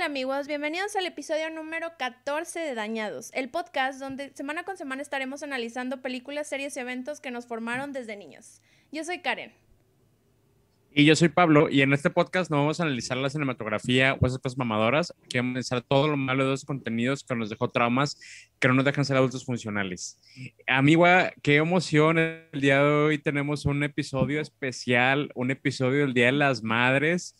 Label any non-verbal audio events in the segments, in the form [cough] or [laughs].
Hola amigos, bienvenidos al episodio número 14 de Dañados, el podcast donde semana con semana estaremos analizando películas, series y eventos que nos formaron desde niños. Yo soy Karen. Y yo soy Pablo, y en este podcast no vamos a analizar la cinematografía o esas cosas mamadoras, que vamos a analizar todo lo malo de esos contenidos que nos dejó traumas, que no nos dejan ser adultos funcionales. Amiga, qué emoción, el día de hoy tenemos un episodio especial, un episodio del Día de las Madres,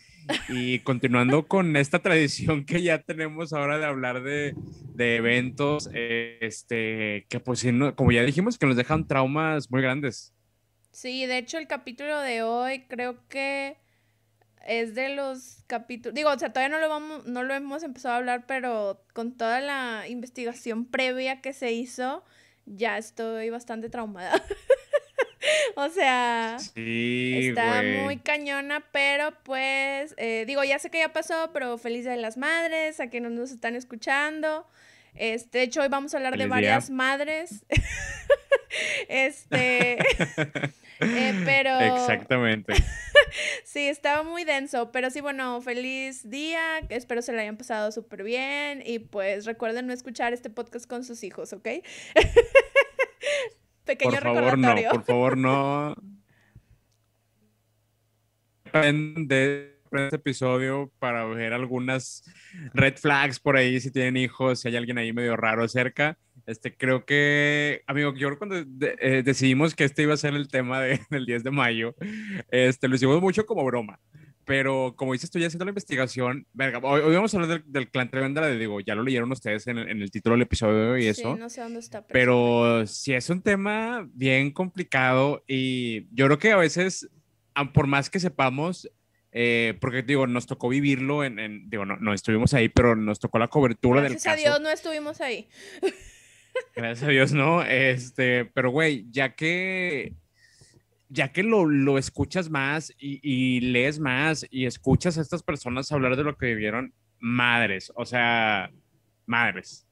y continuando con esta tradición que ya tenemos ahora de hablar de, de eventos, este, que pues como ya dijimos, que nos dejan traumas muy grandes. Sí, de hecho el capítulo de hoy creo que es de los capítulos, digo, o sea, todavía no lo vamos, no lo hemos empezado a hablar, pero con toda la investigación previa que se hizo, ya estoy bastante traumada. [laughs] o sea, está muy cañona, pero pues, eh, digo, ya sé que ya pasó, pero feliz de las madres, a quienes nos están escuchando. Este, de hecho, hoy vamos a hablar de varias madres. [laughs] [laughs] este, [laughs] eh, pero... Exactamente. [laughs] sí, estaba muy denso, pero sí, bueno, feliz día, espero se la hayan pasado súper bien y pues recuerden no escuchar este podcast con sus hijos, ¿ok? Pequeño por favor, No, por favor, no. De este episodio para ver algunas red flags por ahí si tienen hijos, si hay alguien ahí medio raro cerca. Este, creo que, amigo, yo cuando eh, decidimos que este iba a ser el tema de, [laughs] del 10 de mayo, este, lo hicimos mucho como broma. Pero como dices, estoy haciendo la investigación. Verga, hoy, vamos a hablar del, clan Trevendra, digo, ya lo leyeron ustedes en el, en el, título del episodio y eso. Sí, no sé dónde está. Pero, pero sí es un tema bien complicado y yo creo que a veces, por más que sepamos, eh, porque digo, nos tocó vivirlo en, digo, no, no, estuvimos ahí, pero nos tocó la cobertura del caso. Gracias a Dios no estuvimos ahí. [laughs] Gracias a Dios no, este, pero güey, ya que, ya que lo, lo escuchas más y, y, lees más y escuchas a estas personas hablar de lo que vivieron, madres, o sea, madres.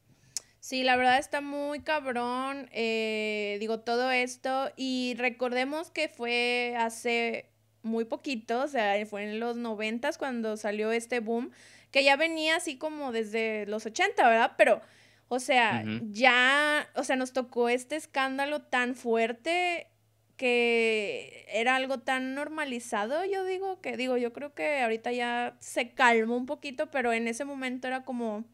Sí, la verdad está muy cabrón, eh, digo, todo esto y recordemos que fue hace muy poquito, o sea, fue en los noventas cuando salió este boom, que ya venía así como desde los 80, ¿verdad? Pero, o sea, ya, o sea, nos tocó este escándalo tan fuerte que era algo tan normalizado, yo digo, que digo, yo creo que ahorita ya se calmó un poquito, pero en ese momento era como,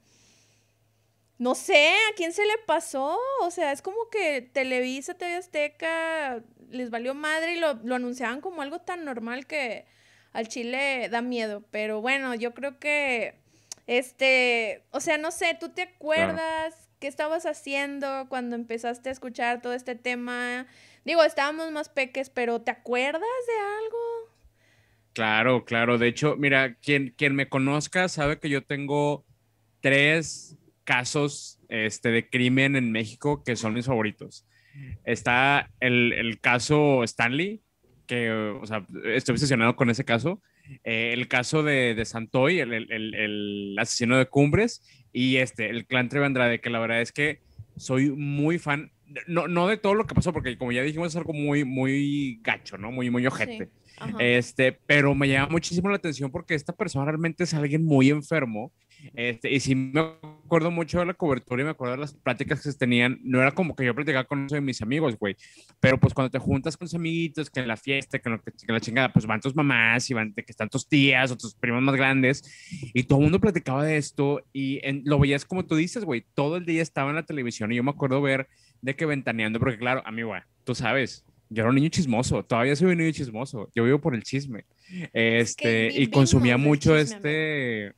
no sé, ¿a quién se le pasó? O sea, es como que Televisa, TV Azteca, les valió madre y lo, lo anunciaban como algo tan normal que al chile da miedo. Pero bueno, yo creo que, este, o sea, no sé, ¿tú te acuerdas qué estabas haciendo cuando empezaste a escuchar todo este tema? Digo, estábamos más peques, pero ¿te acuerdas de algo? Claro, claro. De hecho, mira, quien, quien me conozca sabe que yo tengo tres casos este, de crimen en México que son mis favoritos. Está el, el caso Stanley, que, o sea, estoy obsesionado con ese caso. Eh, el caso de, de Santoy, el, el, el, asesino de Cumbres, y este, el clan Trevandrade, que la verdad es que soy muy fan, no, no de todo lo que pasó, porque como ya dijimos, es algo muy, muy gacho, ¿no? Muy, muy ojete. Este, pero me llama muchísimo la atención porque esta persona realmente es alguien muy enfermo. Este, y si me acuerdo mucho de la cobertura y me acuerdo de las pláticas que se tenían. No era como que yo platicaba con uno de mis amigos, güey. Pero pues cuando te juntas con tus amiguitos, que en la fiesta, que, que la chingada, pues van tus mamás y van que están tus tías o tus primos más grandes. Y todo el mundo platicaba de esto y lo veías como tú dices, güey. Todo el día estaba en la televisión y yo me acuerdo ver de que ventaneando, porque claro, amigo, tú sabes, yo era un niño chismoso, todavía soy un niño chismoso, yo vivo por el chisme. Este, y consumía mucho este...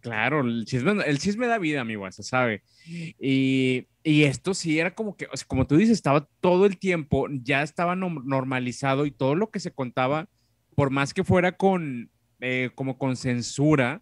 Claro, el chisme, el chisme da vida, amigo, se sabe. Y, y, esto sí era como que, o sea, como tú dices, estaba todo el tiempo, ya estaba normalizado y todo lo que se contaba, por más que fuera con, eh, como con censura,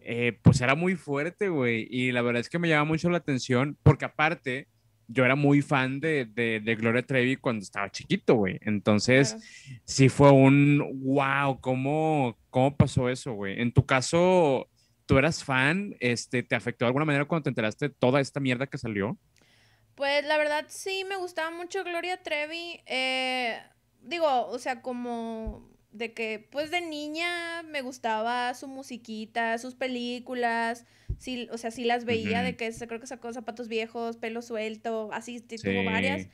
eh, pues era muy fuerte, güey. Y la verdad es que me llama mucho la atención, porque aparte, yo era muy fan de, de, Gloria Trevi cuando estaba chiquito, güey. Entonces, sí fue un wow, ¿cómo, cómo pasó eso, güey? En tu caso, ¿tú eras fan? Este, ¿Te afectó de alguna manera cuando te enteraste de toda esta mierda que salió? Pues la verdad sí, me gustaba mucho Gloria Trevi. Eh, digo, o sea, como de que, pues de niña me gustaba su musiquita, sus películas, sí, o sea, sí las veía, de que se, creo que sacó zapatos viejos, pelo suelto, así, tuvo varias.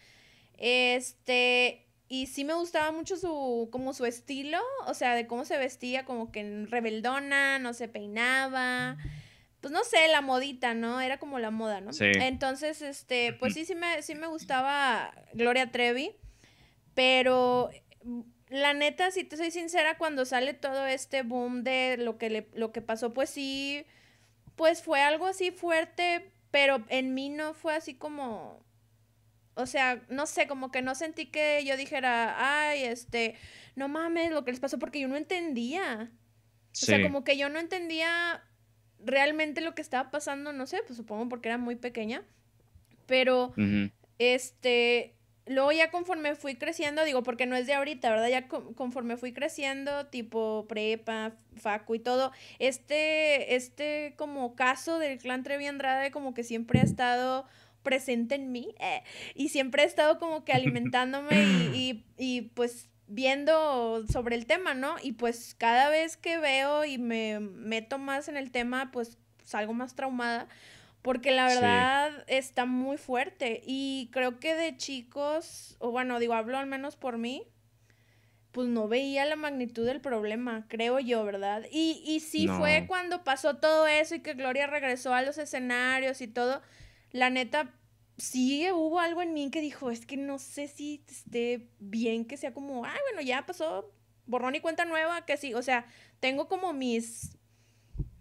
Este, y sí me gustaba mucho su, como su estilo, o sea, de cómo se vestía, como que rebeldona, no se peinaba, pues no sé, la modita, ¿no? Era como la moda, ¿no? Entonces, este, pues sí, sí me, sí me gustaba Gloria Trevi, pero la neta, si te soy sincera, cuando sale todo este boom de lo que, le, lo que pasó, pues sí, pues fue algo así fuerte, pero en mí no fue así como, o sea, no sé, como que no sentí que yo dijera, ay, este, no mames, lo que les pasó, porque yo no entendía. O sea, como que yo no entendía realmente lo que estaba pasando, no sé, pues supongo porque era muy pequeña, pero, este, luego ya conforme fui creciendo, digo, porque no es de ahorita, ¿verdad? Ya conforme fui creciendo, tipo prepa, facu y todo, este, este como caso del clan Trevi Andrade como que siempre ha estado presente en mí eh, y siempre he estado como que alimentándome y, y, pues viendo sobre el tema, ¿no? Y pues cada vez que veo y me meto más en el tema, pues salgo más traumada porque la verdad está muy fuerte y creo que de chicos, o bueno, digo, hablo al menos por mí, pues no veía la magnitud del problema, creo yo, ¿verdad? Y, y sí fue cuando pasó todo eso y que Gloria regresó a los escenarios y todo, la neta, sí hubo algo en mí que dijo, es que no sé si esté bien que sea como, ah, bueno, ya pasó, borrón y cuenta nueva, que sí, o sea, tengo como mis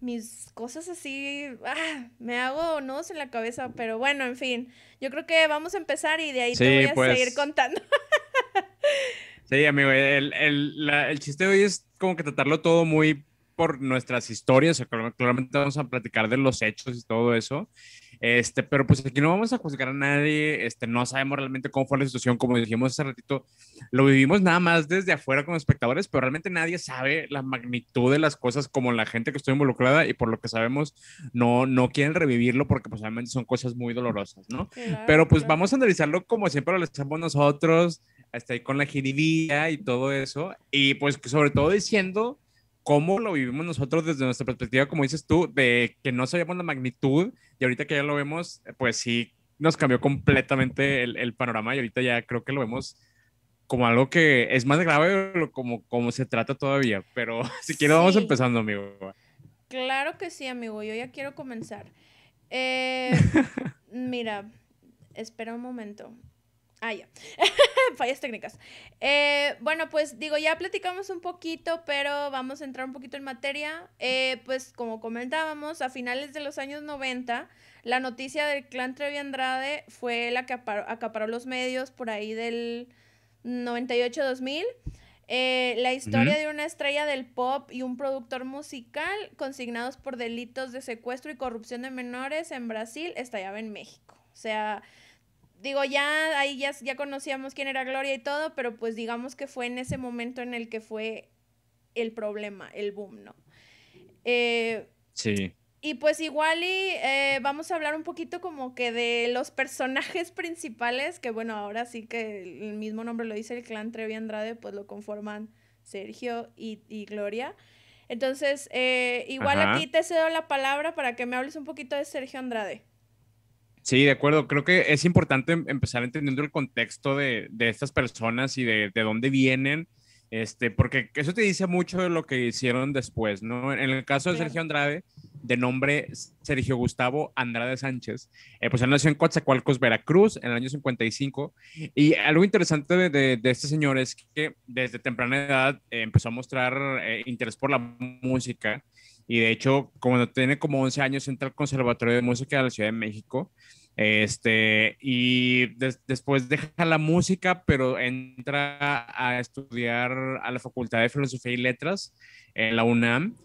mis cosas así, ah, me hago nudos en la cabeza, pero bueno, en fin, yo creo que vamos a empezar y de ahí te voy a pues. seguir contando. [laughs] sí, amigo, el, el, el, chiste de hoy es como que tratarlo todo muy por nuestras historias, o claramente vamos a platicar de los hechos y todo eso, este, pero pues aquí no vamos a juzgar a nadie, este, no sabemos realmente cómo fue la situación, como dijimos hace ratito, lo vivimos nada más desde afuera como espectadores, pero realmente nadie sabe la magnitud de las cosas como la gente que estuvo involucrada y por lo que sabemos no, no quieren revivirlo porque pues realmente son cosas muy dolorosas, ¿no? pero pues vamos a analizarlo como siempre lo hacemos nosotros, hasta ahí con la jiribilla y todo eso, y pues sobre todo diciendo cómo lo vivimos nosotros desde nuestra perspectiva, como dices tú, de que no sabíamos la magnitud y ahorita que ya lo vemos, pues sí, nos cambió completamente el, panorama y ahorita ya creo que lo vemos como algo que es más grave como, como se trata todavía. Pero [laughs] si quieres, vamos empezando, amigo. Claro que sí, amigo. Yo ya quiero comenzar. Eh, [laughs] mira, espera un momento. Ah, ya. [laughs] Fallas técnicas. Eh, bueno, pues digo, ya platicamos un poquito, pero vamos a entrar un poquito en materia. Eh, pues como comentábamos, a finales de los años 90, la noticia del clan Trevi Andrade fue la que acaparó los medios por ahí del 98-2000. Eh, la historia de una estrella del pop y un productor musical consignados por delitos de secuestro y corrupción de menores en Brasil estallaba en México. O sea, digo, ya ahí ya, ya conocíamos quién era Gloria y todo, pero pues digamos que fue en ese momento en el que fue el problema, el boom, ¿no? Eh, sí. Y pues igual y eh, vamos a hablar un poquito como que de los personajes [laughs] principales, que bueno, ahora sí que el mismo nombre lo dice, el clan Trevi Andrade, pues lo conforman Sergio y, Gloria. Entonces, eh, igual aquí te cedo la palabra para que me hables un poquito de Sergio Andrade. Sí, de acuerdo. Creo que es importante em, empezar entendiendo el contexto de, de estas personas y de, de, dónde vienen, este, porque eso te dice mucho de lo que hicieron después, ¿no? En el caso de Sergio Andrade, de nombre Sergio Gustavo Andrade Sánchez, eh, pues él nació en Coatzacoalcos, Veracruz, en el año 55. Y algo interesante de, de, este señor es que desde temprana edad eh, empezó a mostrar eh, interés por la música y de hecho, cuando tiene como 11 años, entra al Conservatorio de Música de la Ciudad de México. Este, y después deja la música, pero entra a estudiar a la Facultad de Filosofía y Letras en la UNAM.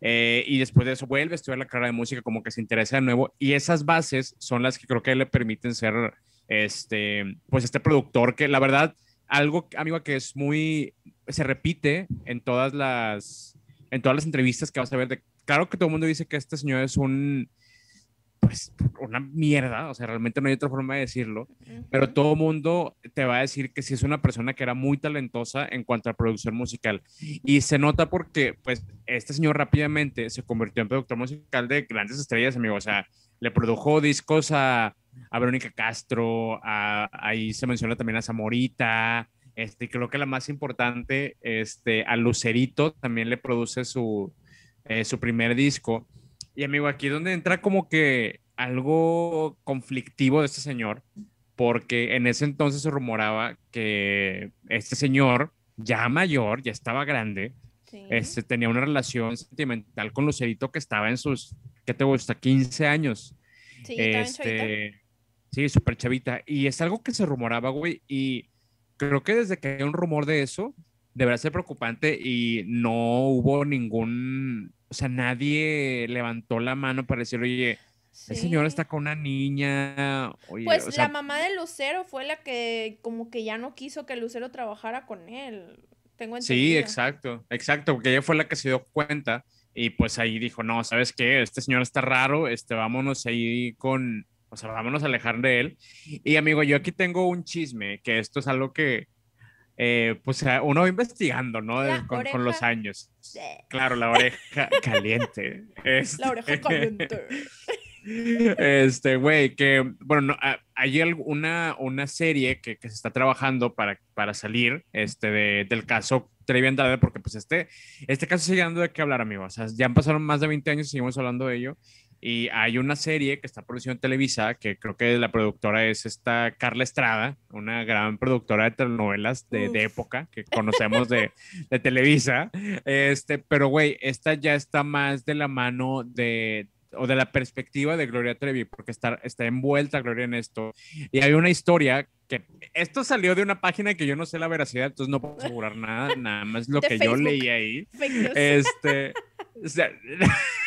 Eh, y después de eso vuelve a estudiar la carrera de música, como que se interesa de nuevo. Y esas bases son las que creo que le permiten ser, este, pues, este productor que la verdad, algo, amigo, que es muy, se repite en todas las en todas las entrevistas que vas a ver, de, claro que todo el mundo dice que este señor es un, pues una mierda, o sea, realmente no hay otra forma de decirlo, pero todo mundo te va a decir que sí es una persona que era muy talentosa en cuanto a producción musical. Y se nota porque, pues, este señor rápidamente se convirtió en productor musical de grandes estrellas, amigo, o sea, le produjo discos a, a Verónica Castro, ahí se menciona también a Zamorita, este, creo que la más importante, este, a Lucerito también le produce su, eh, su primer disco. Y amigo, aquí es donde entra como que algo conflictivo de este señor, porque en ese entonces se rumoraba que este señor, ya mayor, ya estaba grande, este, tenía una relación sentimental con Lucerito que estaba en sus, ¿qué te gusta? 15 años. Sí, este, sí, súper chavita. Y es algo que se rumoraba, güey, y creo que desde que hay un rumor de eso, deberá ser preocupante y no hubo ningún, o sea, nadie levantó la mano para decir, oye, el señor está con una niña. pues la mamá de Lucero fue la que como que ya no quiso que Lucero trabajara con él. Tengo entendido. Sí, exacto, exacto, porque ella fue la que se dio cuenta y pues ahí dijo, no, ¿sabes qué? Este señor está raro, este, vámonos ahí con, o sea, vámonos a alejar de él. Y amigo, yo aquí tengo un chisme, que esto es algo que, eh, pues uno va investigando, ¿no? Con, los años. Claro, la oreja [laughs] caliente. La oreja este, caliente. Este, güey, que, bueno, hay alguna una serie que, que, se está trabajando para, para salir este, del caso Trevi Andrade, porque pues este, este caso sigue dando de qué hablar, amigos. O sea, ya pasaron más de 20 años y seguimos hablando de ello. Y hay una serie que está produciendo en Televisa, que creo que la productora es esta Carla Estrada, una gran productora de telenovelas de, de época que conocemos de, [laughs] de, Televisa. Este, pero güey, esta ya está más de la mano de, o de la perspectiva de Gloria Trevi, porque está, está envuelta Gloria en esto. Y hay una historia que esto salió de una página que yo no sé la veracidad, entonces no puedo asegurar nada, nada más lo que yo leí ahí. Este, o sea, [laughs]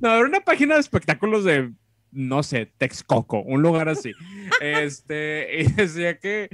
no, era una página de espectáculos de, no sé, Texcoco, un lugar así. [laughs] Este, y decía que,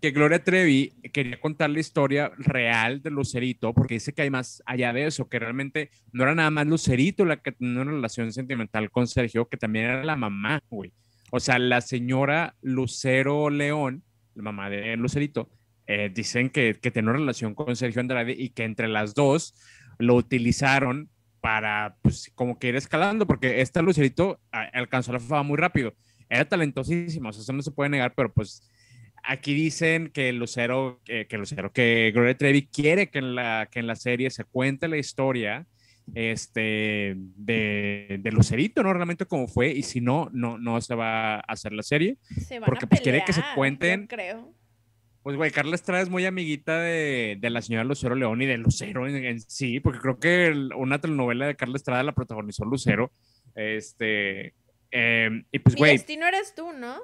que Gloria Trevi quería contar la historia real de Lucerito, porque dice que hay más allá de eso, que realmente no era nada más Lucerito la que tenía una relación sentimental con Sergio, que también era la mamá, güey. O sea, la señora Lucero León, la mamá de Lucerito, eh, dicen que, que tenía una relación con Sergio Andrade y que entre las dos lo utilizaron para, pues, como que ir escalando, porque esta Lucerito alcanzó la fama muy rápido. Era talentosísimo, eso no se puede negar, pero pues aquí dicen que Lucero, que Lucero, que Gloria Trevi quiere que en la, que en la serie se cuente la historia este, de, de Lucerito, ¿no? Realmente como fue, y si no, no, no se va a hacer la serie. porque pues quiere que se cuenten. creo. Pues, güey, Carla Estrada es muy amiguita de, de, la señora Lucero León y de Lucero en, sí, porque creo que una telenovela de Carla Estrada la protagonizó Lucero. Este. Em, y pues, güey. destino eres tú, ¿no?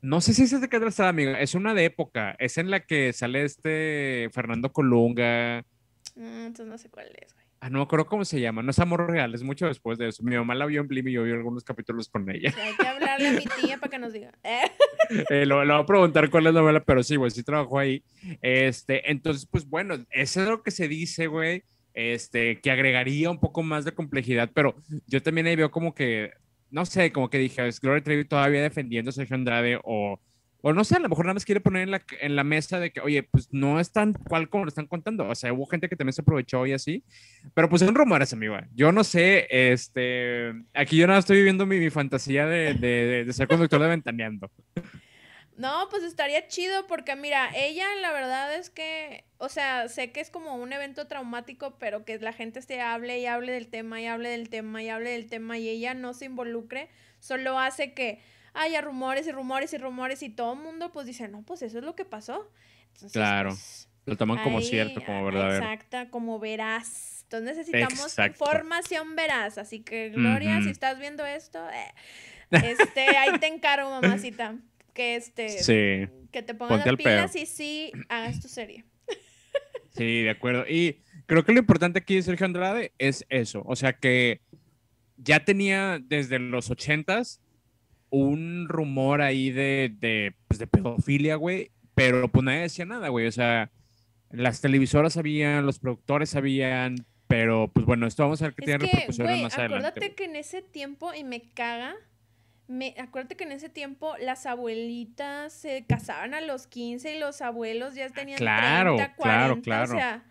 No sé si es de Carla Estrada, amiga. Es una de época. Es en la que sale este Fernando Colunga. Mm, entonces no sé cuál es, güey. Ah, no me acuerdo cómo se llama. No es Amor Real, es mucho después de eso. Mi mamá la vio en Blim y yo vi algunos capítulos con ella. hay que hablarle a mi tía para que nos diga. [laughs] eh, lo, lo, voy a preguntar cuál es la novela, pero sí, güey, sí trabajó ahí. Este, entonces, pues bueno, eso es lo que se dice, güey. Este, que agregaría un poco más de complejidad, pero yo también ahí veo como que, no sé, como que dije, es Gloria Trevi todavía defendiendo a Sergio Andrade o o no sé, a lo mejor nada más quiere poner en la, en la mesa de que, oye, pues no es tan cual como lo están contando. O sea, hubo gente que también se aprovechó y así. Pero pues son rumores, amigo. Yo no sé, este, aquí yo nada estoy viviendo mi, mi fantasía de, de, ser conductor de Ventaneando. No, pues estaría chido porque mira, ella la verdad es que, o sea, sé que es como un evento traumático, pero que la gente se hable y hable del tema y hable del tema y hable del tema y ella no se involucre, solo hace que haya rumores y rumores y rumores y todo el mundo pues dice, no, pues eso es lo que pasó. claro, pues, lo toman como cierto, como verdadero. Exacta, como verás. Entonces necesitamos información veraz, así que Gloria, si estás viendo esto, eh, [laughs] este, ahí te encargo, mamacita, que este, que te pongas las pilas y sí hagas tu serie. [laughs] Sí, de acuerdo. Y creo que lo importante aquí Sergio Andrade es eso, o sea que ya tenía desde los ochentas un rumor ahí de, de, pues de pedofilia, güey, pero pues nadie decía nada, güey. O sea, las televisoras sabían, los productores sabían, Pero, pues bueno, esto vamos a ver que tiene repercusiones más adelante. Acuérdate que en ese tiempo, y me caga, me, acuérdate que en ese tiempo las abuelitas se casaban a los 15 y los abuelos ya tenían claro, 30, 40. Claro, claro. O sea,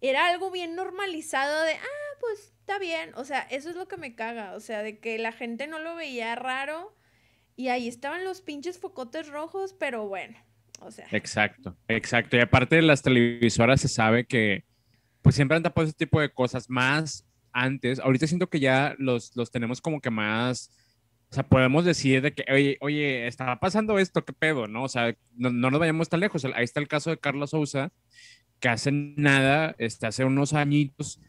era algo bien normalizado de, ah, pues está bien. O sea, eso es lo que me caga. O sea, de que la gente no lo veía raro y ahí estaban los pinches focotes rojos, pero bueno, o sea. Exacto, exacto. Y aparte de las televisoras se sabe que pues siempre han tapado ese tipo de cosas más antes. Ahorita siento que ya los, los tenemos como que más, o sea, podemos decir de que, oye, oye, estaba pasando esto, qué pedo, ¿no? O sea, no, no nos vayamos tan lejos. Ahí está el caso de Carla Sousa, que hace nada, este, hace unos añitos,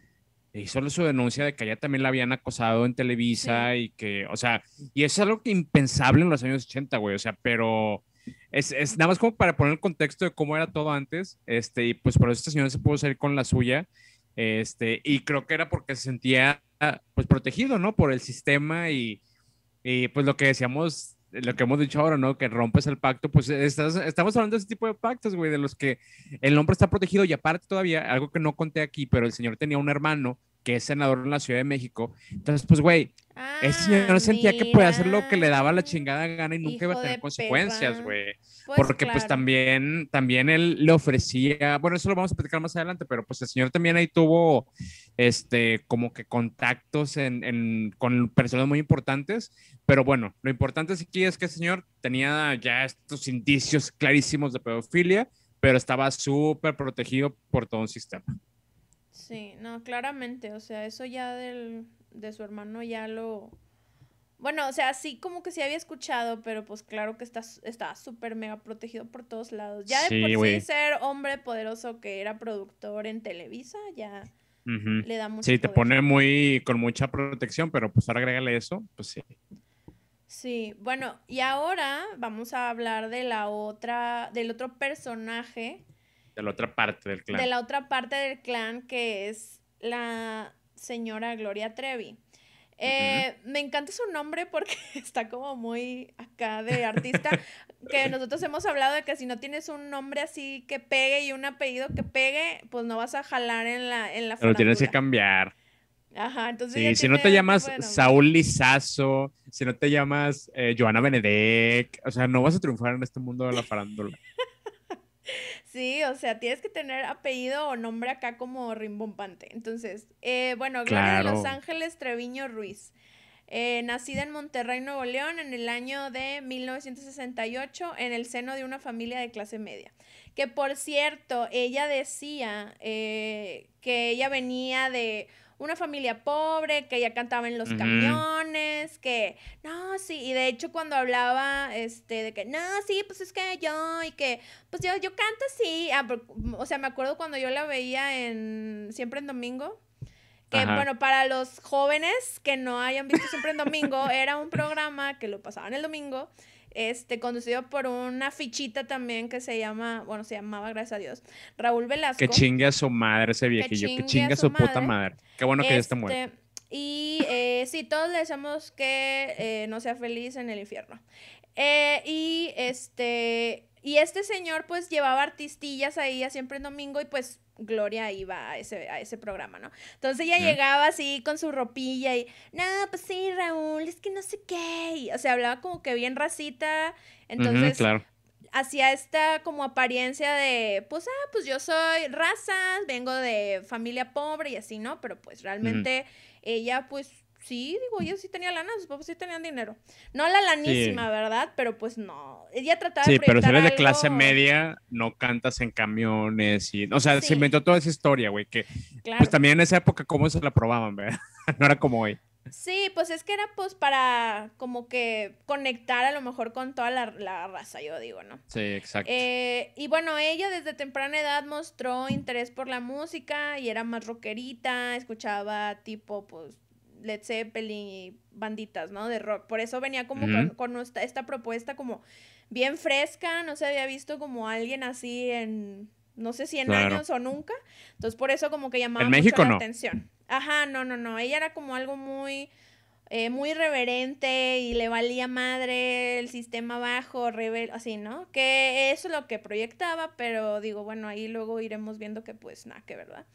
hizo su denuncia de que ella también la habían acosado en Televisa y que, o sea, y eso es algo que impensable en los años 80, güey, o sea, pero es, es, nada más como para poner el contexto de cómo era todo antes, este, y pues por eso este señor se pudo salir con la suya, este, y creo que era porque se sentía, pues, protegido, ¿no? Por el sistema y, y pues lo que decíamos, lo que hemos dicho ahora, ¿no? Que rompes el pacto, pues estamos hablando de ese tipo de pactos, güey, de los que el hombre está protegido y aparte todavía, algo que no conté aquí, pero el señor tenía un hermano que es senador en la Ciudad de México. Entonces, pues, güey, ese señor ah, sentía que podía hacer lo que le daba la chingada gana y nunca iba a tener consecuencias, güey. Pues, Porque pues también, también él le ofrecía, bueno, eso lo vamos a platicar más adelante, pero pues el señor también ahí tuvo, este, como que contactos en, en, con personas muy importantes. Pero bueno, lo importante aquí es que el señor tenía ya estos indicios clarísimos de pedofilia, pero estaba súper protegido por todo un sistema. Sí, no, claramente, o sea, eso ya del, de su hermano ya lo... Bueno, o sea, sí como que sí había escuchado, pero pues claro que está, está súper mega protegido por todos lados. Ya de por sí ser hombre poderoso que era productor en Televisa, ya le da mucho Sí, te pone muy, con mucha protección, pero pues ahora agrégale eso, pues sí. Sí, bueno, y ahora vamos a hablar de la otra, del otro personaje de la otra parte del clan. De la otra parte del clan, que es la señora Gloria Trevi. Eh, me encanta su nombre porque [laughs] está como muy acá de artista. que nosotros hemos hablado de que si no tienes un nombre así que pegue y un apellido que pegue, pues no vas a jalar en la en la Pero tienes que cambiar. Ajá, entonces. Sí, si no te llamas Saúl Lizazo, si no te llamas eh, Joana Benedek, o sea, no vas a triunfar en este mundo de la farándula. [laughs] Sí, o sea, tienes que tener apellido o nombre acá como rimbombante. Entonces, eh, bueno, Gloria de Los Ángeles Treviño Ruiz. Eh, nacida en Monterrey, Nuevo León, en el año de 1968, en el seno de una familia de clase media. Que por cierto, ella decía eh, que ella venía de una familia pobre, que ella cantaba en los camiones, que no, sí, y de hecho cuando hablaba este de que no, sí, pues es que yo y que pues yo yo canto así, ah, o sea, me acuerdo cuando yo la veía en siempre en domingo que bueno, para los jóvenes que no hayan visto siempre en domingo, era un programa que lo pasaban el domingo este, conducido por una fichita también que se llama, bueno, se llamaba, gracias a Dios, Raúl Velasco. Que chingue a su madre ese viejillo, que chingue, a su, puta madre. Qué bueno que ya está muerto. Este, y eh, sí, todos le deseamos que eh, no sea feliz en el infierno. Eh, y este, y este señor pues llevaba artistillas ahí siempre en domingo y pues Gloria iba a ese, a ese programa, ¿no? Entonces ella llegaba así con su ropilla y, no, pues sí, Raúl, es que no sé qué. o sea, hablaba como que bien racita. Entonces, hacía esta como apariencia de, pues, ah, pues yo soy raza, vengo de familia pobre y así, ¿no? Pero pues realmente ella, pues, Sí, digo, ella sí tenía lana, sus papás sí tenían dinero. No la lanísima, ¿verdad? Pero pues no. Ella trataba de. Sí, pero si eres de clase media, no cantas en camiones y. O sea, se inventó toda esa historia, güey. Que. Pues también en esa época, ¿cómo se la probaban, verdad? [laughs] no era como hoy. Sí, pues es que era pues para como que conectar a lo mejor con toda la, la raza, yo digo, ¿no? Sí, exacto. Eh, y bueno, ella desde temprana edad mostró interés por la música y era más rockerita, escuchaba tipo pues Led Zeppelin y banditas, ¿no? De rock. Por eso venía como con, esta, propuesta como bien fresca, no se había visto como alguien así en, no sé si en años o nunca. Entonces por eso como que llamaba mucho la atención. Ajá, no, no, no. Ella era como algo muy, eh, muy reverente y le valía madre el sistema bajo, rebel, así, ¿no? Que eso es lo que proyectaba, pero digo, bueno, ahí luego iremos viendo que pues nada, que verdad.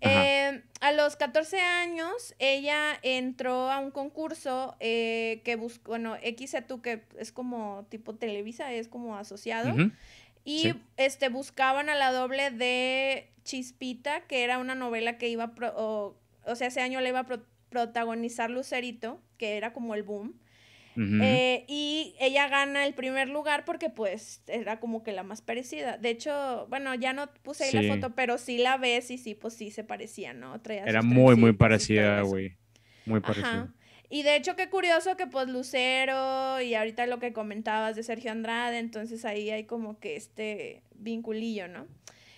Eh, a los 14 años, ella entró a un concurso eh, que buscó, bueno, XETU, que es como tipo Televisa, es como asociado. Y este, buscaban a la doble de Chispita, que era una novela que iba, o, o, sea, ese año le iba a protagonizar Lucerito, que era como el boom. Eh, y ella gana el primer lugar porque pues era como que la más parecida. De hecho, bueno, ya no puse ahí la foto, pero sí la ves y sí, pues sí se parecía, ¿no? era muy, muy parecida, güey. Muy parecida. Y de hecho, qué curioso que pues Lucero y ahorita lo que comentabas de Sergio Andrade, entonces ahí hay como que este vinculillo, ¿no?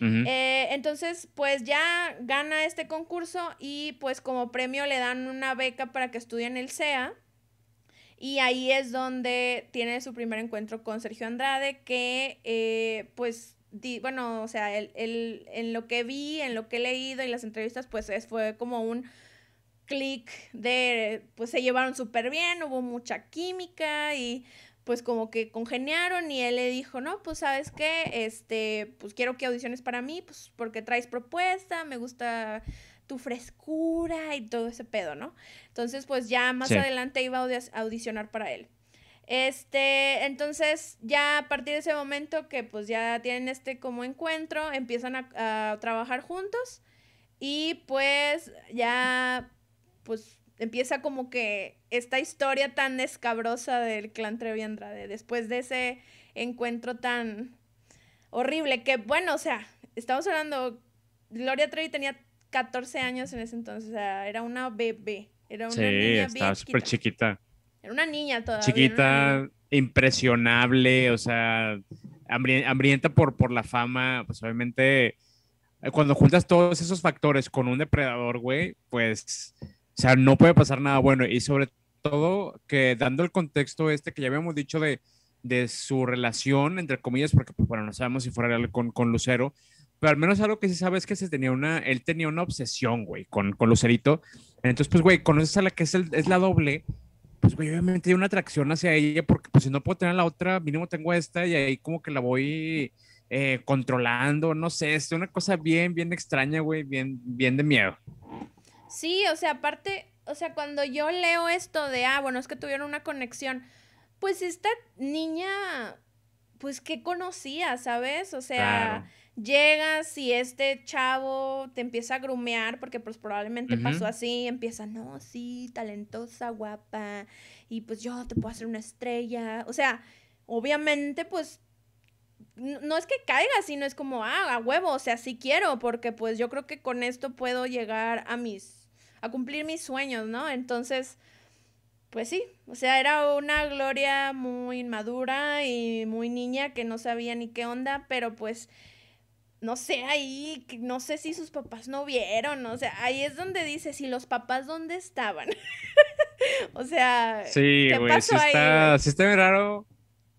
Eh, entonces, pues ya gana este concurso y pues como premio le dan una beca para que estudie en el CEA. Y ahí es donde tiene su primer encuentro con Sergio Andrade, que eh, pues, bueno, o sea, el, en lo que vi, en lo que he leído y las entrevistas, pues es, fue como un clic de, pues se llevaron súper bien, hubo mucha química y pues como que congeniaron y él le dijo, no, pues sabes qué, este, pues quiero que audiciones para mí, pues porque traes propuesta, me gusta tu frescura y todo ese pedo, ¿no? Entonces, pues ya más adelante iba a audicionar para él. Este, entonces ya a partir de ese momento que pues ya tienen este como encuentro, empiezan a, trabajar juntos y pues ya pues empieza como que esta historia tan escabrosa del clan Trevi Andrade después de ese encuentro tan horrible que bueno, o sea, estamos hablando Gloria Trevi tenía 14 años en ese entonces, o sea, era una bebé. Era una sí, estaba súper chiquita. Era una niña todavía. Chiquita, impresionable, o sea, hambrienta por, por la fama, pues obviamente, eh, cuando juntas todos esos factores con un depredador, güey, pues, o sea, no puede pasar nada bueno. Y sobre todo, que dando el contexto este que ya habíamos dicho de, de su relación, entre comillas, porque, pues, bueno, no sabemos si fuera real con, con Lucero, pero al menos algo que sí sabes es que se tenía una, él tenía una obsesión, güey, con, con Lucerito. Entonces, pues, güey, conoces a la que es, el, es la doble, pues, güey, obviamente hay una atracción hacia ella, porque pues si no puedo tener la otra, mínimo tengo esta y ahí como que la voy eh, controlando, no sé, es una cosa bien, bien extraña, güey, bien, bien de miedo. Sí, o sea, aparte, o sea, cuando yo leo esto de, ah, bueno, es que tuvieron una conexión, pues esta niña, pues, ¿qué conocía, sabes? O sea llegas y este chavo te empieza a grumear, porque pues probablemente pasó así, empieza, no, sí, talentosa, guapa, y pues yo te puedo hacer una estrella. O sea, obviamente pues no es que caiga, sino es como, ah, a huevo, o sea, sí quiero, porque pues yo creo que con esto puedo llegar a mis, a cumplir mis sueños, ¿no? Entonces, pues sí, o sea, era una Gloria muy inmadura y muy niña que no sabía ni qué onda, pero pues no sé, ahí, no sé si sus papás no vieron, o sea, ahí es donde dice, si los papás dónde estaban. [laughs] o sea, sí, ¿qué pasó sí está, sí está bien raro,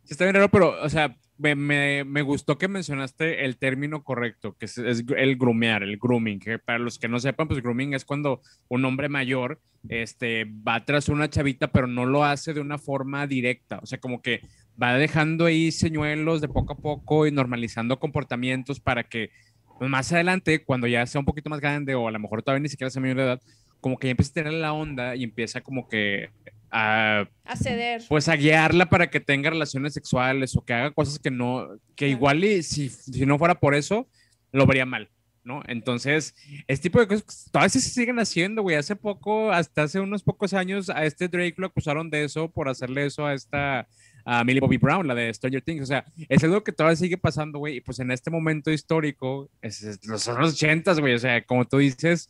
sí está bien raro, pero, o sea, me, me, gustó que mencionaste el término correcto, que es, el grumear, el grooming, que para los que no sepan, pues grooming es cuando un hombre mayor este, va tras una chavita, pero no lo hace de una forma directa, o sea, como que va dejando ahí señuelos de poco a poco y normalizando comportamientos para que pues, más adelante, cuando ya sea un poquito más grande o a lo mejor todavía ni siquiera sea mayor de edad, como que ya empieza a tener la onda y empieza como que a, a ceder. Pues a guiarla para que tenga relaciones sexuales o que haga cosas que no, que igual y si, si no fuera por eso, lo vería mal. ¿no? Entonces, este tipo de cosas todavía se siguen haciendo, güey. Hace poco, hasta hace unos pocos años, a este Drake lo acusaron de eso por hacerle eso a esta a Millie Bobby Brown, la de Stranger Things. O sea, es algo que todavía sigue pasando, güey. Y pues en este momento histórico, es, son los ochentas, güey. O sea, como tú dices,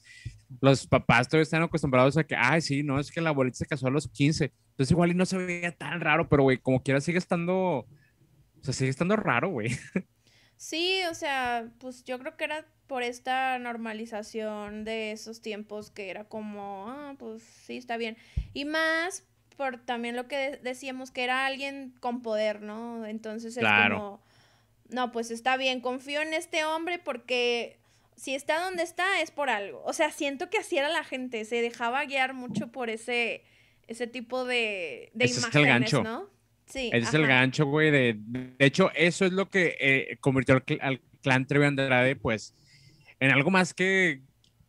los papás todavía están acostumbrados a que, ay, sí, no, es que la abuelita se casó a los 15. Entonces igual y no se veía tan raro, pero, güey, como quiera sigue estando, o sea, sigue estando raro, güey. Sí, o sea, pues yo creo que era por esta normalización de esos tiempos que era como, ah, pues sí, está bien. Y más por también lo que decíamos que era alguien con poder, ¿no? Entonces es como, no, pues está bien, confío en este hombre porque si está donde está es por algo. O sea, siento que así era la gente, se dejaba guiar mucho por ese, ese tipo de, de imágenes, es el gancho. ¿no? Sí. Ese es el gancho, güey. De, de, hecho, eso es lo que eh, convirtió al, clan Trevi Andrade, pues, en algo más que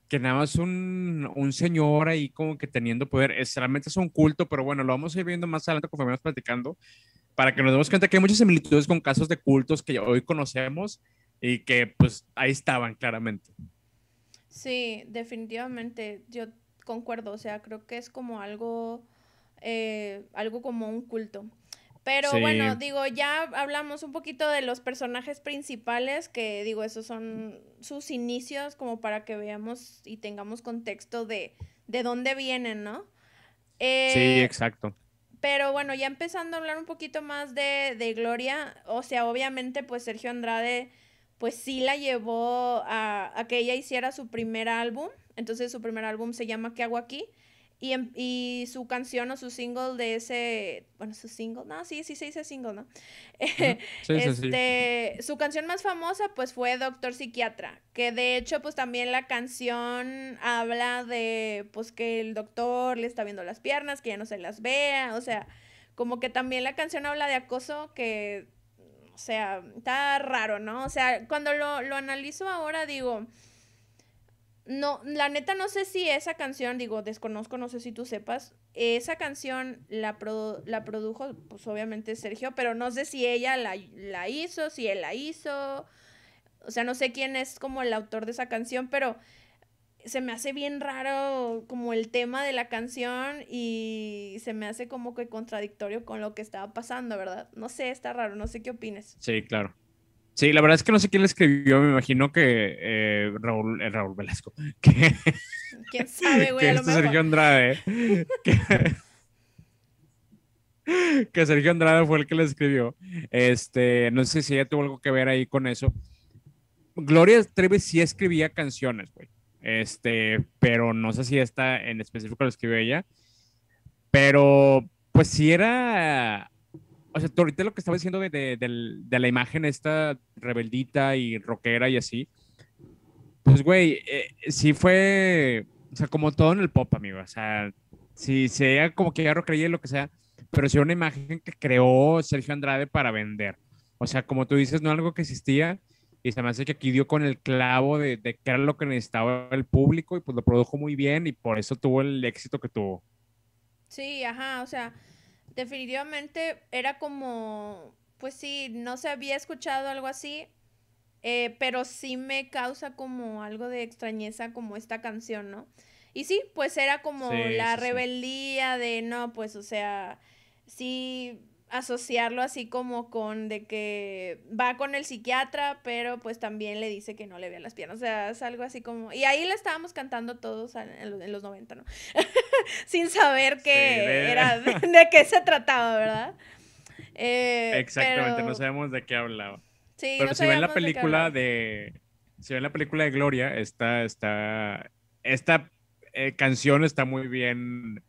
que nada más un, un señor ahí como que teniendo poder, es, realmente es un culto, pero bueno, lo vamos a ir viendo más adelante conforme vamos platicando, para que nos demos cuenta que hay muchas similitudes con casos de cultos que hoy conocemos y que pues ahí estaban claramente. Sí, definitivamente, yo concuerdo, o sea, creo que es como algo, eh, algo como un culto. Pero bueno, digo, ya hablamos un poquito de los personajes principales, que digo, esos son sus inicios, como para que veamos y tengamos contexto de, de dónde vienen, ¿no? sí, eh, exacto. Pero bueno, ya empezando a hablar un poquito más de, de Gloria, o sea, obviamente, pues Sergio Andrade, pues sí la llevó a, a que ella hiciera su primer álbum. Entonces su primer álbum se llama ¿Qué hago aquí? Y, em, y, su canción o su single de ese, bueno, su single, no, sí, sí se dice single, ¿no? [laughs] Sí, este, Su canción más famosa pues fue Doctor Psiquiatra, que de hecho pues también la canción habla de pues que el doctor le está viendo las piernas, que ya no se las vea, o sea, como que también la canción habla de acoso que, o sea, está raro, ¿no? O sea, cuando lo, lo analizo ahora digo no, la neta no sé si esa canción, digo, desconozco, no sé si tú sepas, esa canción la, la produjo, pues obviamente Sergio, pero no sé si ella la, la, hizo, si él la hizo, o sea, no sé quién es como el autor de esa canción, pero se me hace bien raro como el tema de la canción y se me hace como que contradictorio con lo que estaba pasando, ¿verdad? No sé, está raro, no sé qué opines. Sí, claro. Sí, la verdad es que no sé quién le escribió, me imagino que eh, Raúl, eh, Raúl Velasco. [laughs] Que, ¿Quién sabe, güey? Que Sergio Andrade. Que, Sergio Andrade fue el que le escribió. Este, no sé si ella tuvo algo que ver ahí con eso. Gloria Trevi sí escribía canciones, güey. Este, pero no sé si esta en específico lo escribió ella. Pero, pues sí era o sea, tú ahorita lo que estaba diciendo de, de, de, la imagen esta rebeldita y rockera y así, pues, güey, eh, sí fue, o sea, como todo en el pop, amigo. O sea, sí, sí, como que ya rockería y lo que sea, pero sí una imagen que creó Sergio Andrade para vender. O sea, como tú dices, no algo que existía y se me hace que aquí dio con el clavo de, de qué era lo que necesitaba el público y pues lo produjo muy bien y por eso tuvo el éxito que tuvo. Sí, ajá, o sea, definitivamente era como, pues sí, no se había escuchado algo así, eh, pero sí me causa como algo de extrañeza como esta canción, ¿no? Y sí, pues era como la rebeldía de, no, pues, o sea, sí asociarlo así como con de que va con el psiquiatra, pero pues también le dice que no le vea las piernas. O sea, es algo así como... Y ahí le estábamos cantando todos en los 90, ¿no? [laughs] Sin saber que era [laughs] de, qué se trataba, ¿verdad? Eh, Exactamente, no sabemos de qué hablaba. Sí, pero si ven la película de, Si ven la película de Gloria, esta, esta, esta eh, canción está muy bien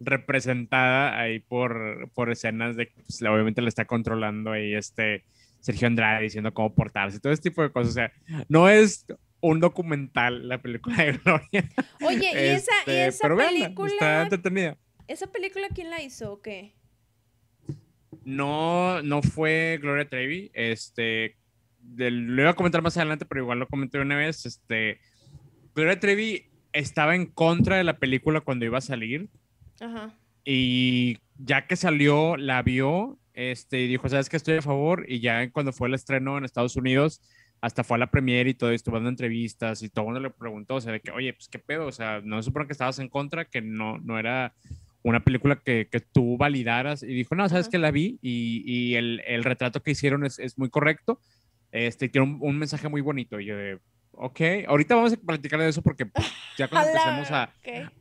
representada ahí por, por escenas de que pues, obviamente le está controlando ahí este Sergio Andrade diciendo cómo portarse, todo ese tipo de cosas. O sea, no es un documental la película de Gloria. Oye, ¿y esa, ¿y este, esa película? está entretenida. ¿Esa película quién la hizo o qué? No, no fue Gloria Trevi. Este, lo iba a comentar más adelante, pero igual lo comenté una vez. Este, Gloria Trevi estaba en contra de la película cuando iba a salir. Ajá. Y ya que salió, la vio, este, y dijo, ¿sabes que estoy a favor? Y ya cuando fue el estreno en Estados Unidos, hasta fue a la premiere y todo, estuvo dando entrevistas y todo el mundo le preguntó, o sea, de que, oye, pues qué pedo, o sea, no se supone que estabas en contra, que no, no era una película que, que tú validaras. Y dijo, no, sabes que la vi y, y el, el, retrato que hicieron es, es muy correcto, este, tiene un, un, mensaje muy bonito. Y yo de, Ok, ahorita vamos a platicar de eso porque ya cuando [laughs] empecemos a,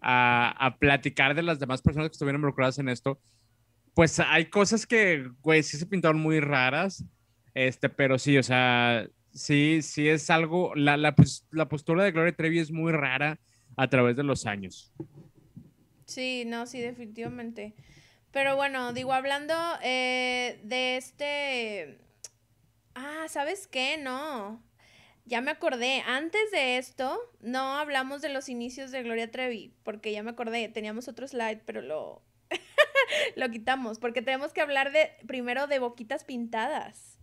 a, a, platicar de las demás personas que estuvieron involucradas en esto, pues hay cosas que, güey, sí se pintaron muy raras, este, pero sí, o sea, sí, sí es algo, la, la, pues, la postura de Gloria Trevi es muy rara a través de los años. Sí, no, sí, definitivamente. Pero bueno, digo, hablando eh, de este... Ah, ¿sabes qué? No. Ya me acordé, antes de esto no hablamos de los inicios de Gloria Trevi, porque ya me acordé, teníamos otro slide, pero lo, [laughs] lo quitamos, porque tenemos que hablar de primero de Boquitas Pintadas.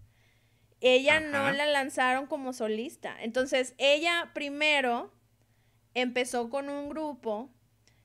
Ella no la lanzaron como solista, entonces ella primero empezó con un grupo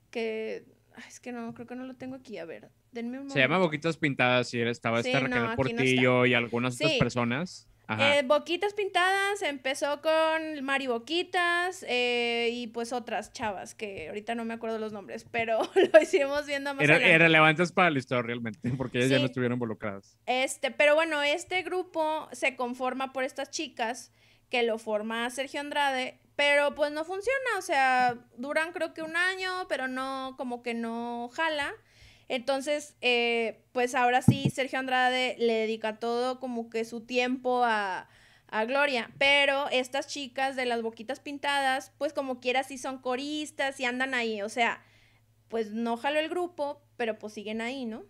que, es que no, creo que no lo tengo aquí, a ver, denme un Se llama Boquitas Pintadas y estaba esta Raquel Portillo y algunas otras personas. Eh, Boquitas Pintadas empezó con Mari Boquitas eh, y pues otras chavas que ahorita no me acuerdo los nombres, pero [laughs] lo hicimos viendo más Era, Irrelevantes para la historia realmente, porque ellas ya no estuvieron involucradas. Este, pero bueno, este grupo se conforma por estas chicas que lo forma Sergio Andrade, pero pues no funciona, o sea, duran creo que un año, pero no, como que no jala. Entonces, eh, pues ahora sí, Sergio Andrade le dedica todo como que su tiempo a, Gloria. Pero estas chicas de las boquitas pintadas, pues como quiera sí son coristas y andan ahí. O sea, pues no jaló el grupo, pero pues siguen ahí, ¿no?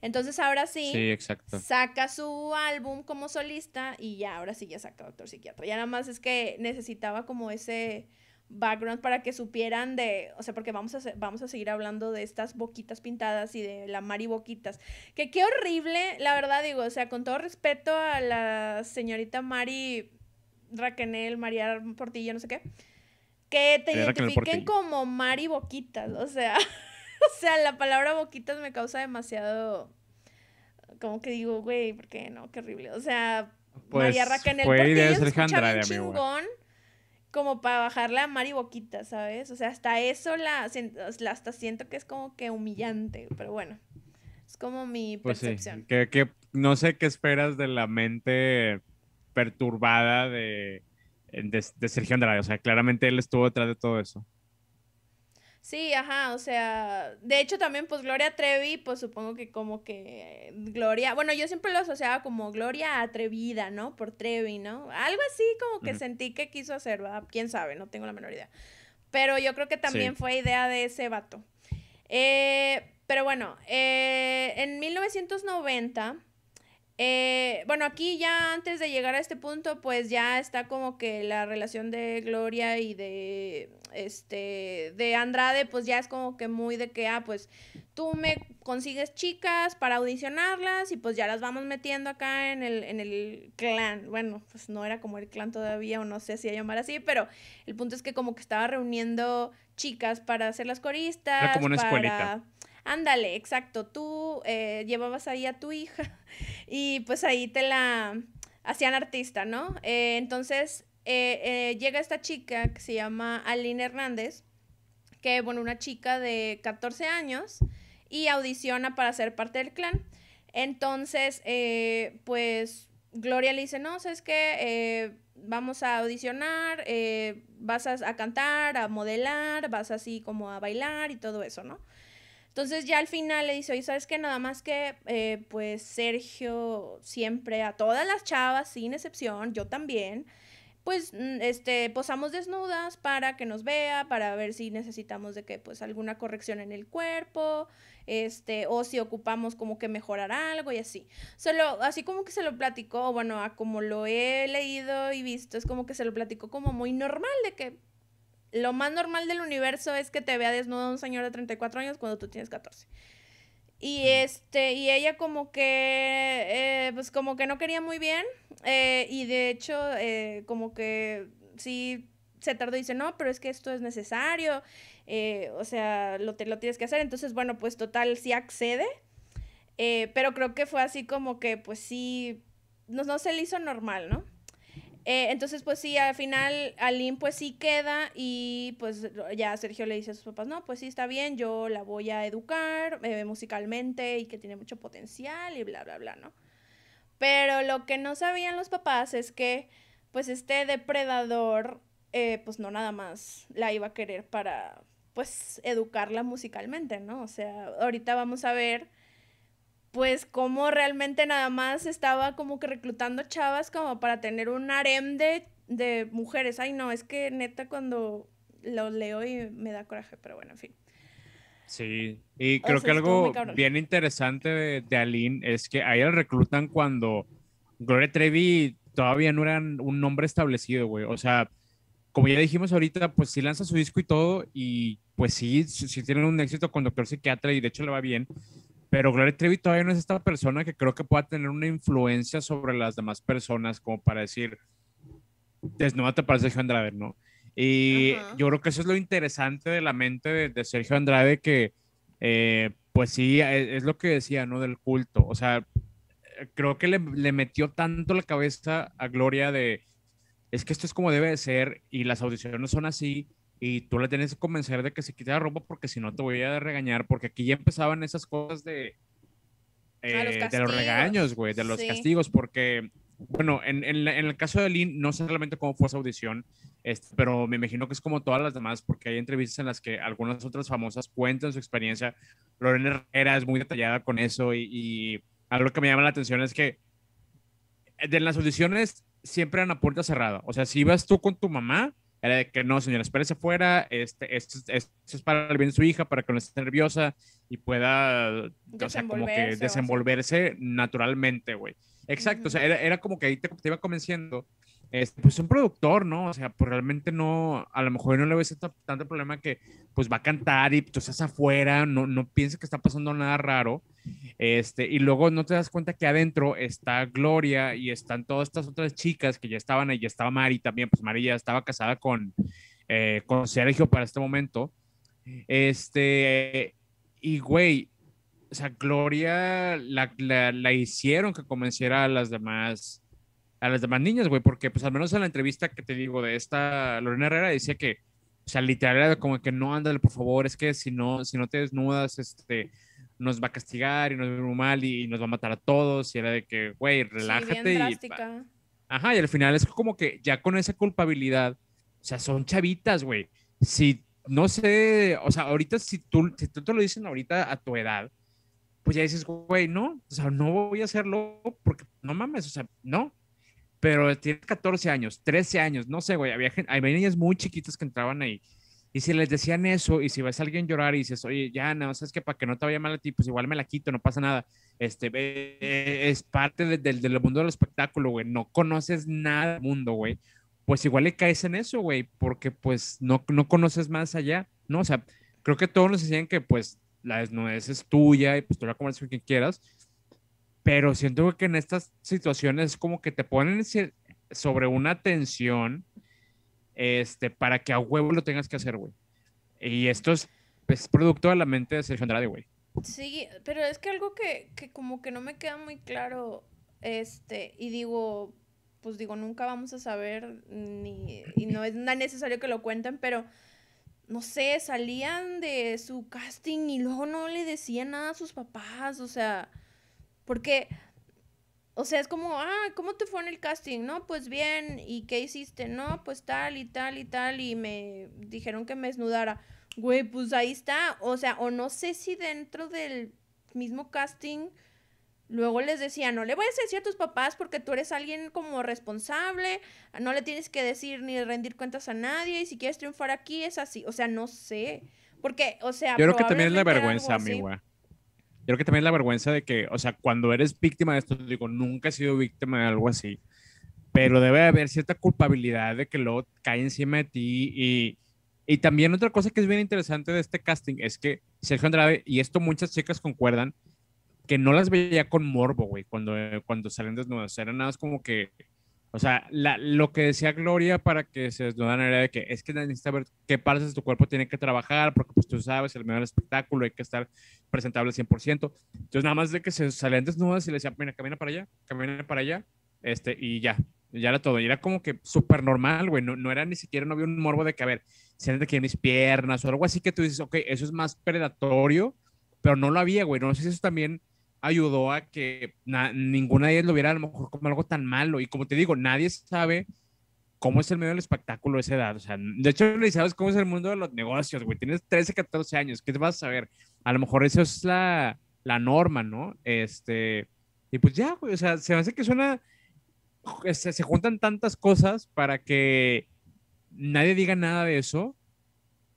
Entonces ahora sí, sí exacto. saca su álbum como solista y ya, ahora sí ya saca Doctor Psiquiatra. Ya nada más es que necesitaba como ese background para que supieran de, o sea, porque vamos a, vamos a seguir hablando de estas boquitas pintadas y de la Mari Boquitas. Que qué horrible, la verdad digo, o sea, con todo respeto a la señorita Mari Raquenel, María Portillo, no sé qué, que te identifiquen como Mari Boquitas, o sea, [laughs] o sea, la palabra boquitas me causa demasiado, como que digo, güey, ¿por qué no? Qué horrible, o sea... Pues María Raquenel Portillo es chingón, como para bajarle a Mari Boquita, ¿sabes? O sea, hasta eso la, hasta siento que es como que humillante, pero bueno, es como mi pues percepción. que, no sé qué esperas de la mente perturbada de, de, de Sergio Andrade, o sea, claramente él estuvo detrás de todo eso. Sí, ajá, o sea, de hecho también pues Gloria Trevi, pues supongo que como que Gloria, bueno, yo siempre lo asociaba como Gloria atrevida, ¿no? Por Trevi, ¿no? Algo así como que sentí que quiso hacer, ¿verdad? Quién sabe, no tengo la menor idea. Pero yo creo que también fue idea de ese vato. Eh, pero bueno, eh, en 1990 eh, bueno, aquí ya antes de llegar a este punto, pues ya está como que la relación de Gloria y de este de Andrade, pues ya es como que muy de que, ah, pues tú me consigues chicas para audicionarlas y pues ya las vamos metiendo acá en el, en el clan. Bueno, pues no era como el clan todavía, o no sé si a llamar así, pero el punto es que como que estaba reuniendo chicas para hacer las coristas. Era como una escuelita ándale, exacto, tú eh, llevabas ahí a tu hija y pues ahí te la hacían artista, ¿no? Eh, entonces eh, llega esta chica que se llama Aline Hernández, que bueno, una chica de 14 años y audiciona para ser parte del clan. Entonces, pues Gloria le dice, no, ¿sabes qué? vamos a audicionar, vas a, a, cantar, a modelar, vas así como a bailar y todo eso, ¿no? Entonces ya al final le dice, oye, ¿sabes qué? Nada más que, eh, pues Sergio siempre, a todas las chavas, sin excepción, yo también, pues, mm, este, posamos desnudas para que nos vea, para ver si necesitamos de que, pues, alguna corrección en el cuerpo, este, o si ocupamos como que mejorar algo y así. Solo, así como que se lo platicó, bueno, a como lo he leído y visto, es como que se lo platicó como muy normal, de que lo más normal del universo es que te vea desnudo un señor de 34 años cuando tú tienes 14. Y este, y ella como que, eh, pues como que no quería muy bien. Eh, y de hecho, eh, como que sí se tardó y dice, no, pero es que esto es necesario. o sea, lo, te, lo tienes que hacer. Entonces, bueno, pues total, sí accede. pero creo que fue así como que, pues sí, no, no se le hizo normal, ¿no? Eh, entonces, pues sí, al final Aline pues sí queda y pues ya Sergio le dice a sus papás, no, pues sí, está bien, yo la voy a educar eh, musicalmente y que tiene mucho potencial y bla, bla, bla, ¿no? Pero lo que no sabían los papás es que pues este depredador eh, pues no nada más la iba a querer para pues educarla musicalmente, ¿no? O sea, ahorita vamos a ver pues como realmente nada más estaba como que reclutando chavas como para tener un harem de, de mujeres. Ay, no, es que neta cuando lo leo y me da coraje, pero bueno, en fin. Sí, y creo que algo bien interesante de, de, Aline es que a ella reclutan cuando Gloria Trevi todavía no era un nombre establecido, güey. O sea, como ya dijimos ahorita, pues sí lanza su disco y todo, y pues sí, sí tiene un éxito con Doctor Psiquiatra y de hecho le va bien, pero Gloria Trevi todavía no es esta persona que creo que pueda tener una influencia sobre las demás personas, como para decir, desnúdate para Sergio Andrade, ¿no? Y yo creo que eso es lo interesante de la mente de, Sergio Andrade, que eh, pues sí, e, es, lo que decía, ¿no? Del culto. O sea, creo que le, le, metió tanto la cabeza a Gloria de, es que esto es como debe de ser y las audiciones son así y tú le tienes que convencer de que se quite la ropa porque si no te voy a regañar, porque aquí ya empezaban esas cosas de, eh, de los regaños, güey, de los castigos, porque, bueno, en, en, en, el caso de Lynn, no sé realmente cómo fue esa audición, este, pero me imagino que es como todas las demás, porque hay entrevistas en las que algunas otras famosas cuentan su experiencia. Lorena Herrera es muy detallada con eso y, y algo que me llama la atención es que de las audiciones siempre eran a puerta cerrada. O sea, si ibas tú con tu mamá, era de que no, señora, espérese fuera, este, esto, es para el bien de su hija, para que no esté nerviosa y pueda, o sea, como que desenvolverse naturalmente, güey. Exacto, o sea, era, era, como que ahí te, te iba convenciendo este, pues un productor, ¿no? O sea, pues realmente no, a lo mejor no le ves tanto problema que pues va a cantar y tú estás afuera, no, no pienses que está pasando nada raro, este, y luego no te das cuenta que adentro está Gloria y están todas estas otras chicas que ya estaban ahí, ya estaba Mari también, pues Mari ya estaba casada con, eh, con Sergio para este momento, este, y güey, o sea, Gloria la, la, la hicieron que convenciera a las demás a las demás niñas, güey, porque pues al menos en la entrevista que te digo de esta Lorena Herrera decía que, o sea, literal era como que no, ándale, por favor, es que si no, si no te desnudas, este, nos va a castigar y nos va a ver mal y, nos va a matar a todos y era de que, güey, relájate y... Ajá, y al final es como que ya con esa culpabilidad, o sea, son chavitas, güey. Si, no sé, o sea, ahorita si tú, si tú te lo dicen ahorita a tu edad, pues ya dices, güey, no, o sea, no voy a hacerlo porque no mames, o sea, no, pero tiene 14 años, 13 años, no sé, güey, había, había niñas muy chiquitas que entraban ahí. Y si les decían eso, y si ves a alguien llorar y dices, oye, ya, no, sabes que para que no te vaya mal a ti, pues igual me la quito, no pasa nada. Este, es parte del mundo del espectáculo, güey. No conoces nada del mundo, güey. Pues igual le caes en eso, güey, porque pues no, no conoces más allá, ¿no? O sea, creo que todos nos decían que pues la desnudez es tuya y pues tú la comes con quien quieras, pero siento que en estas situaciones es como que te ponen sobre una tensión este, para que a huevo lo tengas que hacer, güey. Y esto es, producto de la mente de Sergio Andrade, güey. Sí, pero es que algo que, que como que no me queda muy claro, este, y digo, pues digo, nunca vamos a saber, ni, y no es necesario que lo cuenten, pero no sé, salían de su casting y luego no le decían nada a sus papás, o sea, porque, o sea, es como, ah, ¿cómo te fue en el casting? No, pues bien, ¿y qué hiciste? No, pues tal y tal y tal, y me dijeron que me desnudara. Güey, pues ahí está, o sea, o no sé si dentro del mismo casting luego les decía, no le voy a decir a tus papás porque tú eres alguien como responsable, no le tienes que decir ni rendir cuentas a nadie, y si quieres triunfar aquí es así, o sea, no sé, porque, o sea... Yo creo que también es la vergüenza, amiga creo que también la vergüenza de que, o sea, cuando eres víctima de esto, digo, nunca he sido víctima de algo así, pero debe haber cierta culpabilidad de que luego cae encima de ti y, y también otra cosa que es bien interesante de este casting es que Sergio Andrade, y esto muchas chicas concuerdan, que no las veía con morbo, güey, cuando, cuando salen desnudas, eran nada más como que o sea, la, lo que decía Gloria para que se desnudan era de que es que necesitas ver qué partes de tu cuerpo tienen que trabajar, porque pues tú sabes, el medio del espectáculo hay que estar presentable al 100%. Entonces, nada más de que se salían desnudas y le decían, mira, camina para allá, camina para allá, este, y ya, ya era todo. Y era como que súper normal, güey, no, no, era ni siquiera, no había un morbo de que, a ver, siéntate aquí en mis piernas o algo así que tú dices, ok, eso es más predatorio, pero no lo había, güey. No sé si eso también ayudó a que ninguna de ellas lo viera a lo mejor como algo tan malo. Y como te digo, nadie sabe cómo es el medio del espectáculo a esa edad. O sea, de hecho, ni sabes cómo es el mundo de los negocios, güey. Tienes 13, 14 años, ¿qué te vas a saber? A lo mejor eso es la, la norma, ¿no? Este, y pues ya, güey, o sea, se me hace que suena, se, se juntan tantas cosas para que nadie diga nada de eso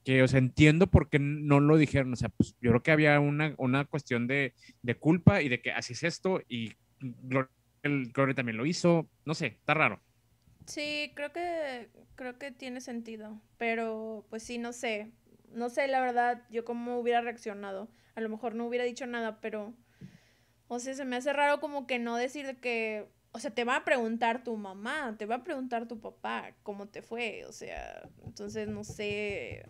que, o sea, entiendo por qué no lo dijeron. O sea, pues yo creo que había una, una cuestión de, de culpa y de que así es esto y Gloria, también lo hizo. No sé, está raro. Sí, creo que, creo que tiene sentido, pero pues sí, no sé. No sé, la verdad, yo cómo hubiera reaccionado. A lo mejor no hubiera dicho nada, pero, o sea, se me hace raro como que no decir que o sea, te va a preguntar tu mamá, te va a preguntar tu papá cómo te fue, o sea, entonces no sé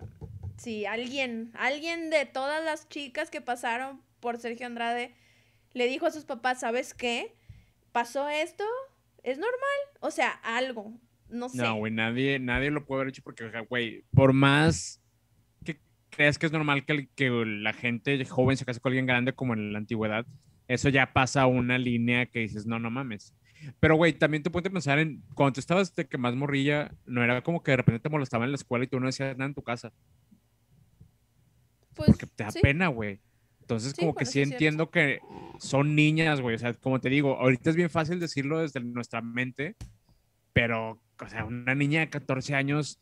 si alguien, alguien de todas las chicas que pasaron por Sergio Andrade le dijo a sus papás, ¿sabes qué? Pasó esto, es normal, o sea, algo, no sé. No, güey, nadie, nadie lo puede haber hecho porque, güey, por más que creas que es normal que, que la gente joven se case con alguien grande como en la antigüedad, eso ya pasa a una línea que dices, no, no mames. Pero, güey, también te puedes pensar en cuando tú estabas de que más morrilla, no era como que de repente te molestaba en la escuela y tú no decías nada en tu casa. Pues, porque te da pena, güey. Entonces, como que sí, entiendo que son niñas, güey. O sea, como te digo, ahorita es bien fácil decirlo desde nuestra mente, pero, o sea, una niña de 14 años.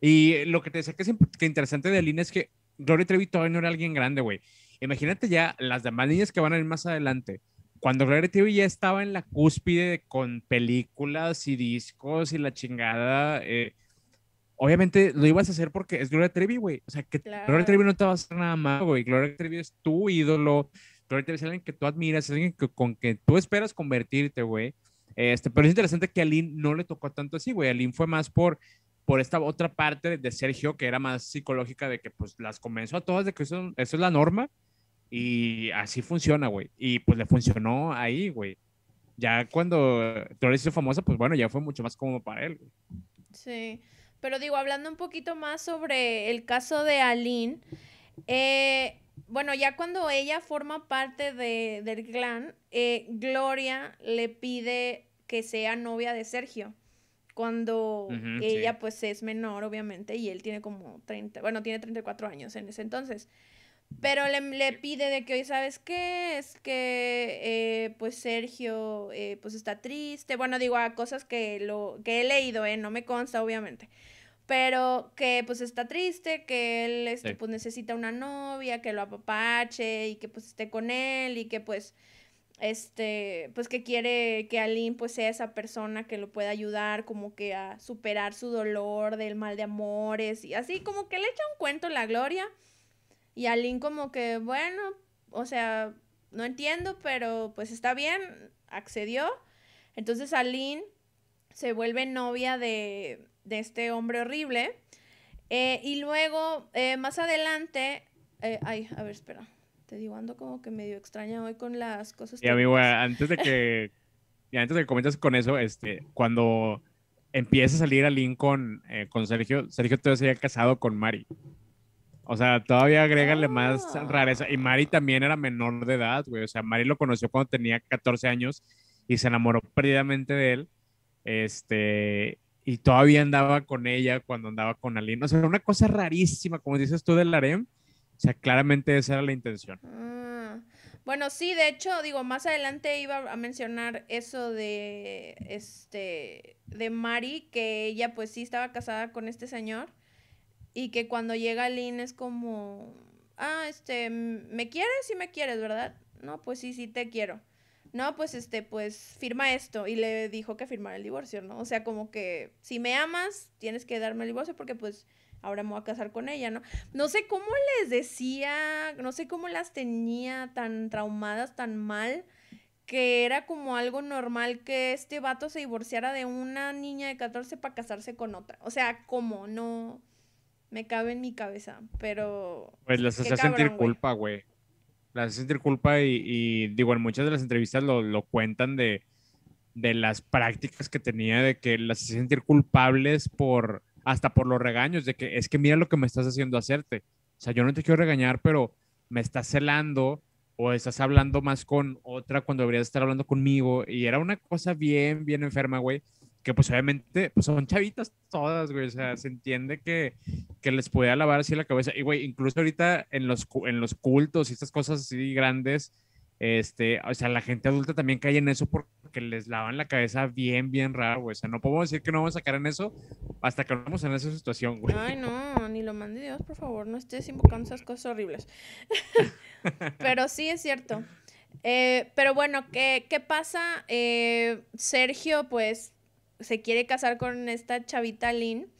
Y lo que te decía que es que interesante de Aline es que Gloria Trevi todavía no era alguien grande, güey. Imagínate ya las demás niñas que van a ir más adelante. Cuando Gloria Trevi ya estaba en la cúspide con películas y discos y la chingada, eh, obviamente lo ibas a hacer porque es Gloria Trevi, güey. O sea, que Gloria Trevi no te va a hacer nada más, güey. Gloria Trevi es tu ídolo. Gloria Trevi es alguien que tú admiras, es alguien con que tú esperas convertirte, güey. Este, pero es interesante que a Lynn no le tocó tanto así, güey. A Lynn fue más por, por esta otra parte de Sergio que era más psicológica de que pues las convenció a todas de que eso, eso es la norma y así funciona, güey. Y pues le funcionó ahí, güey. Ya cuando Gloria se hizo famosa, pues bueno, ya fue mucho más cómodo para él, güey. Sí. Pero digo, hablando un poquito más sobre el caso de Aline, eh, bueno, ya cuando ella forma parte de, del clan, eh, Gloria le pide que sea novia de Sergio. Cuando ella pues es menor, obviamente, y él tiene como 30, bueno, tiene 34 años en ese entonces. Pero le, le pide de que hoy, ¿sabes qué? Es que eh, pues Sergio pues está triste. Bueno, digo, a cosas que, lo, que he leído, ¿eh? No me consta, obviamente pero que pues está triste, que él este, pues necesita una novia, que lo apapache y que pues esté con él y que pues este pues que quiere que Aline pues sea esa persona que lo pueda ayudar como que a superar su dolor del mal de amores y así como que le echa un cuento la Gloria y Aline como que bueno, o sea, no entiendo, pero pues está bien, accedió. Entonces Aline se vuelve novia de de este hombre horrible. Eh, y luego, eh, más adelante, eh, ay, a ver, espera, te digo, ando como que medio extraña hoy con las cosas. Y amigo, antes de que, [laughs] y antes de que comentes con eso, este, cuando empieza a salir a Lincoln con Sergio, Sergio todavía se había casado con Mari. O sea, todavía agrégale más ah. rareza. Y Mari también era menor de edad, güey. O sea, Mari lo conoció cuando tenía 14 años y se enamoró perdidamente de él. Este, y todavía andaba con ella cuando andaba con Aline. O sea, una cosa rarísima, como dices tú del harem. O sea, claramente esa era la intención. Ah, bueno, sí, de hecho, digo, más adelante iba a mencionar eso de, este, de Mari, que ella pues sí estaba casada con este señor y que cuando llega Aline es como, ah, este, ¿me quieres? Sí me quieres, ¿verdad? No, pues sí, sí te quiero no, pues este, pues firma esto. Y le dijo que firmara el divorcio, ¿no? O sea, como que si me amas, tienes que darme el divorcio porque pues ahora me voy a casar con ella, ¿no? No sé cómo les decía, no sé cómo las tenía tan traumadas, tan mal, que era como algo normal que este vato se divorciara de una niña de 14 para casarse con otra. O sea, ¿cómo? No me cabe en mi cabeza, pero... Pues les hace sentir culpa, güey las hace sentir culpa y, digo, en muchas de las entrevistas lo, lo cuentan de, de, las prácticas que tenía, de que las hace sentir culpables por, hasta por los regaños, de que es que mira lo que me estás haciendo hacerte. O sea, yo no te quiero regañar, pero me estás celando o estás hablando más con otra cuando deberías estar hablando conmigo. Y era una cosa bien, bien enferma, güey que pues obviamente pues son chavitas todas, güey, o sea, se entiende que, que les puede lavar así la cabeza. Y, güey, incluso ahorita en los, en los cultos y estas cosas así grandes, este, o sea, la gente adulta también cae en eso porque les lavan la cabeza bien, bien raro, güey. O sea, no podemos decir que no vamos a caer en eso hasta que no vamos en esa situación, güey. Ay, no, ni lo mande Dios, por favor, no estés invocando esas cosas horribles. [laughs] Pero sí es cierto. Eh, pero bueno, ¿qué, qué pasa? Eh, Sergio, pues, se quiere casar con esta chavita Lynn.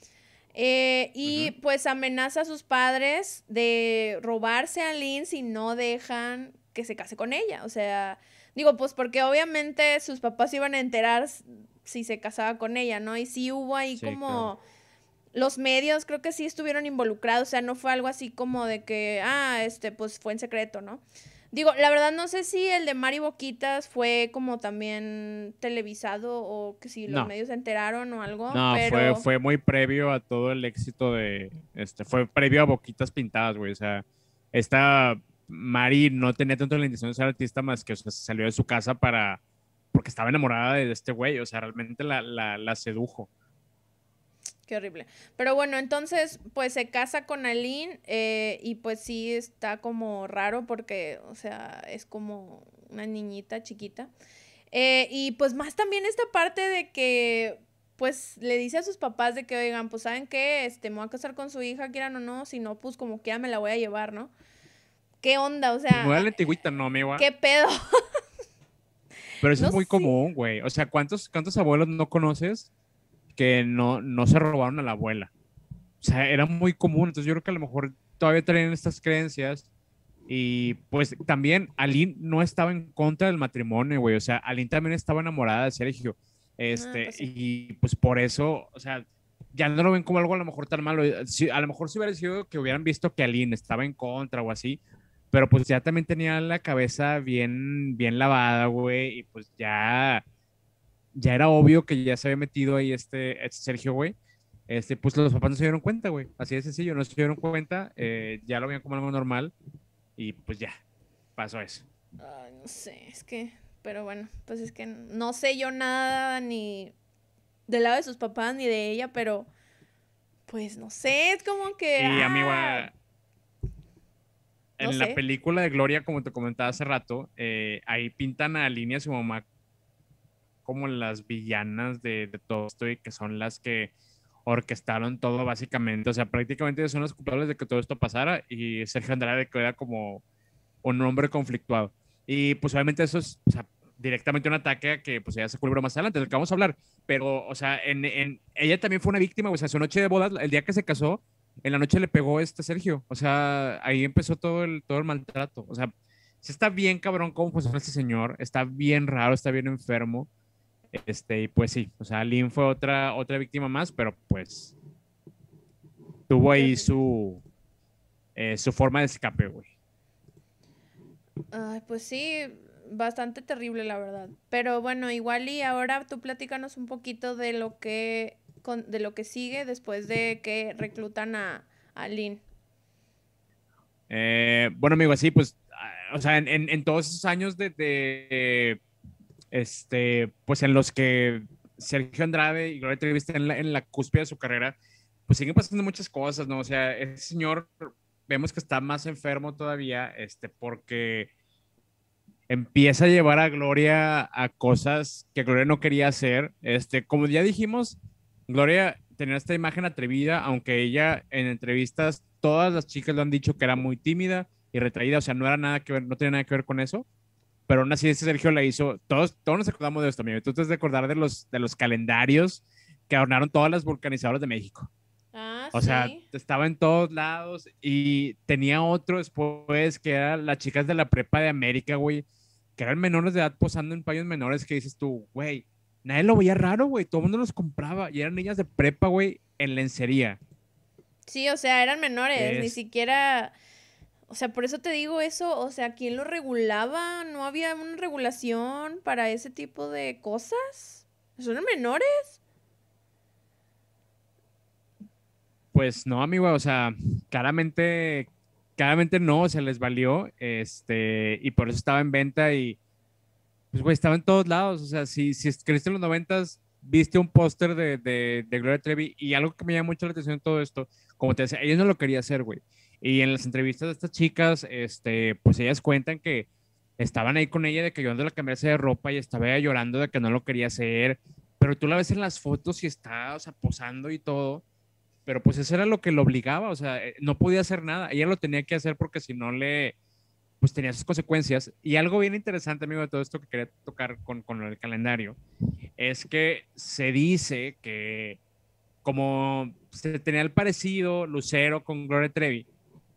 Eh, y pues amenaza a sus padres de robarse a Lynn si no dejan que se case con ella. O sea, Digo, pues porque obviamente sus papás iban a enterar si se casaba con ella, ¿no? Y sí hubo ahí como... Los medios creo que sí estuvieron involucrados, o sea, no fue algo así como de que, ah, este, pues fue en secreto, ¿no? Digo, la verdad no sé si el de Mari Boquitas fue como también televisado o que si los medios se enteraron o algo. No, fue, fue muy previo a todo el éxito de, este, fue previo a Boquitas Pintadas, güey, o sea, esta Mari no tenía tanto la intención de ser artista más que o sea, salió de su casa para, porque estaba enamorada de este güey, o sea, realmente la, la, la sedujo. Qué horrible. Pero bueno, entonces, pues se casa con Aline eh, y pues sí está como raro porque, o sea, es como una niñita chiquita. Eh, y pues más también esta parte de que, pues le dice a sus papás de que, oigan, pues saben qué, este, me voy a casar con su hija, quieran o no, si no, pues como quiera me la voy a llevar, ¿no? ¿Qué onda? O sea... Muy a no, amigo. ¿Qué pedo? Pero eso es muy común, güey. O sea, ¿cuántos, ¿cuántos abuelos no conoces que no, no se robaron a la abuela. O sea, era muy común. Entonces yo creo que a lo mejor todavía traen estas creencias. Y pues también Aline no estaba en contra del matrimonio, güey. O sea, Aline también estaba enamorada de Sergio. Este, ah, pues y pues por eso, o sea, ya no lo ven como algo a lo mejor tan malo. Si, a lo mejor si hubiera sido que hubieran visto que Aline estaba en contra o así, pero pues ya también tenía la cabeza bien, bien lavada, güey, y pues ya ya era obvio que ya se había metido ahí este, este, Sergio, güey. Este, pues los papás no se dieron cuenta, güey. Así de sencillo, no se dieron cuenta, eh, ya lo veían como algo normal y pues ya, pasó eso. Ay, no sé, es que, pero bueno, pues es que no sé yo nada ni del lado de sus papás ni de ella, pero pues no sé, es como que... Y amigo, en la película de Gloria, como te comentaba hace rato, eh, ahí pintan a Línea su mamá como las villanas de, todo esto y que son las que orquestaron todo básicamente. O sea, prácticamente son las culpables de que todo esto pasara y Sergio Andrade queda como un hombre conflictuado. Y pues obviamente eso es directamente un ataque a que pues ya se culbró más adelante, del que vamos a hablar. Pero, o sea, en, en, ella también fue una víctima, o sea, su noche de bodas, el día que se casó, en la noche le pegó este Sergio. O sea, ahí empezó todo el, todo el maltrato. O sea, sí está bien cabrón cómo funciona este señor, está bien raro, está bien enfermo. Este, y pues sí, o sea, Lynn fue otra, otra víctima más, pero pues tuvo ahí su, eh, su forma de escape, güey. Ay, pues sí, bastante terrible, la verdad. Pero bueno, igual y ahora tú platícanos un poquito de lo que, de lo que sigue después de que reclutan a, a Lynn. Eh, bueno, amigo, así pues, ah, o sea, en, en, todos esos años de este, pues en los que Sergio Andrade y Gloria Trevi están en la, en cúspide de su carrera, pues siguen pasando muchas cosas, ¿no? O sea, ese señor vemos que está más enfermo todavía, este, porque empieza a llevar a Gloria a cosas que Gloria no quería hacer. Este, como ya dijimos, Gloria tenía esta imagen atrevida, aunque ella en entrevistas, todas las chicas lo han dicho que era muy tímida y retraída, o sea, no era nada que ver, no tenía nada que ver con eso pero aún así ese Sergio la hizo, todos, todos nos acordamos de esto, amigo. Tú te acordar de los, de los calendarios que adornaron todas las vulcanizadoras de México. Ah, o sea, estaba en todos lados y tenía otro después que era las chicas de la prepa de América, güey, que eran menores de edad posando en payos menores que dices tú, güey, nadie lo veía raro, güey, todo el mundo los compraba y eran niñas de prepa, güey, en lencería. Sí, o sea, eran menores, ni siquiera o sea, por eso te digo eso, o sea, ¿quién lo regulaba? ¿No había una regulación para ese tipo de cosas? ¿Son menores? Pues no, amigo, o sea, claramente, claramente no, se les valió, este, y por eso estaba en venta y, pues, güey, estaba en todos lados, o sea, si, si creíste en los noventas, viste un póster de, de, de Gloria Trevi y algo que me llama mucho la atención en todo esto, como te decía, ella no lo quería hacer, güey. Y en las entrevistas de estas chicas, este, pues ellas cuentan que estaban ahí con ella de que ayudándola a cambiarse de ropa y estaba ella llorando de que no lo quería hacer. Pero tú la ves en las fotos y está, o sea, posando y todo. Pero pues eso era lo que lo obligaba, o sea, eh, no podía hacer nada. Ella lo tenía que hacer porque si no le, pues tenía sus consecuencias. Y algo bien interesante, amigo, de todo esto que quería tocar con, con el calendario, es que se dice que como se tenía el parecido Lucero con Gloria Trevi,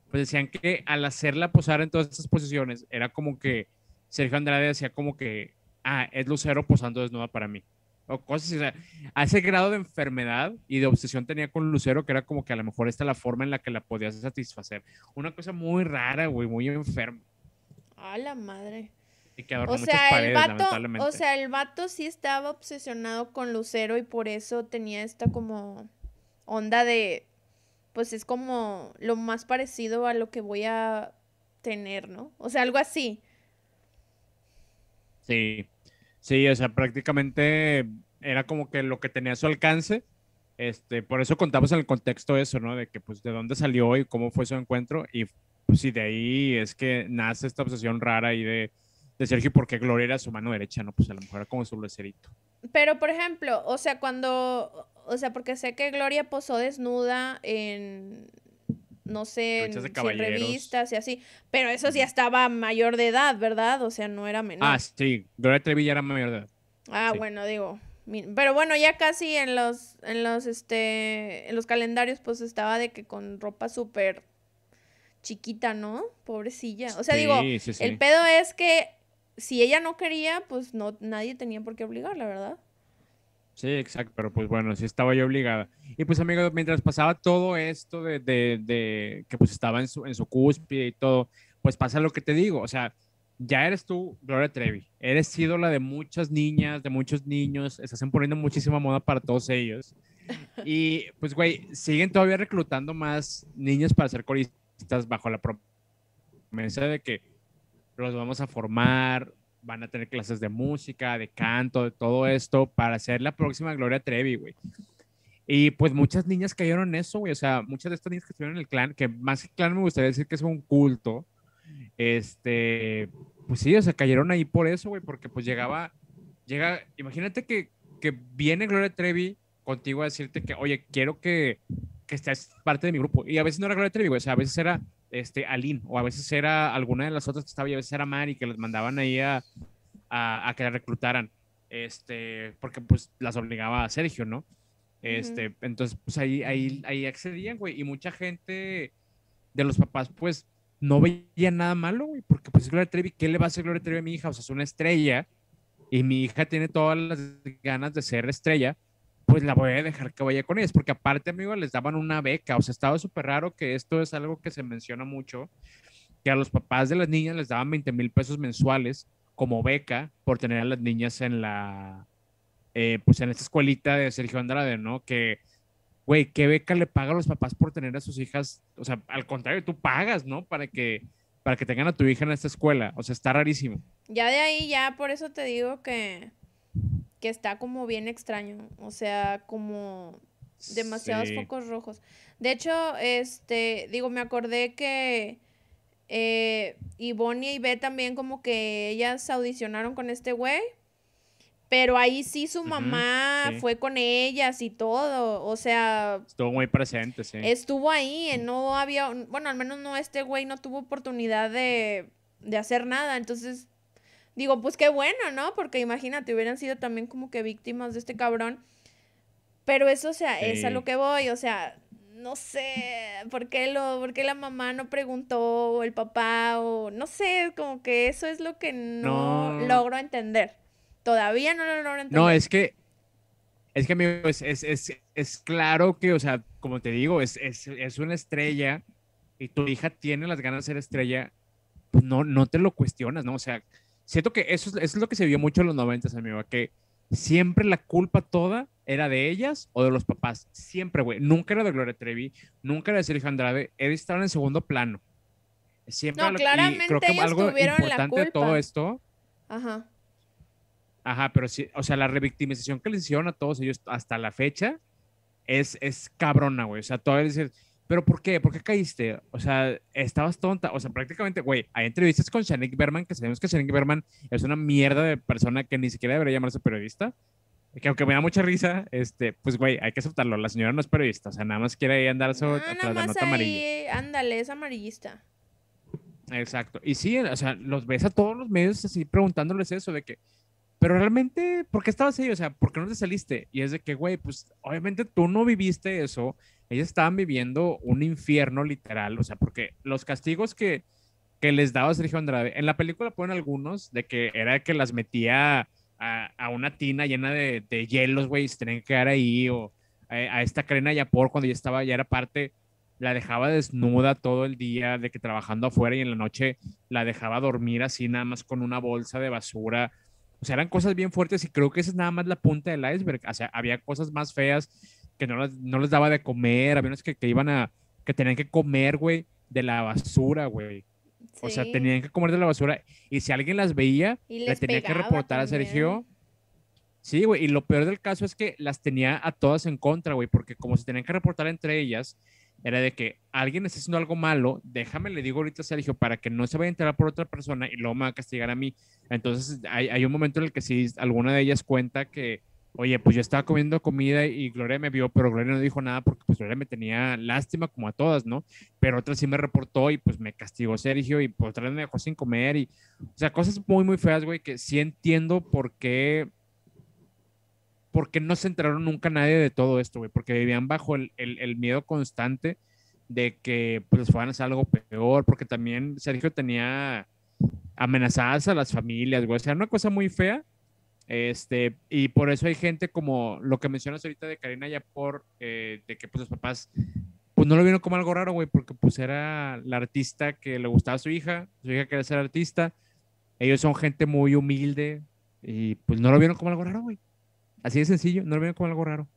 pues decían que al hacerla posar en todas esas posiciones, era como que Sergio Andrade decía como que, ah, es Lucero posando desnuda para mí. O cosas o sea, a ese grado de enfermedad y de obsesión tenía con Lucero que era como que a lo mejor esta es la forma en la que la podías satisfacer. Una cosa muy rara, güey, muy enferma. A la madre. Y que O muchas sea, el paredes, vato, lamentablemente. o sea, el vato sí estaba obsesionado con Lucero y por eso tenía esta como onda de, pues es como lo más parecido a lo que voy a tener, ¿no? O sea, algo así. Sí, sí, o sea, prácticamente era como que lo que tenía a su alcance. Este, por eso contamos en el contexto eso, ¿no? De que, pues, de dónde salió y cómo fue su encuentro. Y, pues, sí, de ahí es que nace esta obsesión rara ahí de, de Sergio, porque Gloria era su mano derecha, ¿no? Pues a lo mejor era como su lucerito. Pero, por ejemplo, o sea, cuando, o sea, porque sé que Gloria posó desnuda en, no sé, en Revistas en y así, pero eso sí estaba mayor de edad, ¿verdad? O sea, no era menor. Ah, sí, Gloria Trevi ya era mayor de edad. Ah, Sí. bueno, digo. Pero bueno, ya casi en los, en los, este, en los calendarios, pues estaba de que con ropa súper chiquita, ¿no? Pobrecilla. O sea, digo, Sí, sí, sí. el pedo es que si ella no quería, pues no, nadie tenía por qué obligarla, ¿verdad? Sí, exacto, pero pues bueno, sí estaba yo obligada. Y pues amigo, mientras pasaba todo esto de, de, de que pues estaba en su, en su cúspide y todo, pues pasa lo que te digo, o sea, ya eres tú, Gloria Trevi, eres ídola de muchas niñas, de muchos niños, estás poniendo muchísima moda para todos ellos. Y pues güey, siguen todavía reclutando más niños para ser coristas bajo la promesa de que los vamos a formar, van a tener clases de música, de canto, de todo esto, para ser la próxima Gloria Trevi, güey. Y pues muchas niñas cayeron en eso, güey. O sea, muchas de estas niñas que estuvieron en el clan, que más que clan me gustaría decir que es un culto, este, pues sí, o sea, cayeron ahí por eso, güey, porque pues llegaba, llega, imagínate que, que viene Gloria Trevi contigo a decirte que, oye, quiero que, que estés parte de mi grupo. Y a veces no era Gloria Trevi, güey, o sea, a veces era este, Aline, o a veces era alguna de las otras que estaba, y a veces era Mari, que les mandaban ahí a, a, a que la reclutaran, este, porque pues las obligaba a Sergio, ¿no? Este, entonces, pues ahí, ahí, ahí accedían, güey, y mucha gente de los papás, pues, no veía nada malo, güey, porque pues es Gloria Trevi, ¿qué le va a hacer Gloria Trevi a mi hija? O sea, es una estrella, y mi hija tiene todas las ganas de ser estrella, pues la voy a dejar que vaya con ellas, porque aparte, amigo, les daban una beca, o sea, estaba súper raro que esto es algo que se menciona mucho, que a los papás de las niñas les daban 20 mil pesos mensuales como beca por tener a las niñas en la, eh, pues en esta escuelita de Sergio Andrade, ¿no? Que, güey, ¿qué beca le paga a los papás por tener a sus hijas? O sea, al contrario, tú pagas, ¿no? Para que, para que tengan a tu hija en esta escuela, o sea, está rarísimo. Ya de ahí, ya por eso te digo que, que está como bien extraño. O sea, como demasiados Sí. focos rojos. De hecho, este, digo, me acordé que eh, Ivonne y Beth también como que ellas audicionaron con este güey. Pero ahí sí su mamá sí. fue con ellas y todo. O sea, Estuvo muy presente, sí. estuvo ahí, eh, no había, bueno, al menos no, este güey no tuvo oportunidad de, de hacer nada, entonces, digo, pues qué bueno, ¿no? Porque imagínate, hubieran sido también como que víctimas de este cabrón, pero eso, o sea, es a lo que voy, o sea, no sé, ¿por qué, lo, por qué la mamá no preguntó, o el papá, o no sé, como que eso es lo que no, No. logro entender, todavía no lo logro entender. No, es que, es que, amigo, es, es, es, es claro que, o sea, como te digo, es, es, es una estrella y tu hija tiene las ganas de ser estrella, pues no, no te lo cuestionas, ¿no? O sea, siento que eso, es- eso es lo que se vio mucho en los noventas, amigo, que siempre la culpa toda era de ellas o de los papás. Siempre, güey. Nunca era de Gloria Trevi, nunca era de Sergio Andrade, era estar en segundo plano. Siempre No, lo- y claramente creo que ellos algo importante de todo esto Ajá. Ajá, pero sí, o sea, la revictimización que les hicieron a todos ellos hasta la fecha es, es cabrona, güey. O sea, todavía dices, ¿pero por qué? ¿Por qué caíste? O sea, estabas tonta. O sea, prácticamente, güey, hay entrevistas con Shanik Berman, que sabemos que Shanik Berman es una mierda de persona que ni siquiera debería llamarse periodista. Que aunque me da mucha risa, este, pues, güey, hay que aceptarlo. La señora no es periodista, o sea, nada más quiere andar sobre Ah, nada más nota amarilla. ahí, ándale, es amarillista. Exacto. Y sí, o sea, los ves a todos los medios así preguntándoles eso de que, pero realmente, ¿por qué estabas ahí? O sea, ¿por qué no te saliste? Y es de que, güey, pues obviamente tú no viviste eso. Ellos estaban viviendo un infierno literal, o sea, porque los castigos que, que les daba Sergio Andrade. En la película ponen algunos de que era que las metía a, una tina llena de, hielos, güey, y se tenían que quedar ahí, o a, esta Karina Yapor cuando ya estaba, ya era parte, la dejaba desnuda todo el día, de que trabajando afuera y en la noche la dejaba dormir así, nada más con una bolsa de basura. O sea, eran cosas bien fuertes y creo que esa es nada más la punta del iceberg. O sea, había cosas más feas que no, no les daba de comer, había unos que, que iban a, que tenían que comer, güey, de la basura, güey. O sea, tenían que comer de la basura. Y si alguien las veía, le tenía que reportar a Sergio. Sí, güey. Y lo peor del caso es que las tenía a todas en contra, güey. Porque como se tenían que reportar entre ellas, era de que alguien está haciendo algo malo, déjame, le digo ahorita a Sergio, para que no se vaya a enterar por otra persona y luego me va a castigar a mí. Entonces, hay, hay un momento en el que sí, alguna de ellas cuenta que oye, pues yo estaba comiendo comida y Gloria me vio, pero Gloria no dijo nada porque pues Gloria me tenía lástima como a todas, ¿no? Pero otra sí me reportó y pues me castigó Sergio y pues otra vez me dejó sin comer y, o sea, cosas muy, muy feas, güey, que sí entiendo por qué, porque no se enteraron nunca nadie de todo esto, güey, porque vivían bajo el, el, el miedo constante de que pues fueran a hacer algo peor, porque también Sergio tenía amenazadas a las familias, güey, o sea, una cosa muy fea este, y por eso hay gente como lo que mencionas ahorita de Karina Yapor, eh, de que pues los papás, pues no lo vieron como algo raro, güey, porque pues era la artista que le gustaba a su hija, su hija quería ser artista, ellos son gente muy humilde y pues no lo vieron como algo raro, güey. Así de sencillo, no lo vieron como algo raro.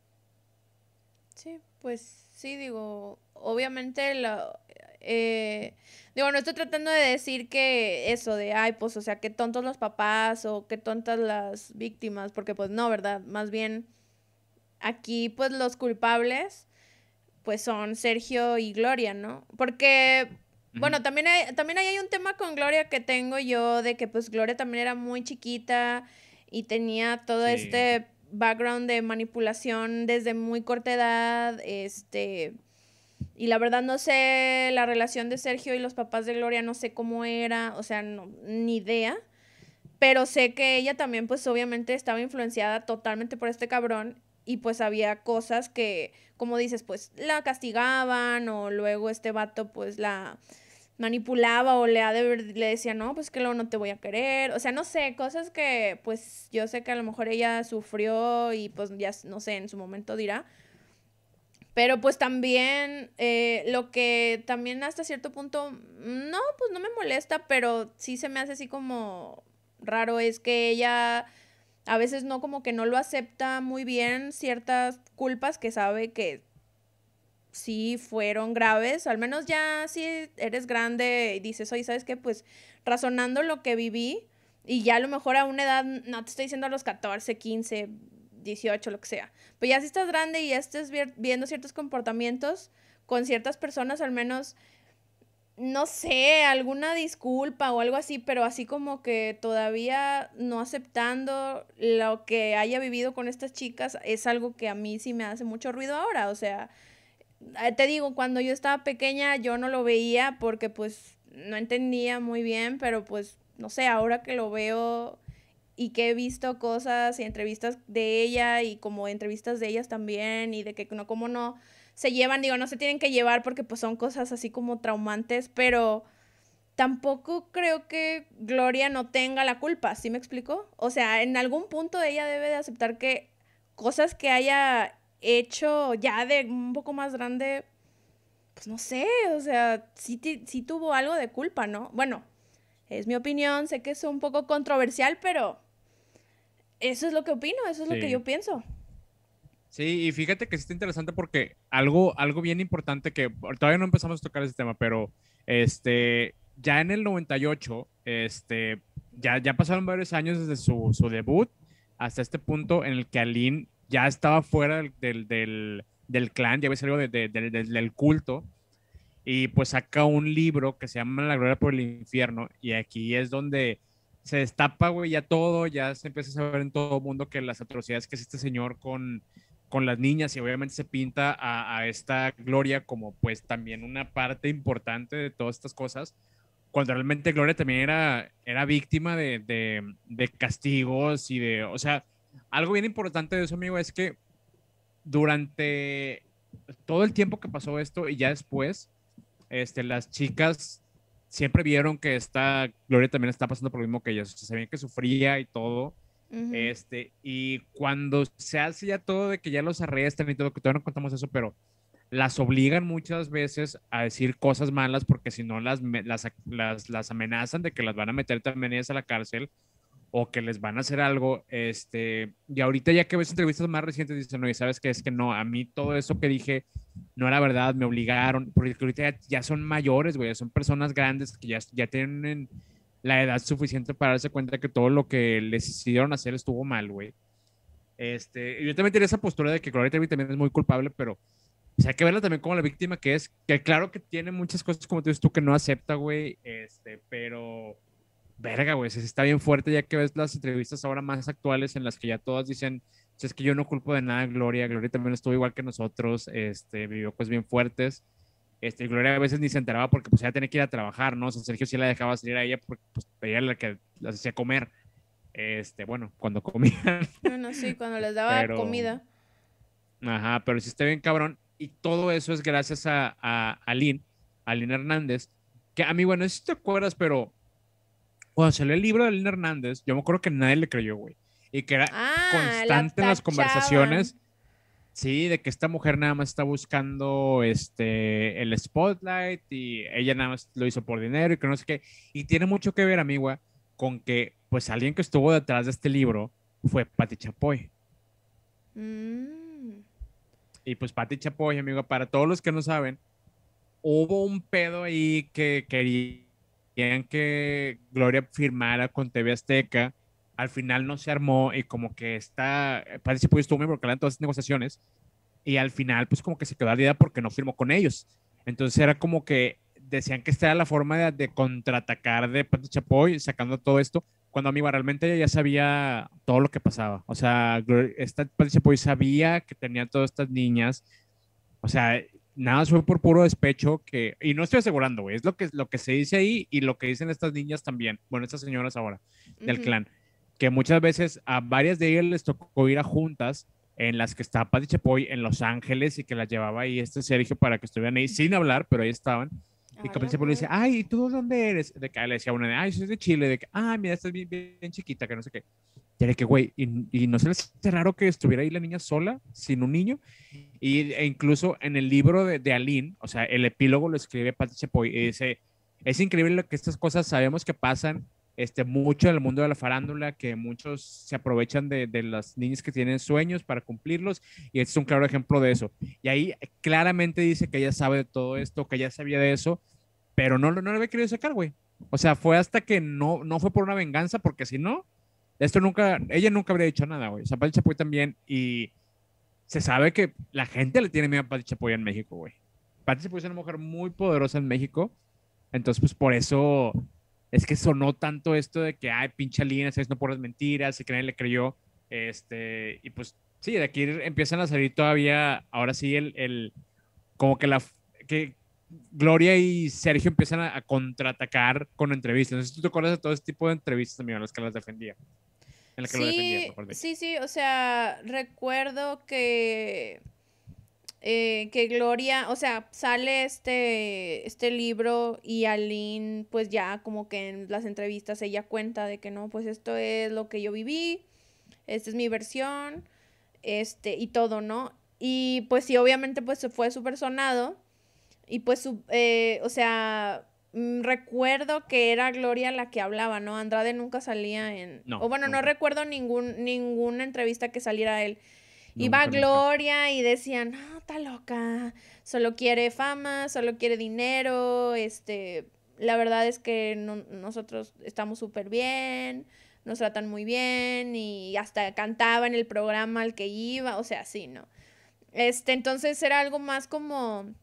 Sí, pues sí, digo, obviamente la, eh, digo, no estoy tratando de decir que eso de, ay, pues, o sea, que tontos los papás o que tontas las víctimas, porque pues no, ¿verdad? Más bien, aquí pues los culpables, pues son Sergio y Gloria, ¿no? Porque, bueno, también hay, también hay un tema con Gloria que tengo yo, de que pues Gloria también era muy chiquita y tenía todo este background de manipulación desde muy corta edad, este y la verdad no sé la relación de Sergio y los papás de Gloria, no sé cómo era, o sea, no, ni idea. Pero sé que ella también, pues obviamente estaba influenciada totalmente por este cabrón y pues había cosas que, como dices, pues la castigaban o luego este vato pues la manipulaba o le, le decía, no, pues que luego no te voy a querer. O sea, no sé, cosas que pues yo sé que a lo mejor ella sufrió y pues ya, no sé, en su momento dirá. Pero pues también eh, lo que también hasta cierto punto, no, pues no me molesta, pero sí se me hace así como raro es que ella a veces no como que no lo acepta muy bien ciertas culpas que sabe que sí fueron graves, al menos ya si eres grande y dices, oye, ¿sabes qué? Pues razonando lo que viví y ya a lo mejor a una edad, no te estoy diciendo a los 14, 15, 18, lo que sea. Pero ya si estás grande y ya estés viendo ciertos comportamientos con ciertas personas, al menos, no sé, alguna disculpa o algo así, pero así como que todavía no aceptando lo que haya vivido con estas chicas, es algo que a mí sí me hace mucho ruido ahora. O sea, eh, te digo, cuando yo estaba pequeña yo no lo veía porque pues no entendía muy bien, pero pues no sé, ahora que lo veo y que he visto cosas y entrevistas de ella y como entrevistas de ellas también y de que no, como no se llevan, digo, no se tienen que llevar porque pues son cosas así como traumantes, pero tampoco creo que Gloria no tenga la culpa, ¿sí me explico? O sea, en algún punto ella debe de aceptar que cosas que haya hecho ya de un poco más grande, pues no sé, o sea, sí, sí tuvo algo de culpa, ¿no? Bueno, es mi opinión, sé que es un poco controversial, pero eso es lo que opino, eso es lo que yo pienso. Sí, y fíjate que sí está interesante porque algo, algo bien importante que todavía no empezamos a tocar ese tema, pero este, ya en el 98, este, ya, ya pasaron varios años desde su, su debut hasta este punto en el que Aline ya estaba fuera del, del, del, clan, ya había salido del culto, y pues saca un libro que se llama La Gloria por el Infierno, y aquí es donde se destapa, güey, ya todo, ya se empieza a saber en todo el mundo que las atrocidades que hace este señor con, con las niñas y obviamente se pinta a, esta Gloria como pues también una parte importante de todas estas cosas, cuando realmente Gloria también era, era víctima de, de, de castigos y de, o sea, algo bien importante de eso, amigo, es que durante todo el tiempo que pasó esto y ya después, este, las chicas siempre vieron que esta Gloria también está pasando por lo mismo que o sea, sabían que sufría y todo. Este, y cuando se hace ya todo de que ya los arrestan y todo, que todavía no contamos eso, pero las obligan muchas veces a decir cosas malas porque si no las, las, las, las, amenazan de que las van a meter también ellas a la cárcel o que les van a hacer algo. Este, y ahorita ya que ves entrevistas más recientes, dicen, oye, ¿sabes qué? Es que no, a mí todo eso que dije no era verdad, me obligaron, porque ahorita ya, son mayores, güey, son personas grandes que ya, ya tienen la edad suficiente para darse cuenta que todo lo que les hicieron hacer estuvo mal, güey. Este, yo también tenía esa postura de que Gloria Trevi también es muy culpable, pero o sea, hay que verla también como la víctima que es, que claro que tiene muchas cosas como tú dices tú que no acepta, güey, este, pero verga, güey, está bien fuerte ya que ves las entrevistas ahora más actuales en las que ya todas dicen, es que yo no culpo de nada a Gloria, Gloria también estuvo igual que nosotros, este, vivió cosas bien fuertes, este, Gloria a veces ni se enteraba porque pues ella tenía que ir a trabajar, ¿no? O sea, Sergio sí la dejaba salir a ella porque pues ella era la que las hacía comer, este, bueno, cuando [laughs] comían. Bueno, sí, cuando les daba comida. Ajá, pero sí está bien cabrón, y todo eso es gracias a, a, a Lynn, a Lynn Hernández, que a mí, bueno, no sé si te acuerdas, pero cuando salió el libro de Lina Hernández, yo me acuerdo que nadie le creyó, güey. Y que era ah, constante en las conversaciones. Sí, de que esta mujer nada más está buscando este, el spotlight y ella nada más lo hizo por dinero y que no sé qué. Y tiene mucho que ver, amiga, con que pues alguien que estuvo detrás de este libro fue Patti Chapoy. Mm. Y pues Patti Chapoy, amigo, para todos los que no saben, hubo un pedo ahí que quería que Gloria firmara con TV Azteca. Al final no se armó y como que está, parece que estuvo muy involucrada en todas las negociaciones y al final pues como que se quedó al día porque no firmó con ellos. Entonces era como que decían que esta era la forma de, de contraatacar de Pati Chapoy sacando todo esto, cuando a mí realmente ella ya sabía todo lo que pasaba. O sea, esta Pati Chapoy sabía que tenía todas estas niñas. O sea, nada fue por puro despecho que, y no estoy asegurando, güey, es lo que, lo que se dice ahí y lo que dicen estas niñas también, bueno, estas señoras ahora del clan, que muchas veces a varias de ellas les tocó ir a juntas en las que estaba Pati Chapoy en Los Ángeles y que las llevaba ahí este Sergio para que estuvieran ahí sin hablar, pero ahí estaban. Y que Pati Chapoy le dice, ay, ¿tú dónde eres? De que le decía una de, ay, soy de Chile, de que, ah, mira, estás bien, bien chiquita, que no sé qué. Y que, güey, y, no se les hace raro que estuviera ahí la niña sola, sin un niño. Y, e incluso en el libro de, de Aline, o sea, el epílogo lo escribe Pati Chapoy y dice, es increíble que estas cosas sabemos que pasan este, mucho en el mundo de la farándula, que muchos se aprovechan de, de las niñas que tienen sueños para cumplirlos, y este es un claro ejemplo de eso. Y ahí claramente dice que ella sabe de todo esto, que ella sabía de eso, pero no, no lo había querido sacar, güey. O sea, fue hasta que no, no fue por una venganza, porque si no, esto nunca, ella nunca habría dicho nada, güey. O sea, Pati Chapoy también. Y se sabe que la gente le tiene miedo a Pati Chapoy en México, güey. Pati Chapoy es una mujer muy poderosa en México. Entonces, pues por eso es que sonó tanto esto de que, ay, pinche Lina, no por las mentiras y que nadie le creyó. Este, y pues sí, de aquí empiezan a salir todavía, ahora sí, el, el como que la, que Gloria y Sergio empiezan a, contraatacar con entrevistas. No sé si tú te acuerdas de todo este tipo de entrevistas también a las que las defendía sí, sí, sí, o sea, recuerdo que, eh, que Gloria, o sea, sale este, este libro y Aline, pues ya como que en las entrevistas ella cuenta de que no, pues esto es lo que yo viví, esta es mi versión, este, y todo, ¿no? Y pues sí, obviamente pues se fue súper sonado y pues, su, eh, o sea, recuerdo que era Gloria la que hablaba, ¿no? Andrade nunca salía en... o bueno, no recuerdo ningún, ninguna entrevista que saliera él. Iba Gloria y decían, no, está loca, solo quiere fama, solo quiere dinero, este, la verdad es que nosotros estamos súper bien, nos tratan muy bien y hasta cantaba en el programa al que iba, o sea, sí, ¿no? Este, entonces era algo más como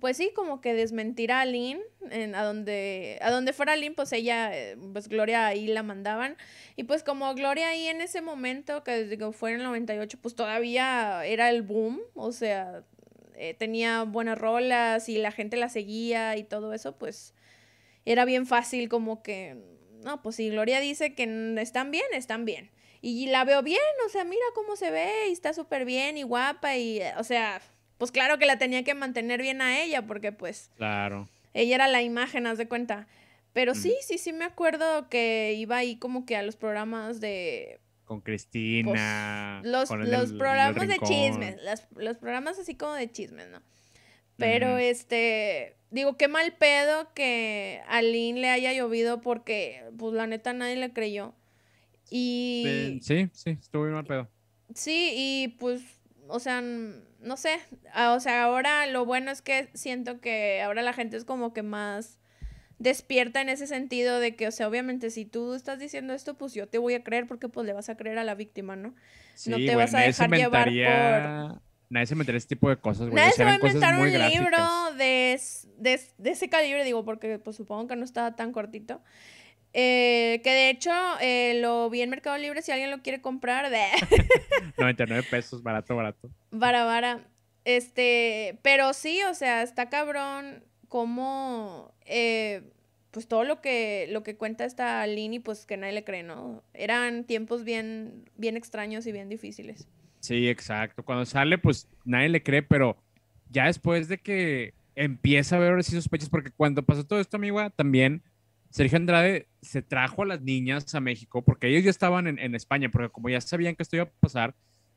pues sí, como que desmentir a Lynn, en, a, donde, a donde fuera Lynn, pues ella, eh, pues Gloria ahí la mandaban. Y pues como Gloria ahí en ese momento, que digo, fue en el 98, pues todavía era el boom, o sea, eh, tenía buenas rolas y la gente la seguía y todo eso, pues era bien fácil como que, no, pues si Gloria dice que están bien, están bien. Y la veo bien, o sea, mira cómo se ve y está súper bien y guapa y, o sea, pues claro que la tenía que mantener bien a ella, porque pues... Claro. Ella era la imagen, haz de cuenta. Pero sí, sí, sí me acuerdo que iba ahí como que a los programas de... Con Cristina. Pues, los, los programas de chismes, los programas así como de chismes, ¿no? Pero este, digo, qué mal pedo que a Lynn le haya llovido porque, pues la neta nadie le creyó. Y... Sí, sí, estuvo bien mal pedo. Sí, y pues, o sea, no sé, ah, o sea, ahora lo bueno es que siento que ahora la gente es como que más despierta en ese sentido de que, o sea, obviamente si tú estás diciendo esto, pues yo te voy a creer porque pues le vas a creer a la víctima, ¿no? no te vas a dejar llevar por nadie se metería ese tipo de cosas, güey. Nadie se va a inventar un libro de, de, ese calibre, digo, porque pues supongo que no estaba tan cortito. Eh, que de hecho eh, lo vi en Mercado Libre si alguien lo quiere comprar. De... [laughs] 99 pesos, barato, barato. Vara, vara. Este, pero sí, o sea, está cabrón como, eh, pues todo lo que, lo que cuenta esta Lini, pues que nadie le cree, ¿no? Eran tiempos bien, bien extraños y bien difíciles. Sí, exacto. Cuando sale, pues nadie le cree, pero ya después de que empieza a ver así sospechas, porque cuando pasó todo esto, amiga, también Sergio Andrade se trajo a las niñas a México, porque ellos ya estaban en, España, porque como ya sabían que esto iba a pasar,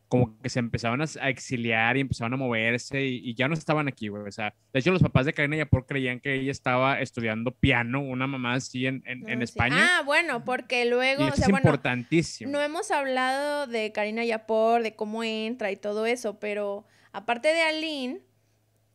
como que se empezaban a, exiliar y empezaban a moverse y, ya no estaban aquí, güey. O sea, de hecho, los papás de Karina Yapor creían que ella estaba estudiando piano, una mamá así en, en, España. Ah, bueno, porque luego. es importantísimo. No hemos hablado de Karina Yapor, de cómo entra y todo eso, pero aparte de Aline,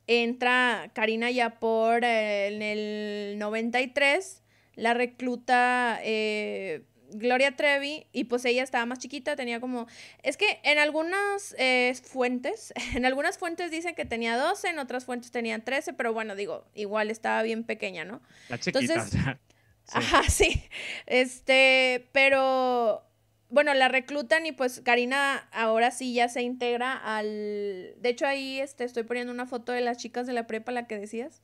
entra Karina Yapor eh, en el 93, la recluta. Eh, Gloria Trevi, y pues ella estaba más chiquita, tenía como... Es que en algunas eh, fuentes, [laughs] en algunas fuentes dicen que tenía 12, en otras fuentes tenía 13, pero bueno, digo, igual estaba bien pequeña, ¿no? La chiquita, [laughs] Ajá, sí. Este, pero... Bueno, la reclutan y pues Karina ahora sí ya se integra al... De hecho ahí este, estoy poniendo una foto de las chicas de la prepa, la que decías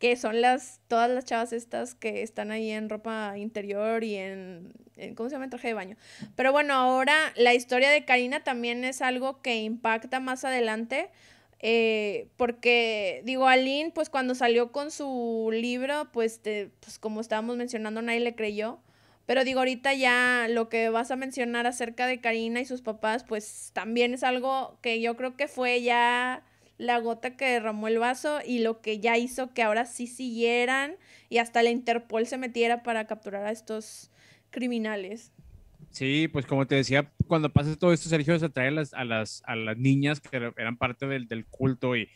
que son las, todas las chavas estas que están ahí en ropa interior y en, ¿cómo se llama? En traje de baño. Pero bueno, ahora la historia de Karina también es algo que impacta más adelante, eh, porque, digo, Aline, pues cuando salió con su libro, pues, pues como estábamos mencionando, nadie le creyó. Pero digo, ahorita ya lo que vas a mencionar acerca de Karina y sus papás, pues también es algo que yo creo que fue ya la gota que derramó el vaso y lo que ya hizo que ahora sí siguieran y hasta la Interpol se metiera para capturar a estos criminales. Sí, pues como te decía, cuando pasa todo esto, Sergio se trae a las, a las, a las niñas que eran parte del, del, culto y